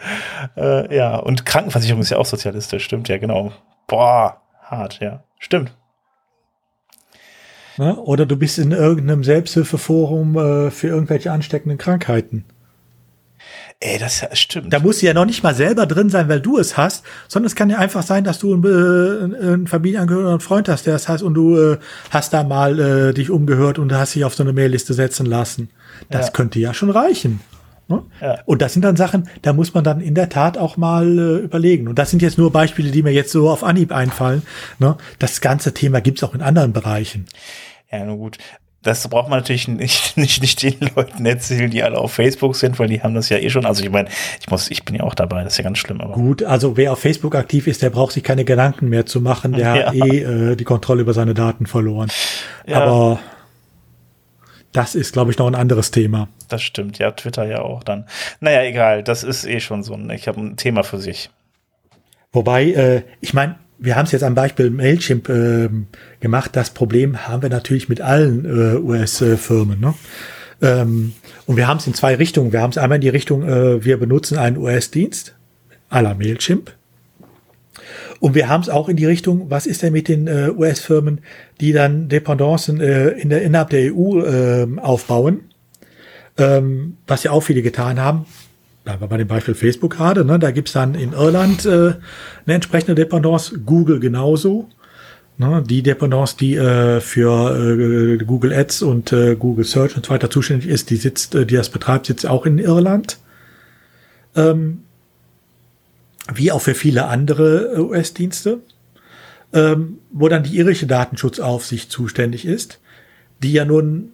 äh, ja und Krankenversicherung ist ja auch sozialistisch, stimmt ja genau. Boah, hart, ja, stimmt.
Ne? Oder du bist in irgendeinem Selbsthilfeforum äh, für irgendwelche ansteckenden Krankheiten.
Ey, das stimmt.
Da musst du ja noch nicht mal selber drin sein, weil du es hast, sondern es kann ja einfach sein, dass du einen, äh, einen Familienangehörigen oder einen Freund hast, der es heißt, und du äh, hast da mal äh, dich umgehört und hast dich auf so eine Mailliste setzen lassen. Das ja. könnte ja schon reichen. Ne? Ja. Und das sind dann Sachen, da muss man dann in der Tat auch mal äh, überlegen. Und das sind jetzt nur Beispiele, die mir jetzt so auf Anhieb einfallen. Ne? Das ganze Thema gibt's auch in anderen Bereichen.
Ja, nun gut. Das braucht man natürlich nicht, nicht, nicht den Leuten erzählen, die alle auf Facebook sind, weil die haben das ja eh schon. Also ich meine, ich muss, ich bin ja auch dabei, das ist ja ganz schlimm.
Aber. Gut, also wer auf Facebook aktiv ist, der braucht sich keine Gedanken mehr zu machen. Der ja. hat eh äh, die Kontrolle über seine Daten verloren. Ja. Aber das ist, glaube ich, noch ein anderes Thema.
Das stimmt, ja, Twitter ja auch dann. Naja, egal, das ist eh schon so ein, ich habe ein Thema für sich.
Wobei, äh, ich meine, wir haben es jetzt am Beispiel Mailchimp äh, gemacht. Das Problem haben wir natürlich mit allen äh, US-Firmen. Ne? Ähm, und wir haben es in zwei Richtungen. Wir haben es einmal in die Richtung, äh, wir benutzen einen US-Dienst à la Mailchimp. Und wir haben es auch in die Richtung, was ist denn mit den äh, US-Firmen, die dann Dependancen äh, in der, innerhalb der EU äh, aufbauen, ähm, was ja auch viele getan haben bleiben wir bei dem Beispiel Facebook gerade, ne, da gibt's dann in Irland äh, eine entsprechende Dependance, Google genauso. Ne, die Dependance, die äh, für äh, Google Ads und äh, Google Search und so weiter zuständig ist, die sitzt, äh, die das betreibt, sitzt auch in Irland. Ähm, wie auch für viele andere äh, US-Dienste, ähm, wo dann die irische Datenschutzaufsicht zuständig ist, die ja nun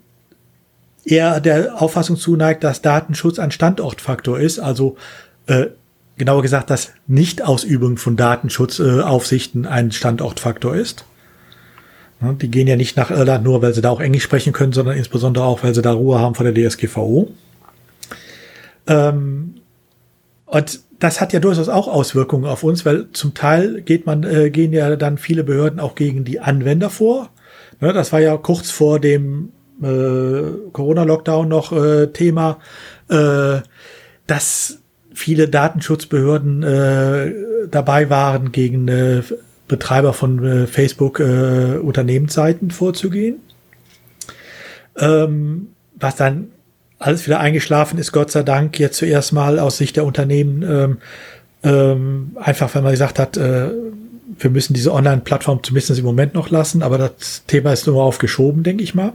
eher der Auffassung zuneigt, dass Datenschutz ein Standortfaktor ist, also äh, genauer gesagt, dass Nichtausübung von Datenschutzaufsichten äh, ein Standortfaktor ist. Die gehen ja nicht nach Irland nur, weil sie da auch Englisch sprechen können, sondern insbesondere auch, weil sie da Ruhe haben von der DSGVO. Ähm, und das hat ja durchaus auch Auswirkungen auf uns, weil zum Teil geht man, äh, gehen ja dann viele Behörden auch gegen die Anwender vor. Ne, das war ja kurz vor dem äh, Corona-Lockdown noch äh, Thema, äh, dass viele Datenschutzbehörden äh, dabei waren, gegen äh, Betreiber von äh, Facebook äh, Unternehmensseiten vorzugehen. Ähm, was dann alles wieder eingeschlafen ist, Gott sei Dank, jetzt zuerst mal aus Sicht der Unternehmen, ähm, ähm, einfach wenn man gesagt hat, äh, wir müssen diese Online-Plattform zumindest im Moment noch lassen, aber das Thema ist nur aufgeschoben, denke ich mal.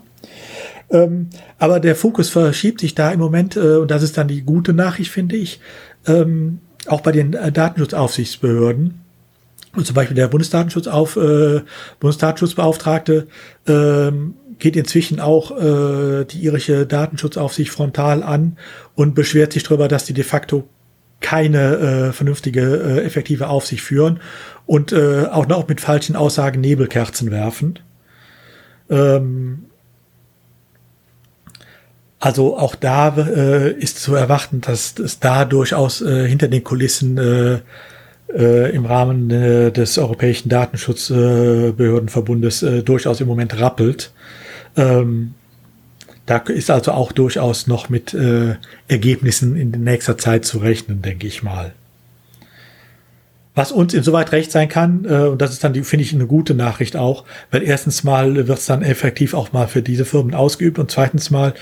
Ähm, aber der Fokus verschiebt sich da im Moment, äh, und das ist dann die gute Nachricht, finde ich, ähm, auch bei den äh, Datenschutzaufsichtsbehörden. Und zum Beispiel der Bundesdatenschutzauf, äh, Bundesdatenschutzbeauftragte ähm, geht inzwischen auch äh, die irische Datenschutzaufsicht frontal an und beschwert sich darüber, dass die de facto keine äh, vernünftige, äh, effektive Aufsicht führen und äh, auch noch mit falschen Aussagen Nebelkerzen werfen. Ähm, also auch da äh, ist zu erwarten, dass es da durchaus äh, hinter den Kulissen äh, äh, im Rahmen äh, des Europäischen Datenschutzbehördenverbundes äh, durchaus im Moment rappelt. Ähm, da ist also auch durchaus noch mit Ergebnissen in nächster Zeit zu rechnen, denke ich mal. Was uns insoweit recht sein kann, äh, und das ist dann, finde ich, eine gute Nachricht auch, weil erstens mal wird es dann effektiv auch mal für diese Firmen ausgeübt und zweitens mal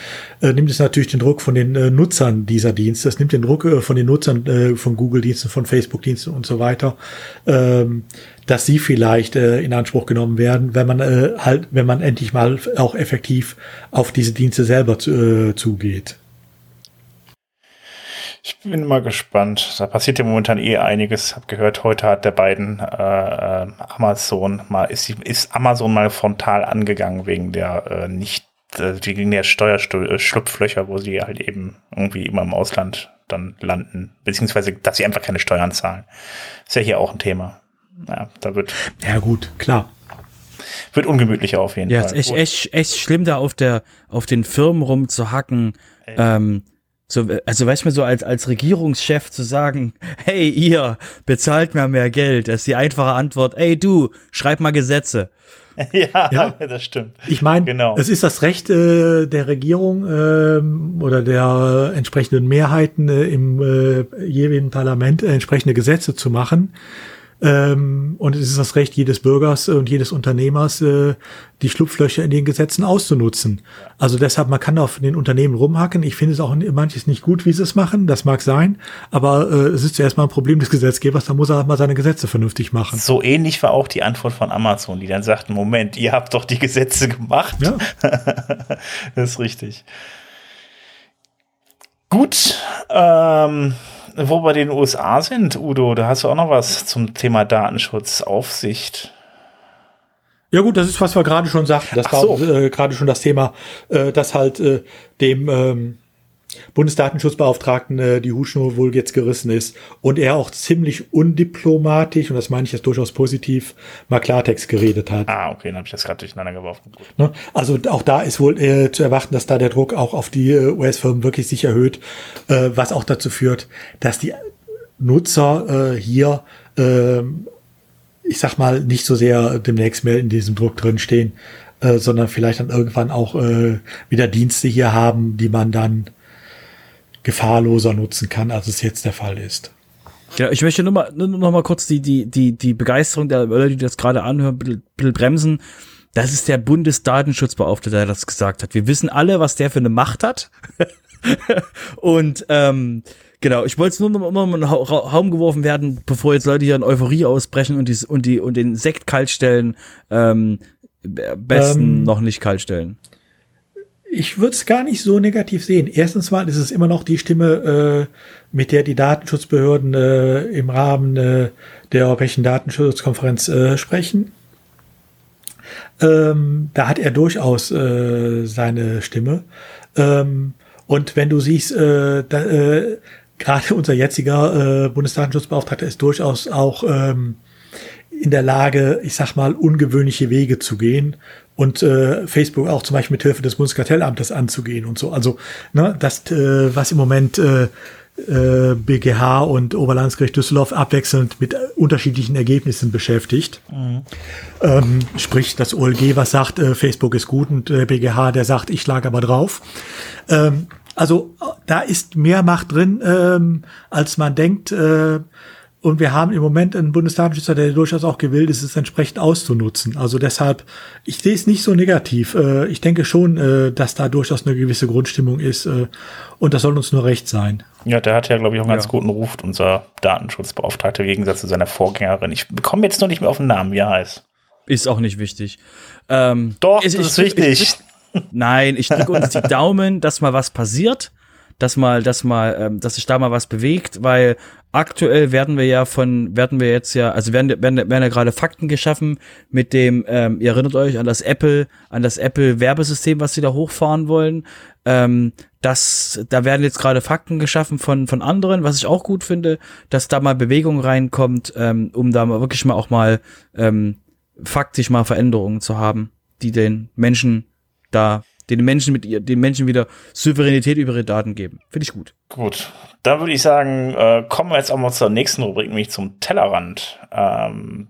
äh, nimmt es natürlich den Druck von den äh, Nutzern dieser Dienste, es nimmt den Druck äh, von den Nutzern äh, von Google-Diensten, von Facebook-Diensten und so weiter, ähm, dass sie vielleicht äh, in Anspruch genommen werden, wenn man äh, halt, wenn man endlich mal auch effektiv auf diese Dienste selber zu, äh, zugeht.
Ich bin mal gespannt. Da passiert ja momentan eh einiges. Hab gehört, heute hat der beiden äh, äh Amazon mal ist, ist Amazon mal frontal angegangen wegen der äh, nicht äh, wegen der Steuerschlupflöcher, wo sie halt eben irgendwie immer im Ausland dann landen, beziehungsweise dass sie einfach keine Steuern zahlen. Ist ja hier auch ein Thema. Ja, da wird.
Ja gut, klar
wird ungemütlicher auf jeden
ja,
Fall.
Ja, ist echt, echt, echt schlimm, da auf der, auf den Firmen rumzuhacken, ähm, So, also weißt du, so als, als Regierungschef zu sagen, hey, ihr bezahlt mir mehr Geld, das ist die einfache Antwort, ey du, schreib mal Gesetze.
ja, ja, das stimmt.
Ich meine, genau. es ist das Recht äh, der Regierung äh, oder der entsprechenden Mehrheiten äh, im äh, jeweiligen Parlament äh, entsprechende Gesetze zu machen. Ähm, und es ist das Recht jedes Bürgers und jedes Unternehmers, äh, die Schlupflöcher in den Gesetzen auszunutzen. Also deshalb, man kann auf den Unternehmen rumhacken. Ich finde es auch manches nicht gut, wie sie es machen. Das mag sein. Aber äh, es ist zuerst mal ein Problem des Gesetzgebers. Da muss er mal seine Gesetze vernünftig machen.
So ähnlich war auch die Antwort von Amazon, die dann sagten, Moment, ihr habt doch die Gesetze gemacht. Ja. das ist richtig. Gut, ähm, wo wir den USA sind, Udo, da hast du auch noch was zum Thema Datenschutzaufsicht.
Ja gut, das ist, was wir gerade schon sagten. Das Ach war so. äh, gerade schon das Thema, äh, dass halt äh, dem ähm, Bundesdatenschutzbeauftragten äh, die Hutschnur wohl jetzt gerissen ist und er auch ziemlich undiplomatisch, und das meine ich jetzt durchaus positiv, mal Klartext geredet hat.
Ah, okay, dann habe ich das gerade durcheinander geworfen.
Ne? Also auch da ist wohl äh, zu erwarten, dass da der Druck auch auf die äh, US-Firmen wirklich sich erhöht, äh, was auch dazu führt, dass die Nutzer äh, hier, äh, ich sag mal, nicht so sehr demnächst mehr in diesem Druck drinstehen, äh, sondern vielleicht dann irgendwann auch äh, wieder Dienste hier haben, die man dann gefahrloser nutzen kann, als es jetzt der Fall ist.
Ja, ich möchte nur mal, nur noch mal kurz die, die, die, die Begeisterung der Leute, die das gerade anhören, ein bisschen, bisschen bremsen. Das ist der Bundesdatenschutzbeauftragte, der das gesagt hat. Wir wissen alle, was der für eine Macht hat. und ähm, genau, ich wollte es nur noch mal in Raum geworfen werden, bevor jetzt Leute hier in Euphorie ausbrechen und, die, und, die, und den Sekt kalt stellen. Ähm, besten ähm, noch nicht kalt stellen
ich würde es gar nicht so negativ sehen. Erstens mal ist es immer noch die Stimme, äh, mit der die Datenschutzbehörden äh, im Rahmen äh, der Europäischen Datenschutzkonferenz äh, sprechen. Ähm, da hat er durchaus äh, seine Stimme. Ähm, und wenn du siehst, äh, da, gerade unser jetziger Bundesdatenschutzbeauftragter ist durchaus auch ähm, in der Lage, ich sag mal, ungewöhnliche Wege zu gehen und äh, Facebook auch zum Beispiel mit Hilfe des Bundeskartellamtes anzugehen und so. Also ne, das, äh, was im Moment äh, äh, BGH und Oberlandesgericht Düsseldorf abwechselnd mit unterschiedlichen Ergebnissen beschäftigt. Mhm. Ähm, sprich, das OLG, was sagt, äh, Facebook ist gut und äh, BGH, der sagt, ich lag aber drauf. Ähm, also da ist mehr Macht drin, ähm, als man denkt. Äh, und wir haben im Moment einen Bundesdatenschützer, der durchaus auch gewillt ist, es entsprechend auszunutzen. Also deshalb, ich sehe es nicht so negativ. Äh, ich denke schon, äh, dass da durchaus eine gewisse Grundstimmung ist. Äh, und das soll uns nur recht sein.
Ja, der hat ja, glaube ich, auch einen ja. ganz guten Ruf, unser Datenschutzbeauftragter, im Gegensatz zu seiner Vorgängerin. Ich bekomme jetzt noch nicht mehr auf den Namen, wie er heißt.
Ist auch nicht wichtig.
Ähm, Doch, ist, das ist wichtig. Ich, ich,
nein, ich drücke uns die Daumen, dass mal was passiert dass mal, dass mal, ähm, dass sich da mal was bewegt, weil aktuell werden wir ja von, werden wir jetzt ja, also werden, werden, werden ja gerade Fakten geschaffen mit dem, ähm, ihr erinnert euch an das Apple, an das Apple Werbesystem, was sie da hochfahren wollen. Ähm, das, da werden jetzt gerade Fakten geschaffen von, von anderen, was ich auch gut finde, dass da mal Bewegung reinkommt, ähm, um da mal wirklich mal auch mal ähm, faktisch mal Veränderungen zu haben, die den Menschen da den Menschen mit ihr, den Menschen wieder Souveränität über ihre Daten geben. Finde ich gut.
Gut. Dann würde ich sagen, äh, kommen wir jetzt auch mal zur nächsten Rubrik, nämlich zum Tellerrand. Ähm,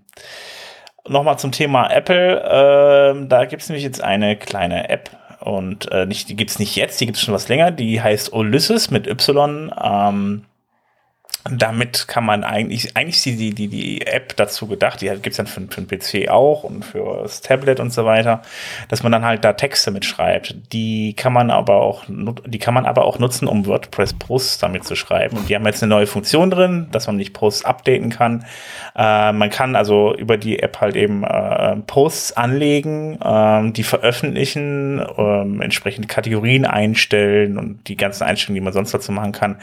Nochmal zum Thema Apple. Ähm, da gibt es nämlich jetzt eine kleine App. Und äh, nicht, die gibt es nicht jetzt, die gibt es schon was länger. Die heißt Ulysses mit Y. Ähm, damit kann man eigentlich, eigentlich ist die, die, die App dazu gedacht, die gibt es dann für, für den PC auch und für das Tablet und so weiter, dass man dann halt da Texte mitschreibt. Die kann man aber auch, die kann man aber auch nutzen, um WordPress Posts damit zu schreiben. Und die haben jetzt eine neue Funktion drin, dass man nicht Posts updaten kann. Äh, man kann also über die App halt eben äh, Posts anlegen, äh, die veröffentlichen, ähm, entsprechende Kategorien einstellen und die ganzen Einstellungen, die man sonst dazu machen kann.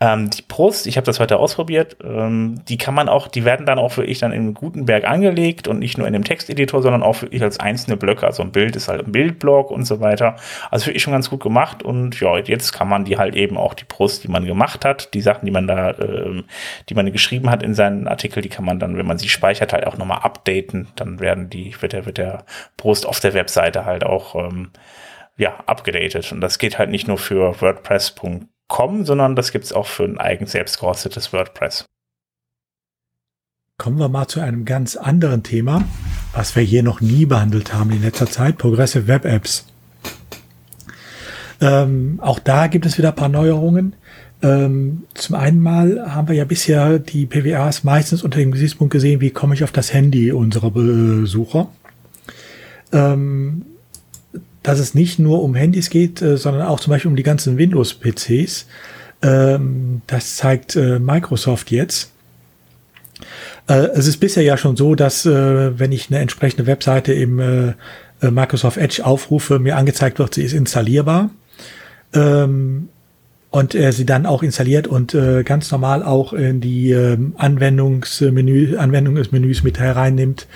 Ähm, die Posts, ich habe das heute ausprobiert. Ähm, die kann man auch, die werden dann auch wirklich dann in Gutenberg angelegt und nicht nur in dem Texteditor, sondern auch wirklich als einzelne Blöcke. Also ein Bild ist halt ein Bildblock und so weiter. Also wirklich schon ganz gut gemacht und ja, jetzt kann man die halt eben auch die Posts, die man gemacht hat, die Sachen, die man da, ähm, die man geschrieben hat in seinen Artikel, die kann man dann, wenn man sie speichert, halt auch nochmal updaten. Dann werden die, wird der, wird der Post auf der Webseite halt auch, ähm, ja, abgedatet. Und das geht halt nicht nur für WordPress kommen, sondern das gibt es auch für ein eigens selbst gehostetes WordPress.
Kommen wir mal zu einem ganz anderen Thema, was wir hier noch nie behandelt haben in letzter Zeit, Progressive Web Apps. Ähm, auch da gibt es wieder ein paar Neuerungen. Ähm, zum einen mal haben wir ja bisher die PWAs meistens unter dem Gesichtspunkt gesehen, wie komme ich auf das Handy unserer Besucher. Ähm, dass es nicht nur um Handys geht, äh, sondern auch zum Beispiel um die ganzen Windows-PCs. Ähm, das zeigt äh, Microsoft jetzt. Äh, es ist bisher ja schon so, dass äh, wenn ich eine entsprechende Webseite im äh, äh, Microsoft Edge aufrufe, mir angezeigt wird, sie ist installierbar. Ähm, und äh, sie dann auch installiert und äh, ganz normal auch in die äh, Anwendungsmenü, Anwendung des Menüs mit hereinnimmt.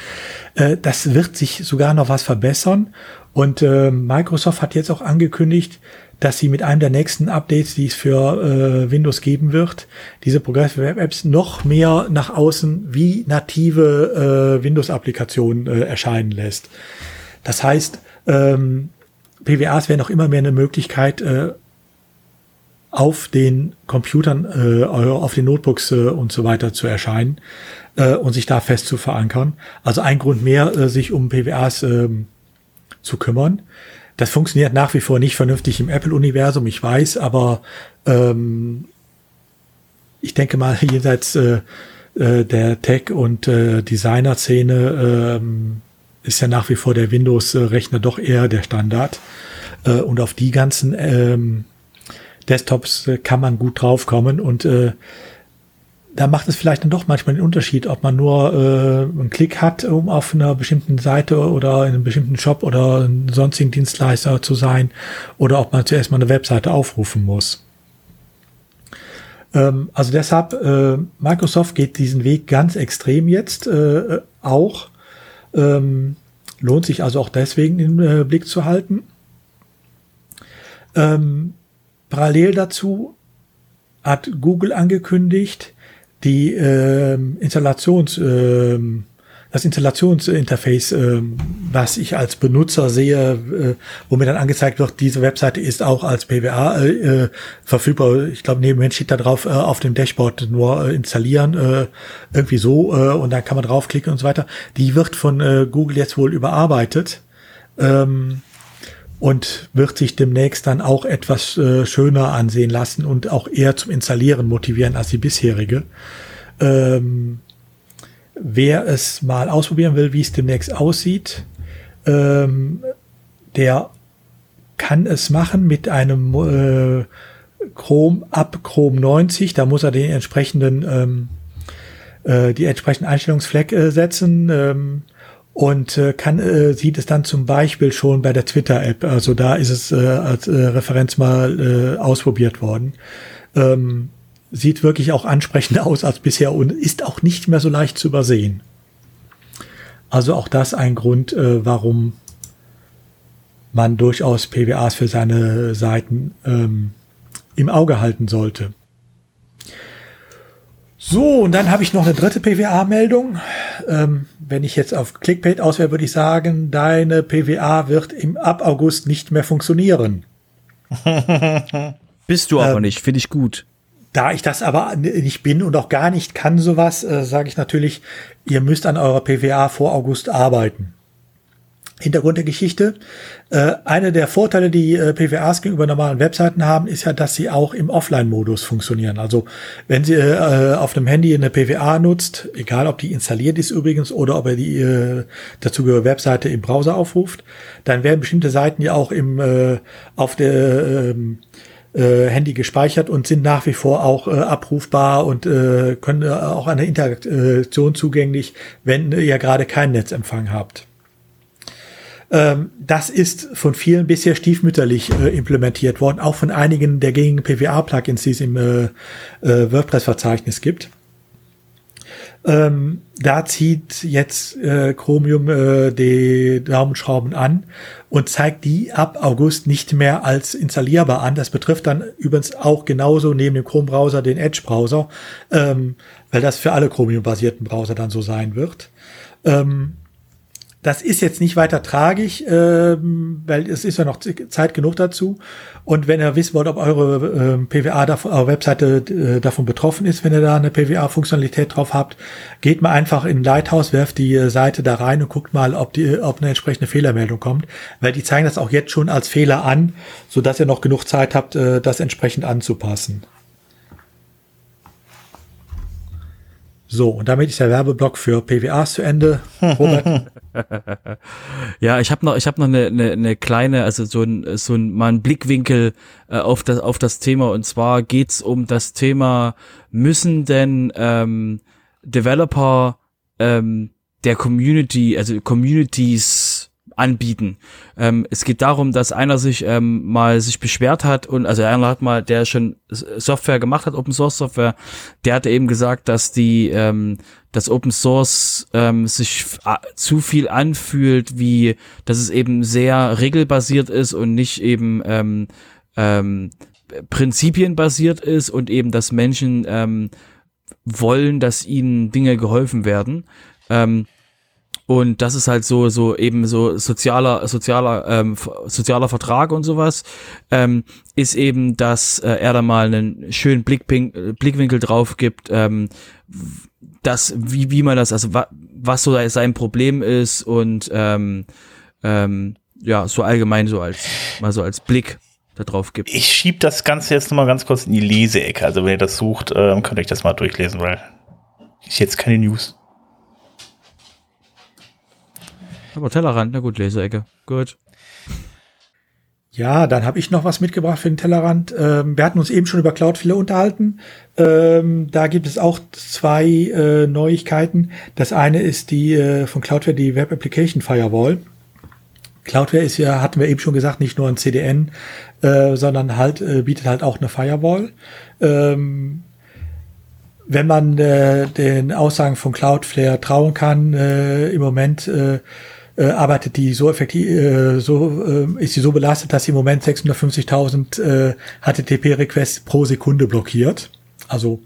Äh, das wird sich sogar noch was verbessern. Und äh, Microsoft hat jetzt auch angekündigt, dass sie mit einem der nächsten Updates, die es für äh, Windows geben wird, diese Progressive Web Apps noch mehr nach außen wie native äh, Windows-Applikationen äh, erscheinen lässt. Das heißt, ähm, PWAs werden auch immer mehr eine Möglichkeit, äh, auf den Computern, äh, auf den Notebooks äh, und so weiter zu erscheinen äh, und sich da fest zu verankern. Also ein Grund mehr, äh, sich um PWAs äh, zu kümmern. Das funktioniert nach wie vor nicht vernünftig im Apple-Universum, ich weiß, aber ähm, ich denke mal, jenseits äh, äh, der Tech- und äh, Designer-Szene ähm, ist ja nach wie vor der Windows-Rechner doch eher der Standard. Äh, und auf die ganzen ähm, Desktops äh, kann man gut draufkommen und äh, da macht es vielleicht dann doch manchmal den Unterschied, ob man nur äh, einen Klick hat, um auf einer bestimmten Seite oder in einem bestimmten Shop oder einen sonstigen Dienstleister zu sein, oder ob man zuerst mal eine Webseite aufrufen muss. Ähm, also deshalb, äh, Microsoft geht diesen Weg ganz extrem jetzt äh, auch. Ähm, lohnt sich also auch deswegen im äh, Blick zu halten. Ähm, parallel dazu hat Google angekündigt, die äh, Installations, äh, das Installationsinterface, äh, was ich als Benutzer sehe, äh, wo mir dann angezeigt wird, diese Webseite ist auch als PWA äh, äh, verfügbar. Ich glaube, nebenher steht da drauf, äh, auf dem Dashboard nur äh, installieren, äh, irgendwie so, äh, und dann kann man draufklicken und so weiter. Die wird von äh, Google jetzt wohl überarbeitet. Ähm, und wird sich demnächst dann auch etwas äh, schöner ansehen lassen und auch eher zum Installieren motivieren als die bisherige. Ähm, wer es mal ausprobieren will, wie es demnächst aussieht, ähm, der kann es machen mit einem äh, Chrome ab Chrome 90. Da muss er den entsprechenden ähm, äh, die entsprechenden Einstellungsfleck äh, setzen. Ähm, und äh, kann äh, sieht es dann zum Beispiel schon bei der Twitter-App. Also da ist es äh, als äh, Referenz mal äh, ausprobiert worden. Ähm, sieht wirklich auch ansprechend aus als bisher und ist auch nicht mehr so leicht zu übersehen. Also auch das ein Grund, äh, warum man durchaus PWAs für seine Seiten ähm, im Auge halten sollte. So, und dann habe ich noch eine dritte PWA-Meldung. Ähm, wenn ich jetzt auf Clickbait auswähle, würde ich sagen, deine PWA wird im ab August nicht mehr funktionieren.
Bist du aber ähm, nicht, finde ich gut.
Da ich das aber nicht bin und auch gar nicht kann sowas, äh, sage ich natürlich, ihr müsst an eurer PWA vor August arbeiten. Hintergrund der Geschichte. Äh, eine der Vorteile, die äh, PWAs gegenüber normalen Webseiten haben, ist ja, dass sie auch im Offline-Modus funktionieren. Also wenn sie äh, auf einem Handy eine PWA nutzt, egal ob die installiert ist übrigens oder ob er die äh, dazugehörige Webseite im Browser aufruft, dann werden bestimmte Seiten ja auch im äh, auf der ähm, äh, Handy gespeichert und sind nach wie vor auch äh, abrufbar und äh, können äh, auch eine Interaktion zugänglich, wenn ihr gerade keinen Netzempfang habt. Ähm, das ist von vielen bisher stiefmütterlich äh, implementiert worden, auch von einigen der gängigen PWA-Plugins, die es im äh, äh, WordPress-Verzeichnis gibt. Ähm, da zieht jetzt äh, Chromium äh, die Daumenschrauben an und zeigt die ab August nicht mehr als installierbar an. Das betrifft dann übrigens auch genauso neben dem Chrome-Browser den Edge-Browser, ähm, weil das für alle Chromium-basierten Browser dann so sein wird. Ähm, das ist jetzt nicht weiter tragisch, ähm, weil es ist ja noch Zeit genug dazu. Und wenn ihr wissen wollt, ob eure äh, PWA, davon, eure Webseite äh, davon betroffen ist, wenn ihr da eine PWA-Funktionalität drauf habt, geht mal einfach in Lighthouse, werft die äh, Seite da rein und guckt mal, ob, die, ob eine entsprechende Fehlermeldung kommt. Weil die zeigen das auch jetzt schon als Fehler an, so dass ihr noch genug Zeit habt, äh, das entsprechend anzupassen. So, und damit ist der Werbeblock für PWAs zu Ende.
Ja, ich habe noch, ich habe noch eine, eine, eine kleine, also so ein, so ein mal ein Blickwinkel äh, auf das auf das Thema. Und zwar geht's um das Thema: Müssen denn ähm, Developer ähm, der Community, also Communities anbieten. Ähm, es geht darum, dass einer sich ähm, mal sich beschwert hat und also einer hat mal, der schon Software gemacht hat, Open Source Software, der hatte eben gesagt, dass die ähm, dass Open Source ähm, sich zu viel anfühlt, wie dass es eben sehr regelbasiert ist und nicht eben ähm, ähm, prinzipienbasiert ist und eben, dass Menschen ähm, wollen, dass ihnen Dinge geholfen werden. Ähm, und das ist halt so, so eben so sozialer, sozialer, ähm, sozialer Vertrag und sowas, ähm, ist eben, dass äh, er da mal einen schönen Blickpink, Blickwinkel drauf gibt, ähm, das, wie, wie man das, also wa, was so sein Problem ist und ähm, ähm, ja, so allgemein so als, mal so als Blick da drauf gibt.
Ich schieb das Ganze jetzt nochmal ganz kurz in die Leseecke. Also wenn ihr das sucht, ähm, könnt ihr euch das mal durchlesen, weil ist jetzt keine News.
Aber Tellerrand, na gut, Leseecke. Gut.
Ja, dann habe ich noch was mitgebracht für den Tellerrand. Ähm, wir hatten uns eben schon über Cloudflare unterhalten. Ähm, da gibt es auch zwei äh, Neuigkeiten. Das eine ist die äh, von Cloudflare die Web Application Firewall. Cloudflare ist ja, hatten wir eben schon gesagt, nicht nur ein CDN, äh, sondern halt äh, bietet halt auch eine Firewall. Ähm, wenn man äh, den Aussagen von Cloudflare trauen kann, äh, im Moment äh, arbeitet die so effektiv, äh, so äh, ist sie so belastet, dass sie im Moment 650.000 äh, HTTP-Requests pro Sekunde blockiert. Also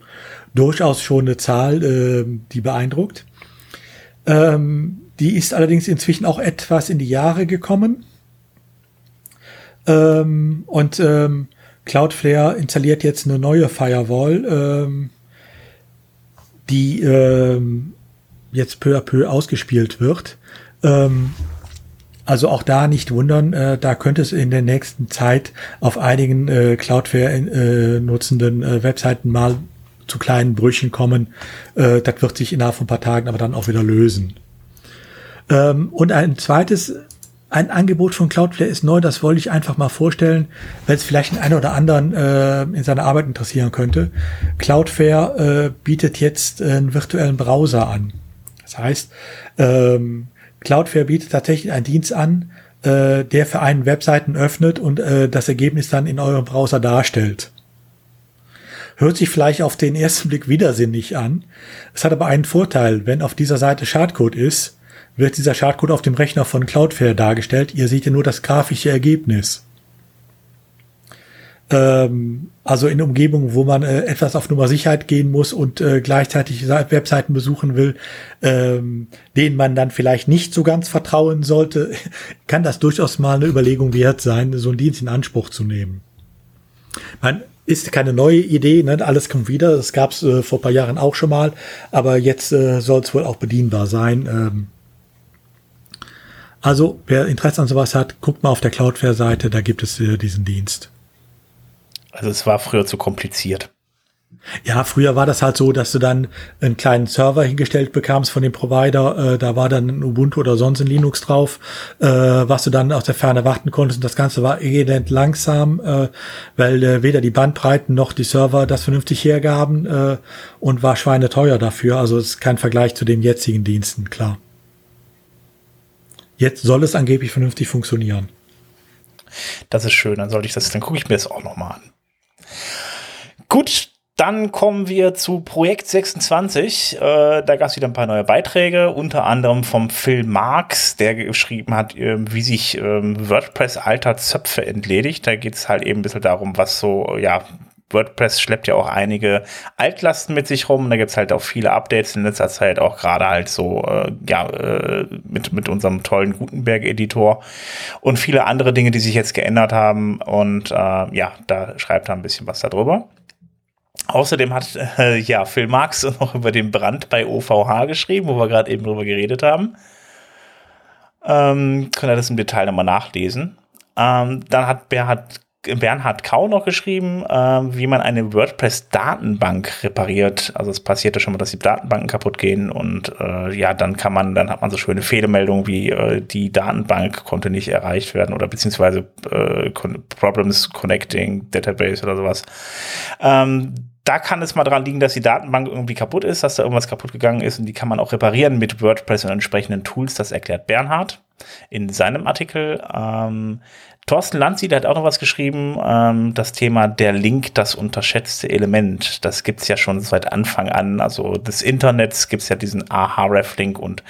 durchaus schon eine Zahl, äh, die beeindruckt. Ähm, die ist allerdings inzwischen auch etwas in die Jahre gekommen. Ähm, und ähm, Cloudflare installiert jetzt eine neue Firewall, ähm, die ähm, jetzt peu à peu ausgespielt wird. Ähm, also auch da nicht wundern, äh, da könnte es in der nächsten Zeit auf einigen äh, Cloudflare äh, nutzenden äh, Webseiten mal zu kleinen Brüchen kommen. Äh, das wird sich innerhalb von ein paar Tagen aber dann auch wieder lösen. Ähm, und ein zweites, ein Angebot von Cloudflare ist neu, das wollte ich einfach mal vorstellen, weil es vielleicht den einen oder anderen äh, in seiner Arbeit interessieren könnte. Cloudflare bietet jetzt einen virtuellen Browser an. Das heißt, ähm, Cloudflare bietet tatsächlich einen Dienst an, äh, der für einen Webseiten öffnet und äh, das Ergebnis dann in eurem Browser darstellt. Hört sich vielleicht auf den ersten Blick widersinnig an. Es hat aber einen Vorteil. Wenn auf dieser Seite Schadcode ist, wird dieser Schadcode auf dem Rechner von Cloudflare dargestellt. Ihr seht ja nur das grafische Ergebnis. Ähm, also in Umgebungen, wo man äh, etwas auf Nummer Sicherheit gehen muss und äh, gleichzeitig Webseiten besuchen will, ähm, denen man dann vielleicht nicht so ganz vertrauen sollte, kann das durchaus mal eine Überlegung wert sein, so einen Dienst in Anspruch zu nehmen. Man ist keine neue Idee, ne? alles kommt wieder. Das gab es äh, vor paar Jahren auch schon mal, aber jetzt äh, soll es wohl auch bedienbar sein. Ähm, also, wer Interesse an sowas hat, guckt mal auf der Cloudflare-Seite, da gibt es äh, diesen Dienst.
Also es war früher zu kompliziert.
Ja, früher war das halt so, dass du dann einen kleinen Server hingestellt bekamst von dem Provider. Äh, da war dann ein Ubuntu oder sonst ein Linux drauf, äh, was du dann aus der Ferne warten konntest. Und das Ganze war elend langsam, äh, weil äh, weder die Bandbreiten noch die Server das vernünftig hergaben äh, und war schweineteuer dafür. Also es ist kein Vergleich zu den jetzigen Diensten, klar. Jetzt soll es angeblich vernünftig funktionieren.
Das ist schön, dann sollte ich das, dann gucke ich mir das auch nochmal an. Gut, dann kommen wir zu Projekt 26. Äh, da gab es wieder ein paar neue Beiträge, unter anderem vom Phil Marx, der geschrieben hat, äh, wie sich äh, WordPress alter Zöpfe entledigt. Da geht es halt eben ein bisschen darum, was so, ja, WordPress schleppt ja auch einige Altlasten mit sich rum. Da gibt's halt auch viele Updates in letzter Zeit, auch gerade halt so, äh, ja, äh, mit, mit unserem tollen Gutenberg-Editor und viele andere Dinge, die sich jetzt geändert haben. Und äh, ja, da schreibt er ein bisschen was darüber. Außerdem hat äh, ja Phil Marx noch über den Brand bei OVH geschrieben, wo wir gerade eben drüber geredet haben. Ähm, könnt ihr das im Detail nochmal nachlesen. Ähm, dann hat Bernhard, Bernhard Kau noch geschrieben, äh, wie man eine WordPress-Datenbank repariert. Also es passiert ja schon mal, dass die Datenbanken kaputt gehen und äh, ja, dann kann man, dann hat man so schöne Fehlermeldungen wie äh, die Datenbank konnte nicht erreicht werden oder beziehungsweise äh, Problems connecting Database oder sowas. Ähm, da kann es mal dran liegen, dass die Datenbank irgendwie kaputt ist, dass da irgendwas kaputt gegangen ist und die kann man auch reparieren mit WordPress und entsprechenden Tools. Das erklärt Bernhard in seinem Artikel. Ähm, Thorsten Lanzi, der hat auch noch was geschrieben, ähm, das Thema der Link, das unterschätzte Element. Das gibt's ja schon seit Anfang an. Also des Internets gibt's ja diesen AHREF-Link und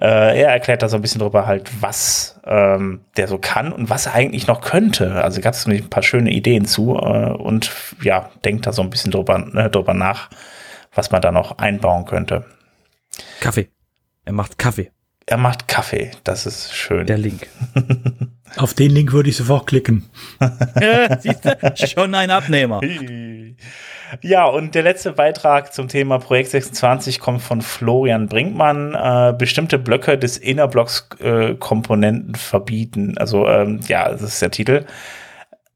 äh, er erklärt da so ein bisschen drüber halt, was ähm, der so kann und was er eigentlich noch könnte. Also gab es ein paar schöne Ideen zu äh, und ja, denkt da so ein bisschen drüber, ne, drüber nach, was man da noch einbauen könnte.
Kaffee. Er macht Kaffee.
Er macht Kaffee. Das ist schön.
Der Link.
Auf den Link würde ich sofort klicken.
Siehst du? Schon ein Abnehmer.
Ja, und der letzte Beitrag zum Thema Projekt 26 kommt von Florian Brinkmann. Äh, bestimmte Blöcke des Innerblocks äh, Komponenten verbieten. Also, ähm, ja, das ist der Titel.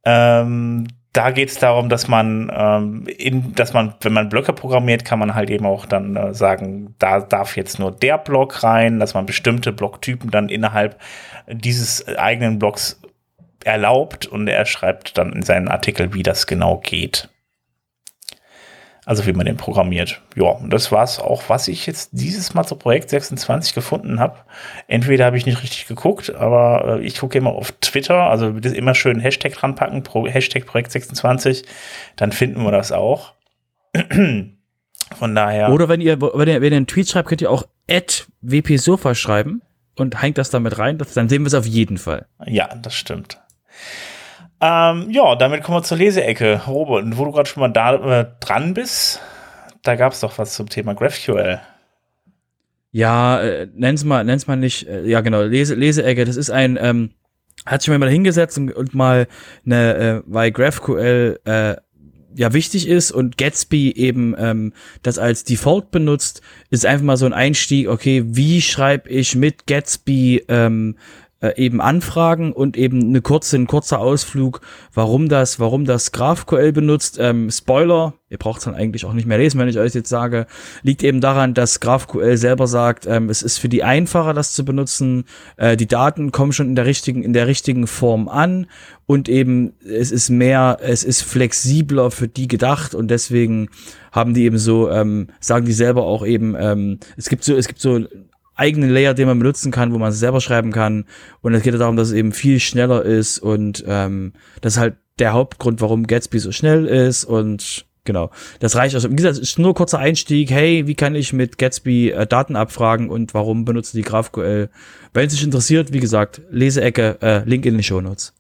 Ähm, da geht es darum, dass man, ähm, in, dass man, wenn man Blöcke programmiert, kann man halt eben auch dann äh, sagen, da darf jetzt nur der Block rein, dass man bestimmte Blocktypen dann innerhalb dieses eigenen Blocks erlaubt und er schreibt dann in seinen Artikel, wie das genau geht. Also wie man den programmiert. Ja, und das war's auch, was ich jetzt dieses Mal zu Projekt 26 gefunden habe. Entweder habe ich nicht richtig geguckt, aber äh, ich gucke immer auf Twitter, also immer schön Hashtag dran packen, Pro, Hashtag Projekt 26, dann finden wir das auch. Von daher.
Oder wenn ihr, wenn ihr, wenn ihr einen Tweet schreibt, könnt ihr auch wpsofa schreiben und hängt das damit rein, dann sehen wir es auf jeden Fall.
Ja, das stimmt. Ähm, ja, damit kommen wir zur Leseecke. Robert, wo du gerade schon mal da äh, dran bist, da gab es doch was zum Thema GraphQL.
Ja, äh, nenn's mal, nenn's mal nicht, äh, ja genau, Lese, Leseecke, das ist ein, ähm, hat sich mal hingesetzt und, und mal eine, äh, weil GraphQL äh, ja wichtig ist und Gatsby eben ähm, das als Default benutzt, ist einfach mal so ein Einstieg, okay, wie schreibe ich mit Gatsby ähm, äh, eben Anfragen und eben eine kurze, ein kurzer Ausflug, warum das, warum das GraphQL benutzt. Ähm, Spoiler, ihr braucht es dann eigentlich auch nicht mehr lesen, wenn ich euch jetzt sage, liegt eben daran, dass GraphQL selber sagt, ähm, es ist für die einfacher, das zu benutzen. Äh, die Daten kommen schon in der richtigen, in der richtigen Form an und eben es ist mehr, es ist flexibler für die gedacht und deswegen haben die eben so, ähm, sagen die selber auch eben, ähm, es gibt so, es gibt so eigenen Layer, den man benutzen kann, wo man selber schreiben kann. Und es geht darum, dass es eben viel schneller ist und ähm, das ist halt der Hauptgrund, warum Gatsby so schnell ist und genau. Das reicht also. Wie gesagt, es ist nur kurzer Einstieg. Hey, wie kann ich mit Gatsby äh, Daten abfragen und warum benutzen die GraphQL? Wenn es sich interessiert, wie gesagt, Leseecke, äh, Link in den Show Notes.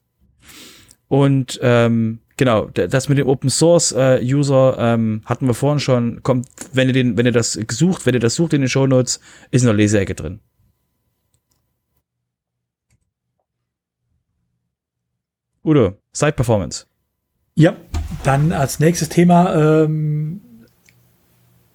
Und ähm, genau, das mit dem Open Source äh, User ähm, hatten wir vorhin schon. Kommt, wenn ihr den, wenn ihr das sucht, wenn ihr das sucht in den Show Notes, ist in der Leseecke drin. Udo, Side Performance.
Ja, dann als nächstes Thema ähm,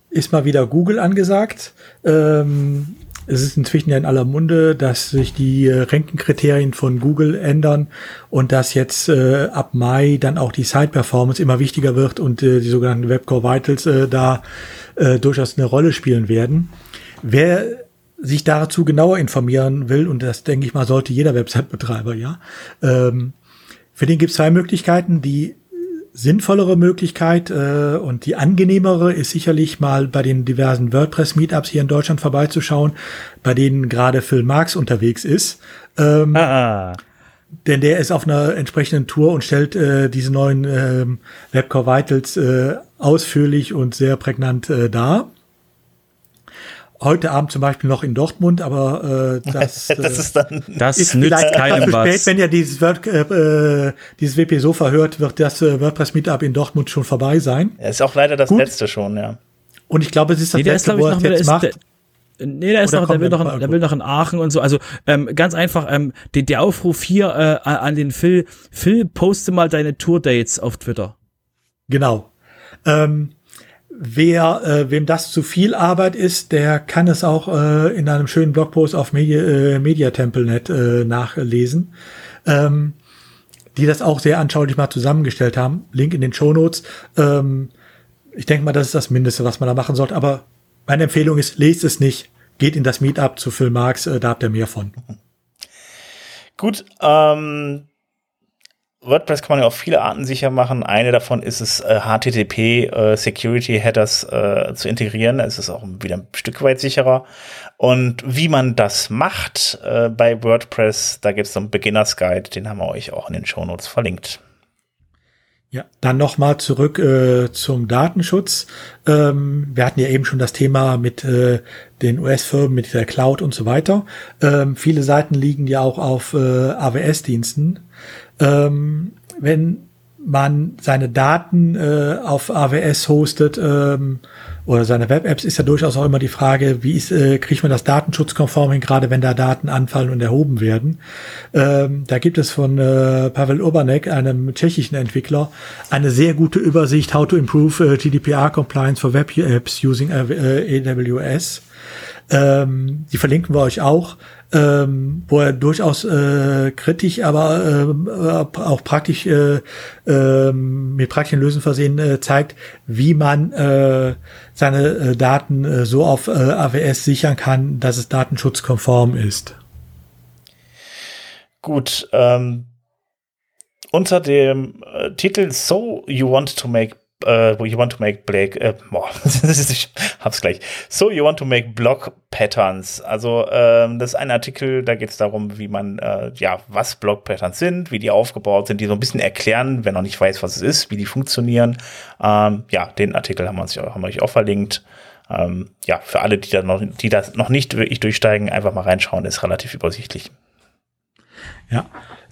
ist mal wieder Google angesagt. Ähm, es ist inzwischen ja in aller Munde, dass sich die äh, Ranking-Kriterien von Google ändern und dass jetzt äh, ab Mai dann auch die Side-Performance immer wichtiger wird und äh, die sogenannten Webcore Vitals äh, da äh, durchaus eine Rolle spielen werden. Wer sich dazu genauer informieren will, und das denke ich mal, sollte jeder Website-Betreiber, ja, ähm, für den gibt es zwei Möglichkeiten. Die sinnvollere Möglichkeit äh, und die angenehmere ist sicherlich mal bei den diversen WordPress-Meetups hier in Deutschland vorbeizuschauen, bei denen gerade Phil Marx unterwegs ist. Ähm, ah. Denn der ist auf einer entsprechenden Tour und stellt äh, diese neuen ähm, Webcore Vitals äh, ausführlich und sehr prägnant äh, dar. Heute Abend zum Beispiel noch in Dortmund, aber äh, das,
das
äh,
ist dann das ist nützt keinem was. Spät,
wenn ihr dieses, Word, äh, dieses WP Sofa hört, wird das äh, WordPress Meetup in Dortmund schon vorbei sein.
Ja, ist auch leider das Gut. letzte schon, ja.
Und ich glaube, es ist das nee, letzte, ist, wo er jetzt ist, macht. Der,
Nee, der ist noch, der will noch, in, der will noch in Aachen und so. Also ähm, ganz einfach, ähm, der, der Aufruf hier äh, an den Phil, Phil, poste mal deine Tour-Dates auf Twitter.
Genau. Ähm, wer, äh, wem das zu viel Arbeit ist, der kann es auch äh, in einem schönen Blogpost auf Media, äh, MediaTemple.net äh, nachlesen. Ähm, die das auch sehr anschaulich mal zusammengestellt haben. Link in den Show Notes. Ähm, ich denke mal, das ist das Mindeste, was man da machen sollte. Aber meine Empfehlung ist, lest es nicht, geht in das Meetup zu Phil Marx, äh, da habt ihr mehr von.
Gut, ähm, WordPress kann man ja auf viele Arten sicher machen. Eine davon ist es, äh, HTTP äh, Security Headers äh, zu integrieren. Es ist auch wieder ein Stück weit sicherer. Und wie man das macht äh, bei WordPress, da gibt es so einen Beginners Guide, den haben wir euch auch in den Show Notes verlinkt.
Ja, dann nochmal zurück äh, zum Datenschutz. Ähm, wir hatten ja eben schon das Thema mit äh, den US-Firmen, mit der Cloud und so weiter. Ähm, viele Seiten liegen ja auch auf äh, AWS-Diensten. Ähm, wenn man seine Daten äh, auf AWS hostet ähm, oder seine Web-Apps, ist ja durchaus auch immer die Frage, wie ist, äh, kriegt man das datenschutzkonform hin, gerade wenn da Daten anfallen und erhoben werden. Ähm, da gibt es von äh, Pavel Urbanek, einem tschechischen Entwickler, eine sehr gute Übersicht, how to improve uh, GDPR compliance for Web Apps using uh, AWS. Ähm, die verlinken wir euch auch ähm, wo er durchaus äh, kritisch, aber äh, auch praktisch äh, äh, mit praktischen Lösungen versehen äh, zeigt, wie man äh, seine äh, Daten äh, so auf äh, AWS sichern kann, dass es datenschutzkonform ist.
Gut, ähm, unter dem äh, Titel So You Want to Make uh, you want to make black, äh, boah, ich hab's gleich. So you want to make block patterns. Also ähm, das ist ein Artikel, da geht es darum, wie man, äh, ja, was Block Patterns sind, wie die aufgebaut sind, die so ein bisschen erklären, wer noch nicht weiß, was es ist, wie die funktionieren. Ähm, ja, den Artikel haben wir, uns, haben wir euch auch verlinkt. Ähm, ja, für alle, die da noch, die das noch nicht wirklich durchsteigen, einfach mal reinschauen, ist relativ übersichtlich.
Ja,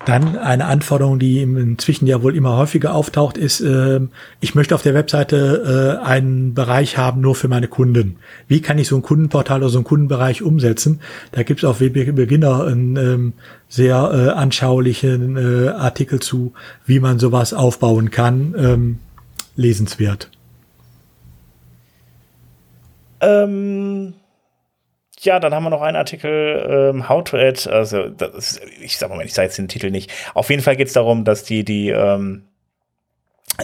dann eine Anforderung, die inzwischen ja wohl immer häufiger auftaucht, ist, äh, ich möchte auf der Webseite äh, einen Bereich haben nur für meine Kunden. Wie kann ich so ein Kundenportal oder so einen Kundenbereich umsetzen? Da gibt es auf Beginner einen ähm, sehr äh, anschaulichen äh, Artikel zu, wie man sowas aufbauen kann. Ähm, lesenswert.
Ähm ja, dann haben wir noch einen Artikel, ähm, How to Add, also das, ich sag mal, ich sage jetzt den Titel nicht. Auf jeden Fall geht es darum, dass die, die, ähm,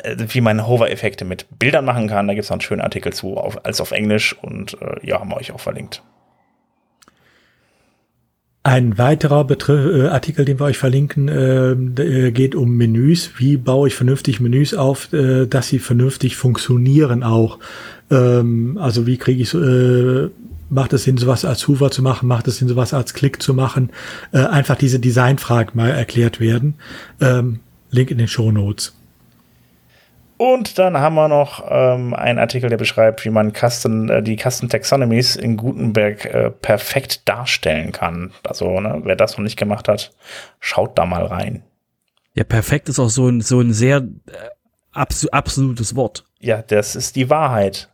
äh, wie man Hover-Effekte mit Bildern machen kann. Da gibt es noch einen schönen Artikel zu, auf, als auf Englisch und äh, ja, haben wir euch auch verlinkt.
Ein weiterer Betri äh, Artikel, den wir euch verlinken, äh, äh, geht um Menüs. Wie baue ich vernünftig Menüs auf, äh, dass sie vernünftig funktionieren auch. Ähm, also wie kriege ich äh, macht es Sinn, sowas als Hoover zu machen, macht es Sinn, sowas als Klick zu machen, äh, einfach diese Designfragen mal erklärt werden. Ähm, Link in den Show Notes.
Und dann haben wir noch ähm, einen Artikel, der beschreibt, wie man Custom, äh, die Custom Taxonomies in Gutenberg äh, perfekt darstellen kann. Also, ne, wer das noch nicht gemacht hat, schaut da mal rein.
Ja, perfekt ist auch so ein, so ein sehr äh, abs absolutes Wort.
Ja, das ist die Wahrheit.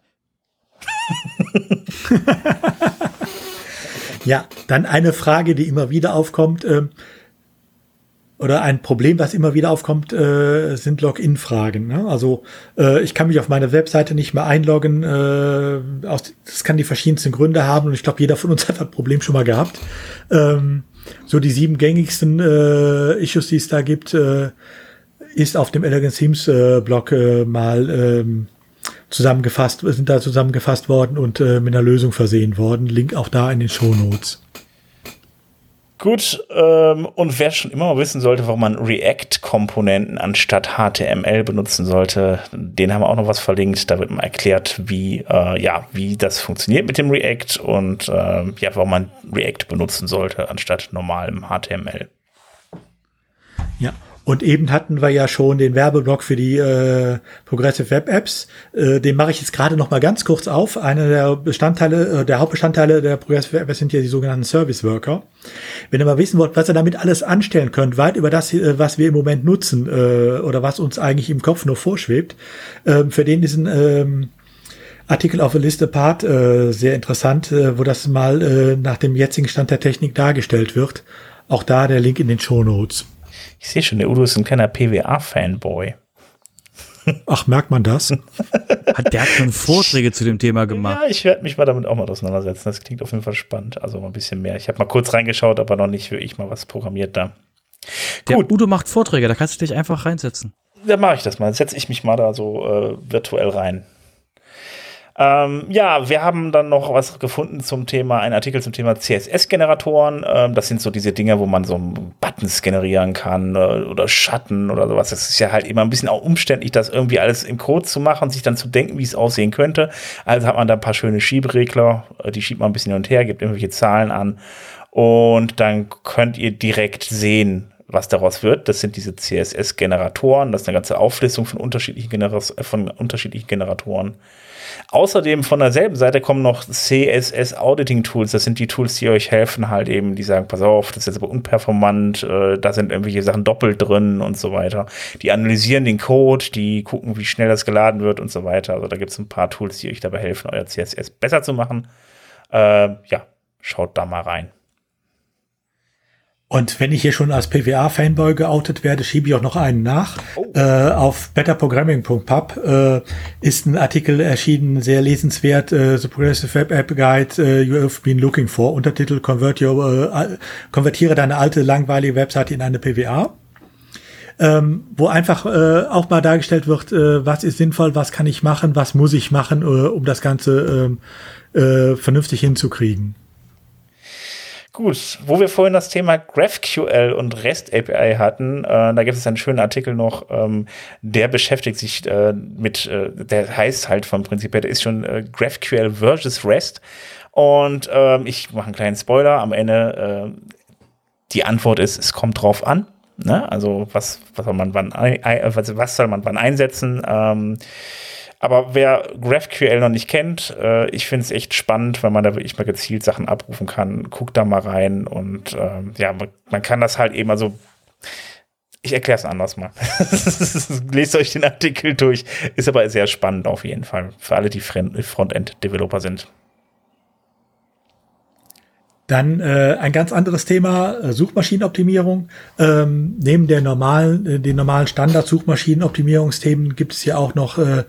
ja, dann eine Frage, die immer wieder aufkommt, äh, oder ein Problem, was immer wieder aufkommt, äh, sind Login-Fragen. Ne? Also äh, ich kann mich auf meine Webseite nicht mehr einloggen. Äh, aus, das kann die verschiedensten Gründe haben und ich glaube, jeder von uns hat das Problem schon mal gehabt. Ähm, so die sieben gängigsten äh, Issues, die es da gibt, äh, ist auf dem Elegant Themes äh, Blog äh, mal ähm, zusammengefasst, sind da zusammengefasst worden und äh, mit einer Lösung versehen worden. Link auch da in den Show Notes.
Gut, ähm, und wer schon immer mal wissen sollte, warum man React-Komponenten anstatt HTML benutzen sollte, den haben wir auch noch was verlinkt. Da wird mal erklärt, wie, äh, ja, wie das funktioniert mit dem React und äh, ja, warum man React benutzen sollte anstatt normalem HTML.
Ja, Und eben hatten wir ja schon den Werbeblock für die äh, Progressive Web Apps. Äh, den mache ich jetzt gerade noch mal ganz kurz auf. Einer der Bestandteile, äh, der Hauptbestandteile der Progressive Web Apps sind ja die sogenannten Service Worker. Wenn ihr mal wissen wollt, was ihr damit alles anstellen könnt, weit über das, äh, was wir im Moment nutzen äh, oder was uns eigentlich im Kopf nur vorschwebt, äh, für den diesen ähm, Artikel auf der Liste Part äh, sehr interessant, äh, wo das mal äh, nach dem jetzigen Stand der Technik dargestellt wird. Auch da der Link in den Show Notes.
Ich sehe schon, der Udo ist ein kleiner PWA-Fanboy.
Ach, merkt man das?
Hat der hat schon Vorträge zu dem Thema gemacht?
Ja, ich werde mich mal damit auch mal auseinandersetzen. Das klingt auf jeden Fall spannend. Also mal ein bisschen mehr. Ich habe mal kurz reingeschaut, aber noch nicht wirklich mal was programmiert da.
Der Gut. Udo macht Vorträge, da kannst du dich einfach reinsetzen.
Da mache ich das mal. Setze ich mich mal da so äh, virtuell rein. Ähm, ja, wir haben dann noch was gefunden zum Thema, ein Artikel zum Thema CSS-Generatoren. Ähm, das sind so diese Dinge, wo man so Buttons generieren kann äh, oder Schatten oder sowas. Das ist ja halt immer ein bisschen auch umständlich, das irgendwie alles im Code zu machen, sich dann zu denken, wie es aussehen könnte. Also hat man da ein paar schöne Schieberegler, äh, die schiebt man ein bisschen hin und her, gibt irgendwelche Zahlen an und dann könnt ihr direkt sehen, was daraus wird. Das sind diese CSS-Generatoren. Das ist eine ganze Auflistung von unterschiedlichen, Genera von unterschiedlichen Generatoren. Außerdem von derselben Seite kommen noch CSS Auditing Tools. Das sind die Tools, die euch helfen, halt eben, die sagen, pass auf, das ist jetzt aber unperformant, äh, da sind irgendwelche Sachen doppelt drin und so weiter. Die analysieren den Code, die gucken, wie schnell das geladen wird und so weiter. Also da gibt es ein paar Tools, die euch dabei helfen, euer CSS besser zu machen. Äh, ja, schaut da mal rein.
Und wenn ich hier schon als PWA-Fanboy geoutet werde, schiebe ich auch noch einen nach. Oh. Äh, auf betterprogramming.pub äh, ist ein Artikel erschienen, sehr lesenswert, äh, The Progressive Web App Guide uh, You have been looking for. Untertitel Convert your, äh, konvertiere deine alte langweilige Webseite in eine PWA. Ähm, wo einfach äh, auch mal dargestellt wird, äh, was ist sinnvoll, was kann ich machen, was muss ich machen, äh, um das Ganze äh, äh, vernünftig hinzukriegen.
Gut, wo wir vorhin das Thema GraphQL und REST API hatten, äh, da gibt es einen schönen Artikel noch, ähm, der beschäftigt sich äh, mit, äh, der heißt halt vom Prinzip her, der ist schon äh, GraphQL versus REST. Und ähm, ich mache einen kleinen Spoiler am Ende. Äh, die Antwort ist, es kommt drauf an. Ne? Also was, was soll man wann, was, was soll man wann einsetzen? Ähm, aber wer GraphQL noch nicht kennt, äh, ich finde es echt spannend, weil man da wirklich mal gezielt Sachen abrufen kann. Guckt da mal rein und ähm, ja, man, man, kann das halt eben, also ich erkläre es anders mal. Lest euch den Artikel durch. Ist aber sehr spannend auf jeden Fall. Für alle, die Frontend-Developer sind.
Dann äh, ein ganz anderes Thema, äh, Suchmaschinenoptimierung. Ähm, neben der normalen, äh, den normalen Standard-Suchmaschinenoptimierungsthemen gibt es ja auch noch äh,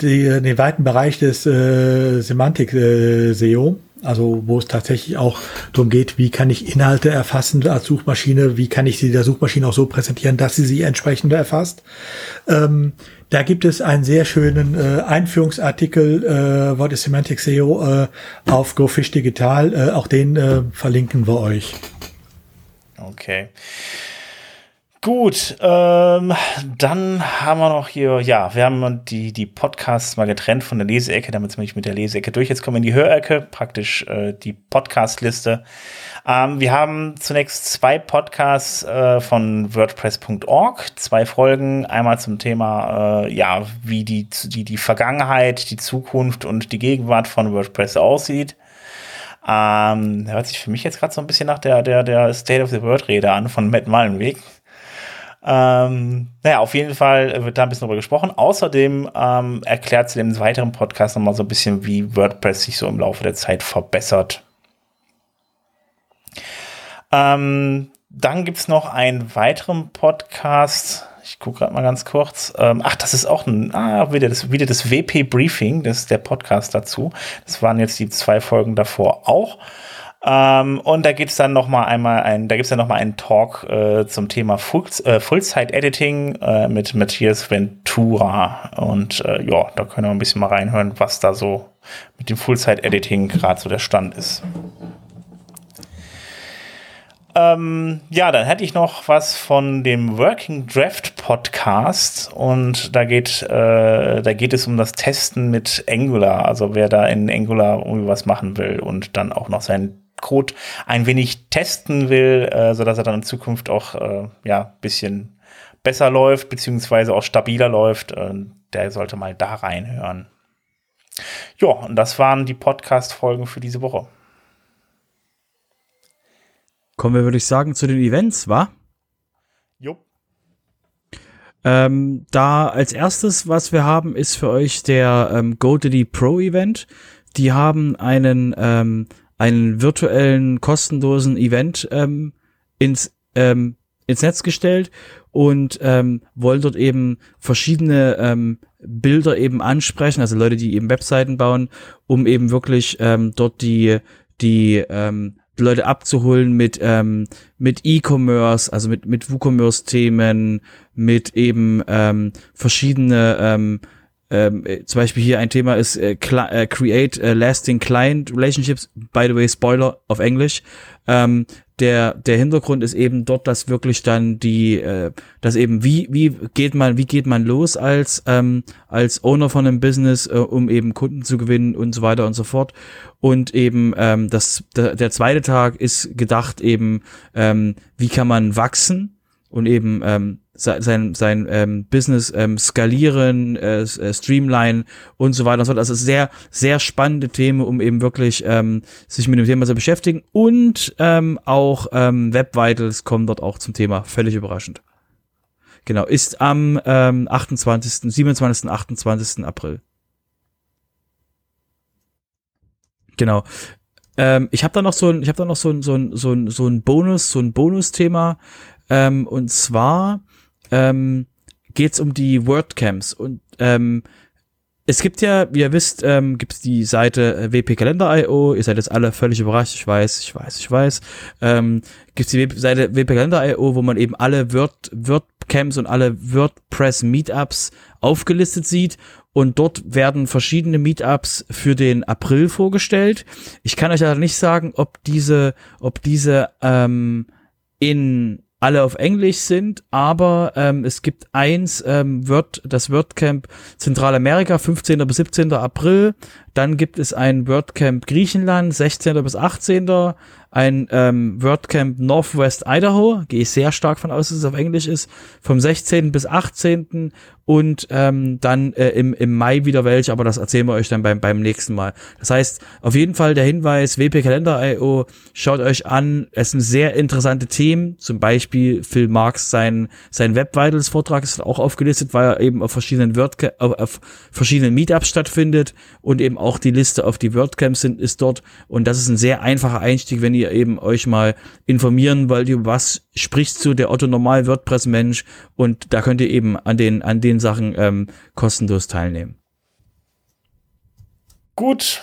die, den weiten Bereich des äh, Semantik-SEO, äh, also wo es tatsächlich auch darum geht, wie kann ich Inhalte erfassen als Suchmaschine, wie kann ich sie der Suchmaschine auch so präsentieren, dass sie sie entsprechend erfasst. Ähm, da gibt es einen sehr schönen äh, Einführungsartikel, äh, What is Semantic SEO, äh, auf GoFish Digital. Äh, auch den äh, verlinken wir euch.
Okay. Gut, ähm, dann haben wir noch hier, ja, wir haben die, die Podcasts mal getrennt von der Leseecke, damit sind wir mit der Leseecke durch. Jetzt kommen wir in die Hörecke, praktisch äh, die Podcast-Liste. Ähm, wir haben zunächst zwei Podcasts äh, von WordPress.org, zwei Folgen, einmal zum Thema, äh, ja, wie die, die, die Vergangenheit, die Zukunft und die Gegenwart von WordPress aussieht. Ähm, hört sich für mich jetzt gerade so ein bisschen nach der, der, der State of the World Rede an von Matt Mullenweg. Ähm, naja, auf jeden Fall wird da ein bisschen drüber gesprochen. Außerdem ähm, erklärt sie im weiteren Podcast nochmal so ein bisschen, wie WordPress sich so im Laufe der Zeit verbessert. Ähm, dann gibt es noch einen weiteren Podcast. Ich gucke gerade mal ganz kurz. Ähm, ach, das ist auch ein, ah, wieder das, wieder das WP Briefing, das ist der Podcast dazu. Das waren jetzt die zwei Folgen davor auch. Ähm, und da geht es dann noch mal einmal ein, da gibt es dann noch mal einen Talk äh, zum Thema äh, Full-Site-Editing äh, mit Matthias Ventura. Und äh, ja, da können wir ein bisschen mal reinhören, was da so mit dem Full-Site-Editing gerade so der Stand ist. Ähm, ja, dann hätte ich noch was von dem Working Draft Podcast und da geht, äh, da geht es um das Testen mit Angular. Also wer da in Angular irgendwie was machen will und dann auch noch sein Code ein wenig testen will, äh, sodass er dann in Zukunft auch äh, ja bisschen besser läuft, beziehungsweise auch stabiler läuft. Äh, der sollte mal da reinhören. Ja, und das waren die Podcast-Folgen für diese Woche.
Kommen wir, würde ich sagen, zu den Events, wa?
Jo.
Ähm, da als erstes, was wir haben, ist für euch der ähm, GoDaddy Pro Event. Die haben einen, ähm, einen virtuellen, kostenlosen Event ähm, ins, ähm, ins Netz gestellt und ähm, wollen dort eben verschiedene ähm, Bilder eben ansprechen, also Leute, die eben Webseiten bauen, um eben wirklich ähm, dort die die ähm, Leute abzuholen mit ähm, mit E-Commerce, also mit mit WooCommerce-Themen, mit eben ähm, verschiedene ähm, ähm, zum Beispiel hier ein Thema ist äh, äh, Create uh, Lasting Client Relationships. By the way, Spoiler auf Englisch. Ähm, der der Hintergrund ist eben dort, dass wirklich dann die, äh, dass eben wie wie geht man wie geht man los als ähm, als Owner von einem Business, äh, um eben Kunden zu gewinnen und so weiter und so fort. Und eben ähm, das der, der zweite Tag ist gedacht eben ähm, wie kann man wachsen und eben ähm, sein, sein ähm, Business ähm, skalieren, äh, äh, streamline und so weiter und so fort. Also sehr, sehr spannende Themen, um eben wirklich ähm, sich mit dem Thema zu beschäftigen. Und ähm, auch ähm, Web Vitals kommen dort auch zum Thema. Völlig überraschend. Genau, ist am ähm, 28., 27., 28. April. Genau. Ähm, ich habe da noch so ein, ich habe da noch so ein, so ein, so ein, so ein Bonus, so ein Bonusthema. Ähm, und zwar ähm, geht es um die WordCamps und ähm, es gibt ja, wie ihr wisst, ähm, gibt es die Seite äh, wpkalender.io. Ihr seid jetzt alle völlig überrascht. Ich weiß, ich weiß, ich weiß. Ähm, gibt es die Seite wpkalender.io, wo man eben alle Word, WordCamps und alle WordPress Meetups aufgelistet sieht. Und dort werden verschiedene Meetups für den April vorgestellt. Ich kann euch aber nicht sagen, ob diese, ob diese ähm, in alle auf Englisch sind, aber ähm, es gibt eins, ähm, Word, das WordCamp Zentralamerika, 15. bis 17. April. Dann gibt es ein WordCamp Griechenland, 16. bis 18 ein ähm, WordCamp Northwest Idaho, gehe ich sehr stark von aus, dass es auf Englisch ist, vom 16. bis 18. und ähm, dann äh, im, im Mai wieder welche, aber das erzählen wir euch dann beim, beim nächsten Mal. Das heißt, auf jeden Fall der Hinweis, wpkalender.io, schaut euch an, es sind sehr interessante Themen, zum Beispiel Phil Marks sein, sein Web Vitals Vortrag ist auch aufgelistet, weil er eben auf verschiedenen WordCamp, auf, auf verschiedenen Meetups stattfindet und eben auch die Liste auf die WordCamps sind, ist dort. Und das ist ein sehr einfacher Einstieg, wenn ihr ihr eben euch mal informieren wollt, über was spricht so der Otto Normal WordPress Mensch und da könnt ihr eben an den, an den Sachen ähm, kostenlos teilnehmen.
Gut,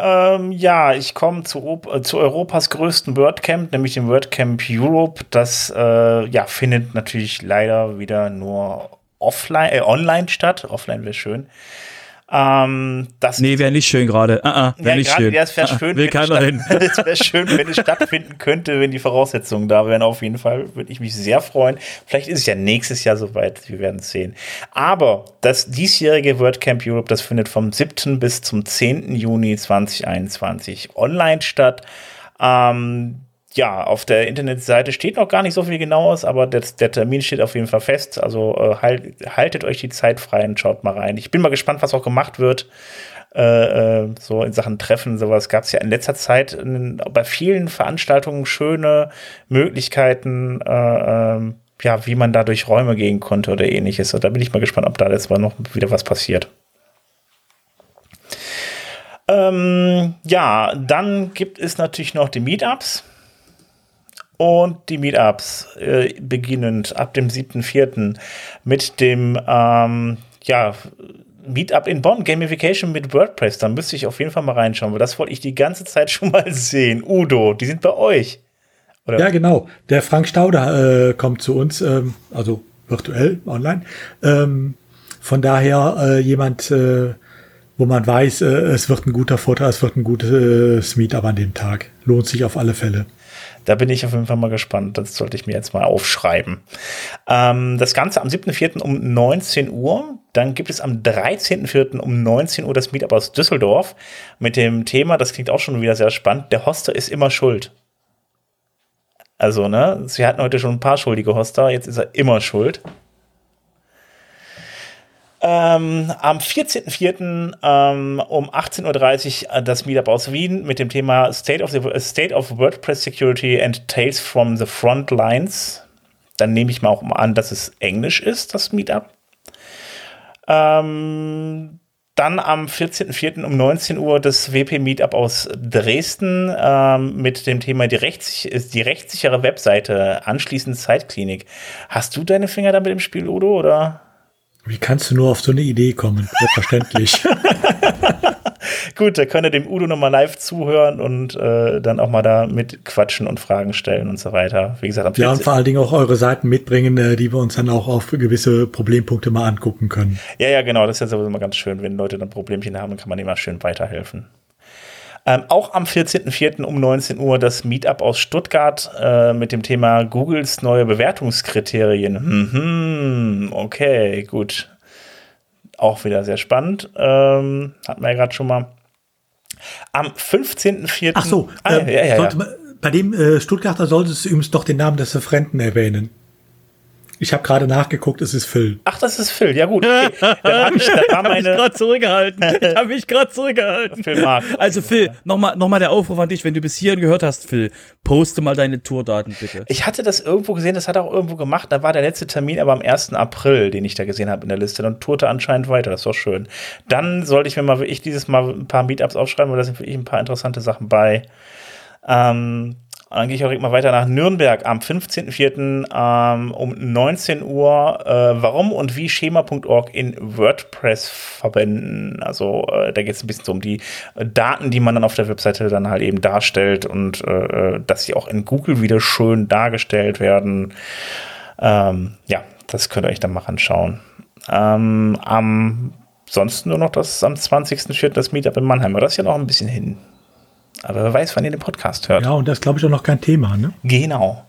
ähm, ja, ich komme zu, äh, zu, Europas größten WordCamp, nämlich dem WordCamp Europe. Das äh, ja, findet natürlich leider wieder nur offline, äh, online statt. Offline wäre schön.
Ähm, das nee, wäre nicht schön gerade. Uh -uh, wäre ja, nicht schön.
Ja, es wäre schön,
will keiner hin.
es wäre schön, wenn es stattfinden könnte, wenn die Voraussetzungen da wären. Auf jeden Fall würde ich mich sehr freuen. Vielleicht ist es ja nächstes Jahr soweit. Wir werden es sehen. Aber das diesjährige WordCamp Europe, das findet vom 7. bis zum 10. Juni 2021 online statt. Ähm, ja, auf der Internetseite steht noch gar nicht so viel genaues, aber der, der Termin steht auf jeden Fall fest. Also äh, halt, haltet euch die Zeit frei und schaut mal rein. Ich bin mal gespannt, was auch gemacht wird. Äh, äh so in Sachen Treffen, sowas gab es ja in letzter Zeit in, bei vielen Veranstaltungen schöne Möglichkeiten, äh, ähm, ja, wie man da durch Räume gehen konnte oder ähnliches. Und da bin ich mal gespannt, ob da jetzt mal noch wieder was passiert. Ähm, ja, dann gibt es natürlich noch die Meetups. Und die Meetups äh, beginnend ab dem 7.4. mit dem ähm, ja, Meetup in Bonn, Gamification mit WordPress. Da müsste ich auf jeden Fall mal reinschauen, weil das wollte ich die ganze Zeit schon mal sehen. Udo, die sind bei euch.
Oder? Ja, genau. Der Frank Stauder äh, kommt zu uns, ähm, also virtuell, online. Ähm, von daher äh, jemand, äh, wo man weiß, äh, es wird ein guter Vortrag, es wird ein gutes Meetup an dem Tag. Lohnt sich auf alle Fälle.
Da bin ich auf jeden Fall mal gespannt. Das sollte ich mir jetzt mal aufschreiben. Ähm, das Ganze am 7.4. um 19 Uhr. Dann gibt es am 13.4. um 19 Uhr das Meetup aus Düsseldorf mit dem Thema, das klingt auch schon wieder sehr spannend, der Hoster ist immer schuld. Also, ne, wir hatten heute schon ein paar schuldige Hoster, jetzt ist er immer schuld. Ähm, am 14.04. Ähm, um 18.30 Uhr äh, das Meetup aus Wien mit dem Thema State of, the, State of WordPress Security and Tales from the Front Lines. Dann nehme ich mal auch mal an, dass es Englisch ist, das Meetup. Ähm, dann am 14.04. um 19 Uhr das WP-Meetup aus Dresden ähm, mit dem Thema die, rechtssich die rechtssichere Webseite, anschließend Zeitklinik. Hast du deine Finger da mit dem Spiel, Udo, oder?
Wie kannst du nur auf so eine Idee kommen? Selbstverständlich.
Gut, da könnt ihr dem Udo nochmal live zuhören und äh, dann auch mal da mit quatschen und Fragen stellen und so weiter. Wie gesagt, am
Ja, und vor allen Dingen auch eure Seiten mitbringen, äh, die wir uns dann auch auf gewisse Problempunkte mal angucken können.
Ja, ja, genau. Das ist ja sowieso immer ganz schön. Wenn Leute dann Problemchen haben, dann kann man immer schön weiterhelfen. Ähm, auch am 14.04. um 19 Uhr das Meetup aus Stuttgart äh, mit dem Thema Googles neue Bewertungskriterien. Mhm, okay, gut. Auch wieder sehr spannend. Ähm, hatten wir ja gerade schon mal. Am 15.04.
Ach so, ah, äh, ja, ja, ja. Man, bei dem äh, Stuttgarter solltest du übrigens doch den Namen des Referenten erwähnen. Ich habe gerade nachgeguckt, es ist Phil.
Ach, das ist Phil. Ja gut. Okay.
Dann hab ich, dann war meine. gerade zurückgehalten. Ich habe mich gerade zurückgehalten. Phil. Also Phil, nochmal noch mal der Aufruf an dich, wenn du bis hierhin gehört hast, Phil, poste mal deine Tourdaten bitte.
Ich hatte das irgendwo gesehen, das hat er auch irgendwo gemacht. Da war der letzte Termin aber am 1. April, den ich da gesehen habe in der Liste. Dann tourte anscheinend weiter. Das war schön. Dann sollte ich mir mal wirklich dieses Mal ein paar Meetups aufschreiben, weil da sind wirklich ein paar interessante Sachen bei. Ähm, und dann gehe ich auch direkt mal weiter nach Nürnberg am 15.04. Ähm, um 19 Uhr. Äh, warum und wie Schema.org in WordPress verwenden. Also äh, da geht es ein bisschen so um die Daten, die man dann auf der Webseite dann halt eben darstellt und äh, äh dass sie auch in Google wieder schön dargestellt werden. Ähm, ja, das könnt ihr euch dann mal anschauen. Ähm, am nur noch das am 20.04. das Meetup in Mannheim. Aber das ist ja noch ein bisschen hin. Aber wer weiß, wann ihr den Podcast hört.
Ja, und das glaube ich auch noch kein Thema, ne?
Genau.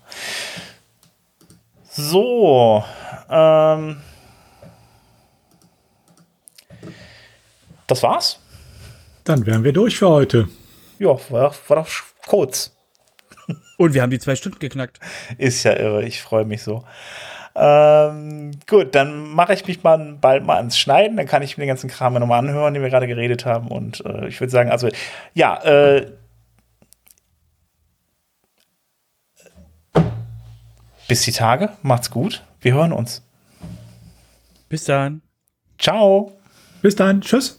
So. Ähm, das war's.
Dann wären wir durch für heute.
Ja, war, war doch kurz.
Und wir haben die zwei Stunden geknackt.
Ist ja irre, ich freue mich so. Ähm, gut, dann mache ich mich mal bald mal ans Schneiden, dann kann ich mir den ganzen Kram nochmal anhören, den wir gerade geredet haben. Und äh, ich würde sagen, also ja, äh, Bis die Tage, macht's gut. Wir hören uns.
Bis dann.
Ciao.
Bis dann. Tschüss.